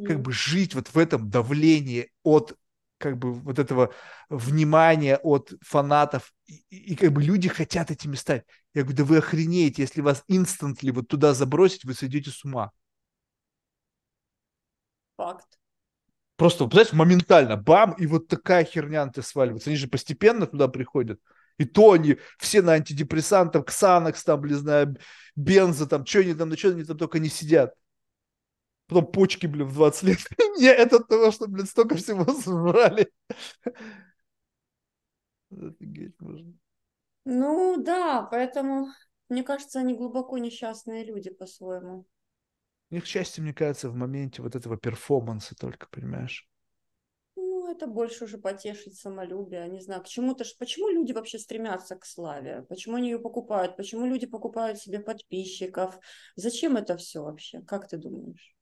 как бы жить вот в этом давлении от как бы вот этого внимания от фанатов, и, и как бы люди хотят этими стать. Я говорю, да вы охренеете, если вас инстантли вот туда забросить, вы сойдете с ума. Факт. Просто, знаешь, моментально, бам, и вот такая херня на тебя сваливается. Они же постепенно туда приходят. И то они все на антидепрессантах, ксанакс, там, не знаю, бензо, там, что они там, на что они там только не сидят. Потом почки, блин, в 20 лет. [laughs] Не, это того, что, блин, столько всего [laughs] сожрали. Офигеть можно. Ну да, поэтому, мне кажется, они глубоко несчастные люди по-своему. У них счастье, мне кажется, в моменте вот этого перформанса только, понимаешь? Ну, это больше уже потешить самолюбие, не знаю, к чему-то ж... Почему люди вообще стремятся к славе? Почему они ее покупают? Почему люди покупают себе подписчиков? Зачем это все вообще? Как ты думаешь?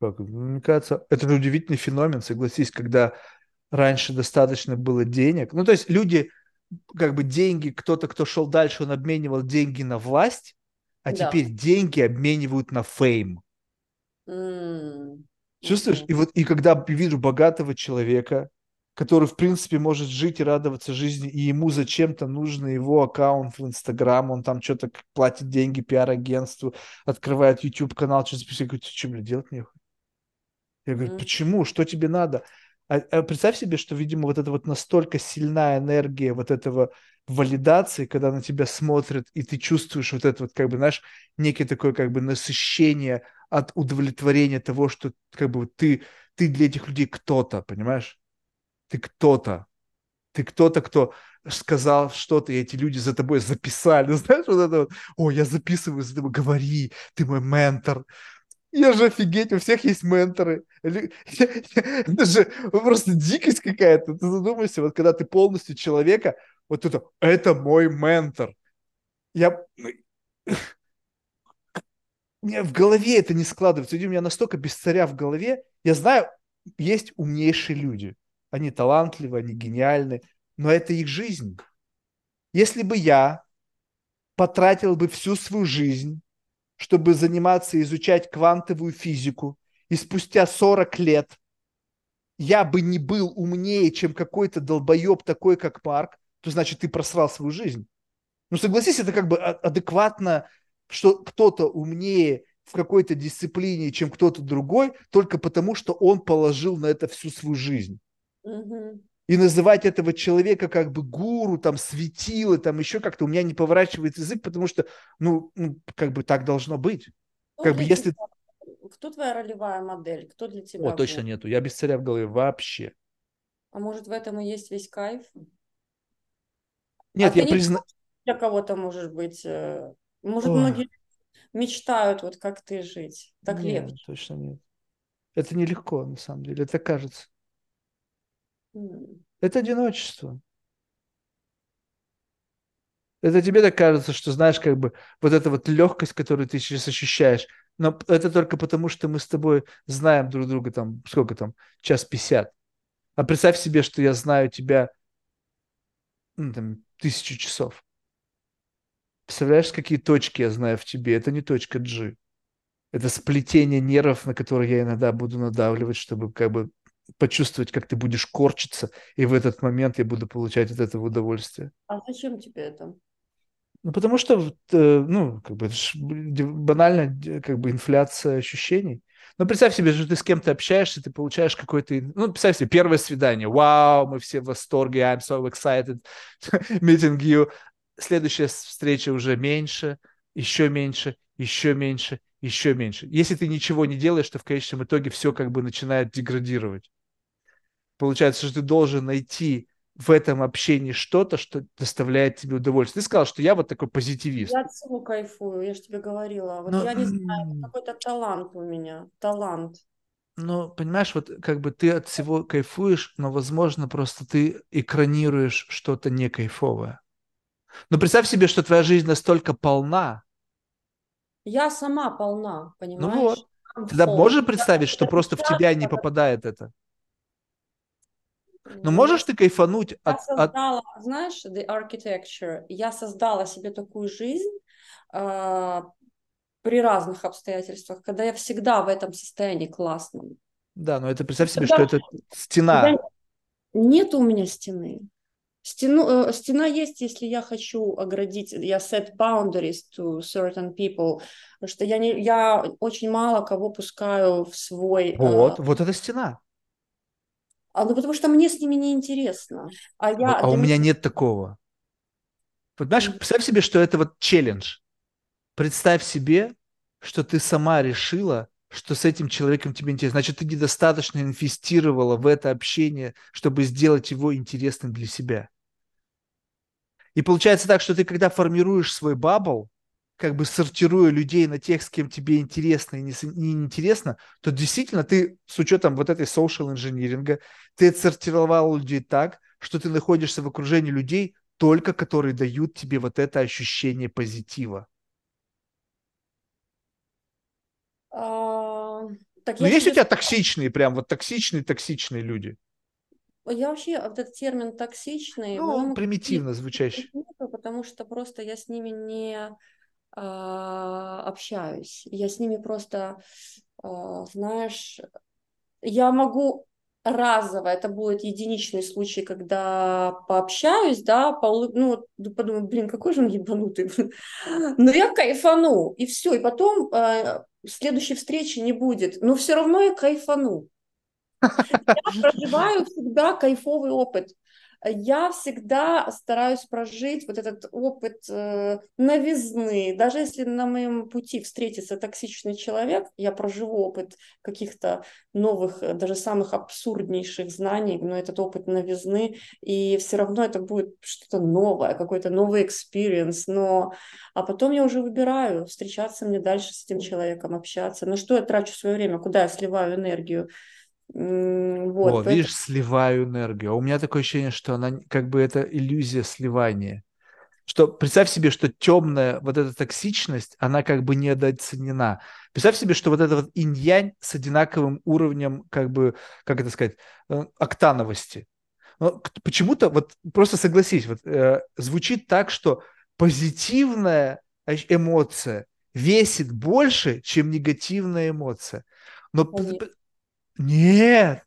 Как? Мне кажется, это же удивительный феномен, согласись, когда раньше достаточно было денег. Ну, то есть люди, как бы деньги, кто-то, кто шел дальше, он обменивал деньги на власть, а да. теперь деньги обменивают на фейм. Mm. Чувствуешь? Mm-hmm. И вот и когда вижу богатого человека, который, в принципе, может жить и радоваться жизни, и ему зачем-то нужен его аккаунт в Инстаграм, он там что-то платит деньги пиар-агентству, открывает YouTube-канал, что-то что, блядь, делать нехуй? Я говорю, mm-hmm. почему? Что тебе надо? А, а представь себе, что, видимо, вот эта вот настолько сильная энергия вот этого валидации, когда на тебя смотрят, и ты чувствуешь вот это вот, как бы, знаешь, некое такое, как бы, насыщение от удовлетворения того, что, как бы, ты, ты для этих людей кто-то, понимаешь? Ты кто-то. Ты кто-то, кто сказал что-то, и эти люди за тобой записали. [laughs] Знаешь, вот это вот, о, я записываю за тобой, говори, ты мой ментор, я же офигеть, у всех есть менторы. [laughs] Это же просто дикость какая-то. Ты задумайся, вот когда ты полностью человека, вот это, это мой ментор. Я... [laughs] У меня в голове это не складывается. У меня настолько без царя в голове. Я знаю, есть умнейшие люди. Они талантливы, они гениальны, но это их жизнь. Если бы я потратил бы всю свою жизнь чтобы заниматься изучать квантовую физику, и спустя 40 лет я бы не был умнее, чем какой-то долбоеб такой, как Марк, то значит, ты просрал свою жизнь. Ну, согласись, это как бы адекватно, что кто-то умнее в какой-то дисциплине, чем кто-то другой, только потому, что он положил на это всю свою жизнь. Угу и называть этого человека как бы гуру, там, светило, там, еще как-то у меня не поворачивает язык, потому что, ну, ну как бы так должно быть. Кто как бы если... Тебя? Кто твоя ролевая модель? Кто для тебя? О, был? точно нету. Я без царя в голове вообще. А может, в этом и есть весь кайф? Нет, а я признаю... Для кого-то может быть... Э, может, Ой. многие мечтают вот как ты жить. Так нет, легче. точно нет. Это нелегко, на самом деле. Это кажется. Это одиночество. Это тебе так кажется, что знаешь, как бы вот эта вот легкость, которую ты сейчас ощущаешь, но это только потому, что мы с тобой знаем друг друга там, сколько там, час пятьдесят. А представь себе, что я знаю тебя ну, там, тысячу часов. Представляешь, какие точки я знаю в тебе? Это не точка G. Это сплетение нервов, на которые я иногда буду надавливать, чтобы как бы почувствовать, как ты будешь корчиться, и в этот момент я буду получать от этого удовольствие. А зачем тебе это? Ну, потому что, э, ну, как бы, банально, как бы, инфляция ощущений. Ну, представь себе, что ты с кем-то общаешься, ты получаешь какой-то... Ну, представь себе, первое свидание. Вау, мы все в восторге, I'm so excited [laughs] meeting you. Следующая встреча уже меньше, еще меньше, еще меньше, еще меньше. Если ты ничего не делаешь, то в конечном итоге все как бы начинает деградировать. Получается, что ты должен найти в этом общении что-то, что доставляет тебе удовольствие. Ты сказал, что я вот такой позитивист. Я от всего кайфую, я же тебе говорила. Вот Но... я не знаю, какой-то талант у меня, талант. Ну, понимаешь, вот как бы ты от всего кайфуешь, но, возможно, просто ты экранируешь что-то не кайфовое. Но представь себе, что твоя жизнь настолько полна, я сама полна, понимаешь? Ну вот. Тогда можешь представить, что просто в тебя не попадает это? Ну, можешь ты кайфануть я от, создала, от... знаешь, the architecture, я создала себе такую жизнь э, при разных обстоятельствах, когда я всегда в этом состоянии классном. Да, но это представь себе, что это стена. Нет у меня стены. Стену, э, стена есть, если я хочу оградить, я set boundaries to certain people, потому что я, не, я очень мало кого пускаю в свой... Вот, э, вот эта стена. А, ну, потому что мне с ними не интересно. А, я, а у меня нет такого. Вот, знаешь, представь себе, что это вот челлендж. Представь себе, что ты сама решила, что с этим человеком тебе интересно. Значит, ты недостаточно инвестировала в это общение, чтобы сделать его интересным для себя. И получается так, что ты когда формируешь свой бабл, как бы сортируя людей на тех, с кем тебе интересно и не, не интересно, то действительно ты с учетом вот этой social инжиниринга, ты отсортировал людей так, что ты находишься в окружении людей, только которые дают тебе вот это ощущение позитива. А, Так ну, есть у тебя токсичные, прям вот токсичные-токсичные люди? Я вообще, вот этот термин токсичный... Ну, примитивно звучащий. Потому что просто я с ними не общаюсь. Я с ними просто, а, знаешь, я могу разово, это будет единичный случай, когда пообщаюсь, да, по, ну, подумаю, блин, какой же он ебанутый. [laughs] Но я кайфану, и все, и потом э, следующей встречи не будет, но все равно я кайфану. [laughs] Я проживаю всегда кайфовый опыт я всегда стараюсь прожить вот этот опыт э, новизны. Даже если на моем пути встретится токсичный человек, я проживу опыт каких-то новых, э, даже самых абсурднейших знаний, но этот опыт новизны, и все равно это будет что-то новое, какой-то новый experience, но... А потом я уже выбираю, встречаться мне дальше с этим человеком, общаться. На что я трачу свое время, куда я сливаю энергию. Вот, О, поэтому... видишь, сливаю энергию. А у меня такое ощущение, что она как бы это иллюзия сливания. Что представь себе, что темная вот эта токсичность, она как бы недооценена. Представь себе, что вот это вот инь-янь с одинаковым уровнем, как бы, как это сказать, э, октановости. Но почему-то, вот просто согласись, вот, э, звучит так, что позитивная эмоция весит больше, чем негативная эмоция. Но. Нет.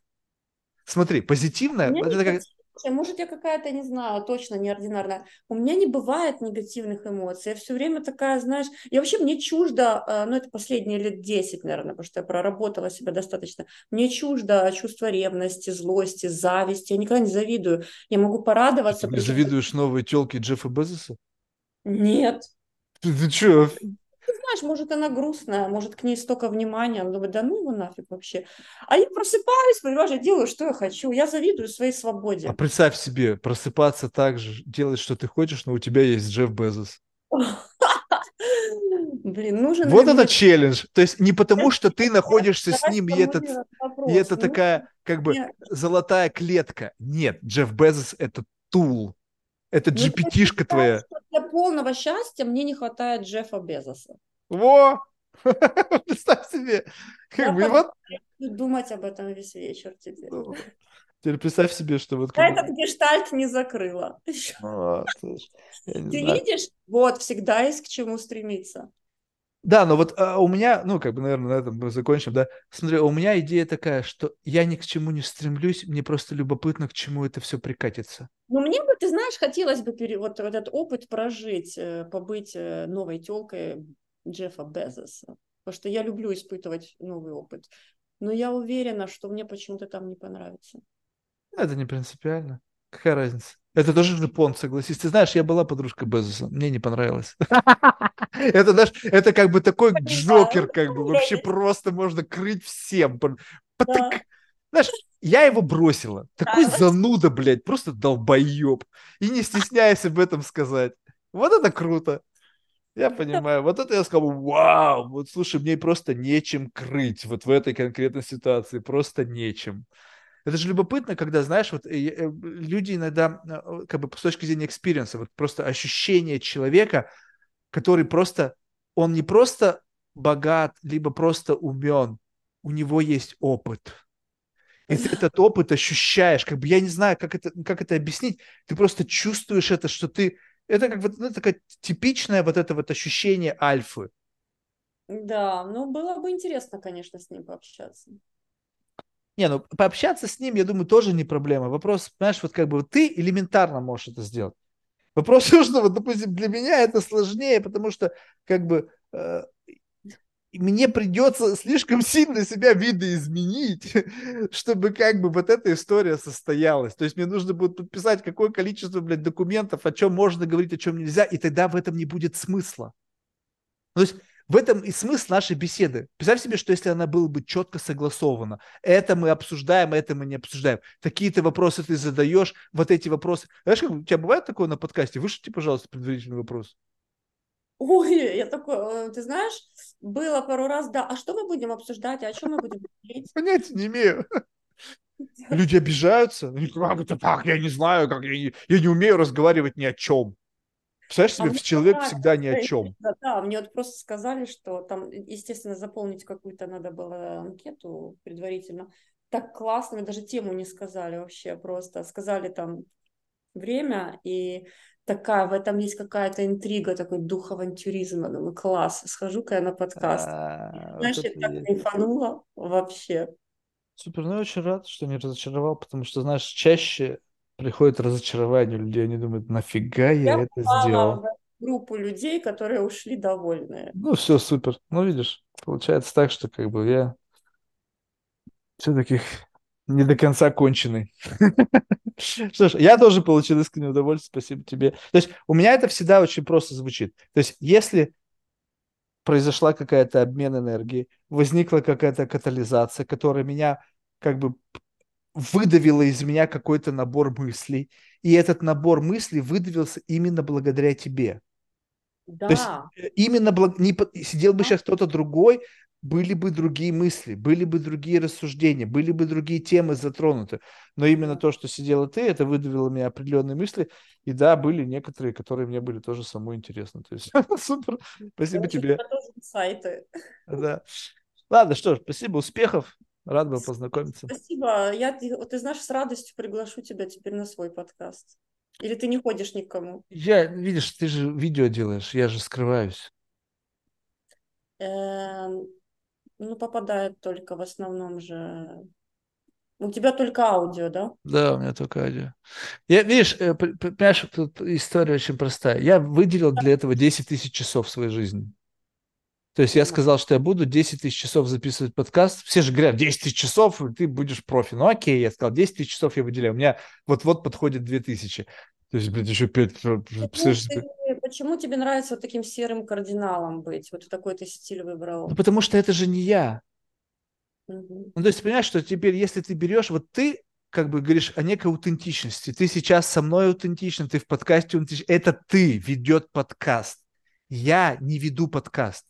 Смотри, позитивная. Это как... Может, я какая-то, не знаю, точно неординарная. У меня не бывает негативных эмоций. Я все время такая, знаешь, я вообще мне чуждо, э, ну, это последние лет 10, наверное, потому что я проработала себя достаточно. Мне чуждо чувство ревности, злости, зависти. Я никогда не завидую. Я могу порадоваться. Ты не завидуешь новой телке Джеффа Безоса? Нет. Ты, ты что? Знаешь, может, она грустная, может, к ней столько внимания, она думает, да ну его нафиг вообще. А я просыпаюсь, понимаешь, я делаю, что я хочу, я завидую своей свободе. А представь себе, просыпаться так же, делать, что ты хочешь, но у тебя есть Джефф Безос. [laughs] Блин, нужен Вот это челлендж. То есть не потому, что ты находишься с ним, и, этот, и это такая как бы золотая клетка. Нет, Джефф Безос – это тул. Это GPT-шка твоя. Для полного счастья мне не хватает Джеффа Безоса. Во! [laughs] Представь себе. Как бы, вот... Думать об этом весь вечер теперь. Ну, теперь представь себе, что вот... Я этот гештальт не закрыла. [laughs] А, ты видишь? Вот, всегда есть к чему стремиться. Да, но вот а, у меня, ну, как бы, наверное, на этом мы закончим, да. Смотри, у меня идея такая, что я ни к чему не стремлюсь, мне просто любопытно, к чему это все прикатится. Ну, мне бы, ты знаешь, хотелось бы пере... вот, вот этот опыт прожить, э, побыть э, новой телкой Джеффа Безоса, потому что я люблю испытывать новый опыт. Но я уверена, что мне почему-то там не понравится. Это не принципиально. Какая разница? Это тоже Жипон, согласись. Ты знаешь, я была подружкой Безоса, мне не понравилось. [laughs] Это, знаешь, это как бы такой Джокер, как бы вообще просто можно крыть всем. Знаешь, я его бросила. Такой зануда, блядь, просто долбоеб. И не стесняясь об этом сказать. Вот это круто. Я понимаю. Вот это я сказал, вау, вот слушай, мне просто нечем крыть вот в этой конкретной ситуации, просто нечем. Это же любопытно, когда, знаешь, вот э, э, люди иногда, э, как бы с точки зрения experience а, вот просто ощущение человека, который просто, он не просто богат, либо просто умен, у него есть опыт. И ты этот опыт ощущаешь, как бы я не знаю, как это, как это объяснить, ты просто чувствуешь это, что ты это как вот ну, такое типичное вот это вот ощущение альфы. Да, ну было бы интересно, конечно, с ним пообщаться. Не, ну пообщаться с ним, я думаю, тоже не проблема. Вопрос, понимаешь, вот как бы вот ты элементарно можешь это сделать. Вопрос, [laughs] что вот, допустим, для меня это сложнее, потому что как бы э, мне придется слишком сильно себя видоизменить, [laughs] чтобы как бы вот эта история состоялась. То есть мне нужно будет подписать какое количество, блядь, документов, о чем можно говорить, о чем нельзя, и тогда в этом не будет смысла. То есть в этом и смысл нашей беседы. Представь себе, что если она была бы четко согласована, это мы обсуждаем, это мы не обсуждаем. Такие-то вопросы ты задаешь, вот эти вопросы. Знаешь, как у тебя бывает такое на подкасте? Вышлите, пожалуйста, предварительный вопрос. Ой, я такой, э, ты знаешь, было пару раз, да, а что мы будем обсуждать, а о чем мы будем говорить? [laughs] Понятия не имею. [laughs] Люди обижаются. Как это так? Я не знаю, как я не, я не умею разговаривать ни о чем. Представляешь себе, а человек всегда ни о чем. Да, Да, мне вот просто сказали, что там, естественно, заполнить какую-то надо было анкету предварительно. Так классно, даже тему не сказали вообще просто. Сказали там время и такая, в этом есть какая-то интрига, такой дух авантюризма. Думаю, класс, схожу-ка я на подкаст. А, Знаешь, вот я так кайфанула вообще. Супер, ну я очень рад, что не разочаровал, потому что, знаешь, чаще приходит разочарование людей, они думают, нафига я, я это сделал. Группу людей, которые ушли довольные. Ну, все супер. Ну, видишь, получается так, что как бы я все-таки не до конца конченый. [laughs] Что ж, я тоже получил искреннее удовольствие, спасибо тебе. То есть у меня это всегда очень просто звучит. То есть если произошла какая-то обмен энергии, возникла какая-то катализация, которая меня как бы выдавила из меня какой-то набор мыслей, и этот набор мыслей выдавился именно благодаря тебе. Да. То есть именно благ... не сидел бы сейчас кто-то другой, были бы другие мысли, были бы другие рассуждения, были бы другие темы затронуты. Но именно то, что сидела ты, это выдавило мне определенные мысли. И да, были некоторые, которые мне были тоже самой интересны. То есть [laughs] супер, спасибо тебе. Сайты. Да. Ладно, что ж, спасибо, успехов. Рад был познакомиться. Спасибо. Я, ты знаешь, с радостью приглашу тебя теперь на свой подкаст. Или ты не ходишь никому? Я, видишь, ты же видео делаешь, я же скрываюсь. Эм, ну, попадает только в основном же... У тебя только аудио, да? Да, у меня только аудио. Я, видишь, э, понимаешь, тут история очень простая. Я выделил для этого 10 тысяч часов своей жизни. То есть я сказал, что я буду 10 тысяч часов записывать подкаст. Все же говорят, 10 тысяч часов, ты будешь профи. Ну окей, я сказал, 10 тысяч часов я выделяю. У меня вот-вот подходит 2000. То есть, блядь, еще 5... Почему тебе нравится вот таким серым кардиналом быть? Вот такой ты стиль выбрал. Ну, потому что это же не я. Угу. Ну, то есть, понимаешь, что теперь, если ты берешь, вот ты как бы говоришь о некой аутентичности. Ты сейчас со мной аутентичен, ты в подкасте аутентичен. Это ты ведет подкаст. Я не веду подкаст.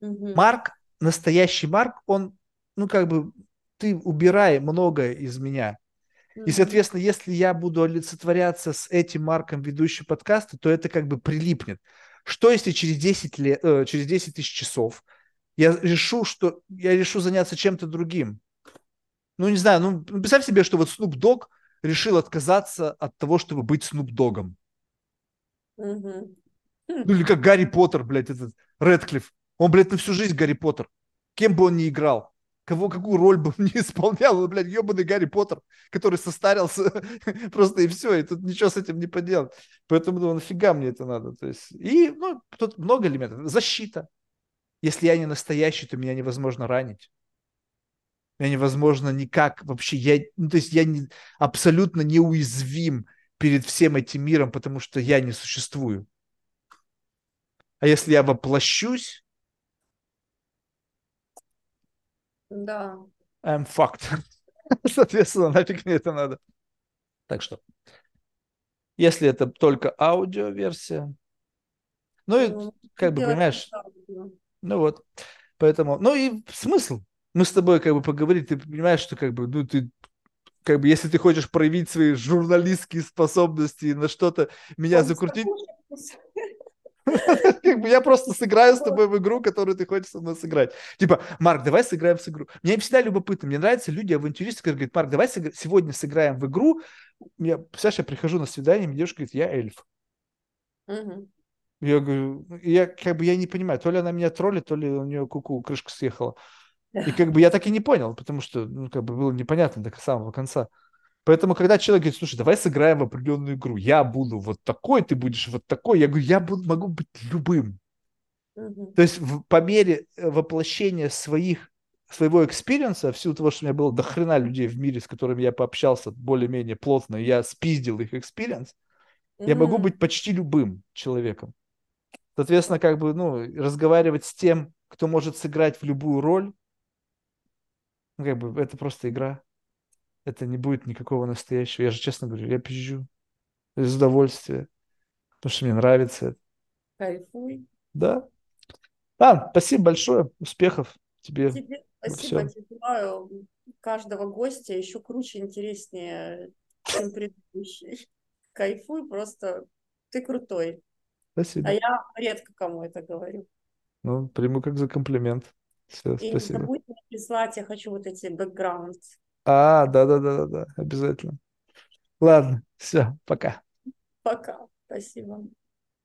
Угу. Марк, настоящий Марк, он, ну, как бы, ты убирай многое из меня. И, соответственно, если я буду олицетворяться с этим марком ведущего подкаста, то это как бы прилипнет. Что если через 10, лет, э, через 10 тысяч часов я решу, что я решу заняться чем-то другим? Ну, не знаю, ну, представь себе, что вот Snoop Dogg решил отказаться от того, чтобы быть Snoop Dogом. Ну, или как Гарри Поттер, блядь, этот Редклифф. Он, блядь, на всю жизнь Гарри Поттер. Кем бы он ни играл кого какую роль бы [laughs] не исполнял, блядь, ебаный Гарри Поттер, который состарился [laughs] просто и все, и тут ничего с этим не поделать. Поэтому, ну, нафига мне это надо? То есть, и, ну, тут много элементов. Защита. Если я не настоящий, то меня невозможно ранить. Меня невозможно никак вообще, я, ну, то есть я не, абсолютно неуязвим перед всем этим миром, потому что я не существую. А если я воплощусь, Да. I'm fucked. [laughs] Соответственно, нафиг мне это надо. Так что, если это только аудиоверсия, ну и ну, как бы, понимаешь, ну вот, поэтому, ну и смысл. Мы с тобой как бы поговорили, ты понимаешь, что как бы, ну ты как бы, если ты хочешь проявить свои журналистские способности на что-то, меня закрутить, [laughs] Как бы я просто сыграю с тобой в игру, которую ты хочешь со мной сыграть. Типа, Марк, давай сыграем в игру. Мне всегда любопытно, мне нравятся люди, авантюристы, которые говорят, Марк, давай сегодня сыграем в игру. Я, представляешь, я прихожу на свидание, мне девушка говорит, я эльф. Я говорю, я как бы я не понимаю, то ли она меня троллит, то ли у нее куку крышка съехала. И как бы я так и не понял, потому что ну, как бы было непонятно до самого конца. Поэтому, когда человек говорит, слушай, давай сыграем в определенную игру, я буду вот такой, ты будешь вот такой, я говорю, я буду, могу быть любым. Mm-hmm. То есть в, по мере э, воплощения своих, своего experience а, в силу того, что у меня было до хрена людей в мире, с которыми я пообщался более-менее плотно, я спиздил их experience, mm-hmm. я могу быть почти любым человеком. Соответственно, как бы, ну, разговаривать с тем, кто может сыграть в любую роль, ну, как бы, это просто игра это не будет никакого настоящего. Я же честно говорю, я пизжу из удовольствия, потому что мне нравится это. Кайфуй. Да. А, спасибо большое, успехов тебе. Тебе спасибо, тебе каждого гостя еще круче, интереснее, чем предыдущий. Кайфуй, просто ты крутой. Спасибо. А я редко кому это говорю. Ну, приму как за комплимент. Все, И спасибо. не забудь прислать, я хочу вот эти бэкграунд. А, да-да-да-да, обязательно. Ладно, все, пока. Пока, спасибо.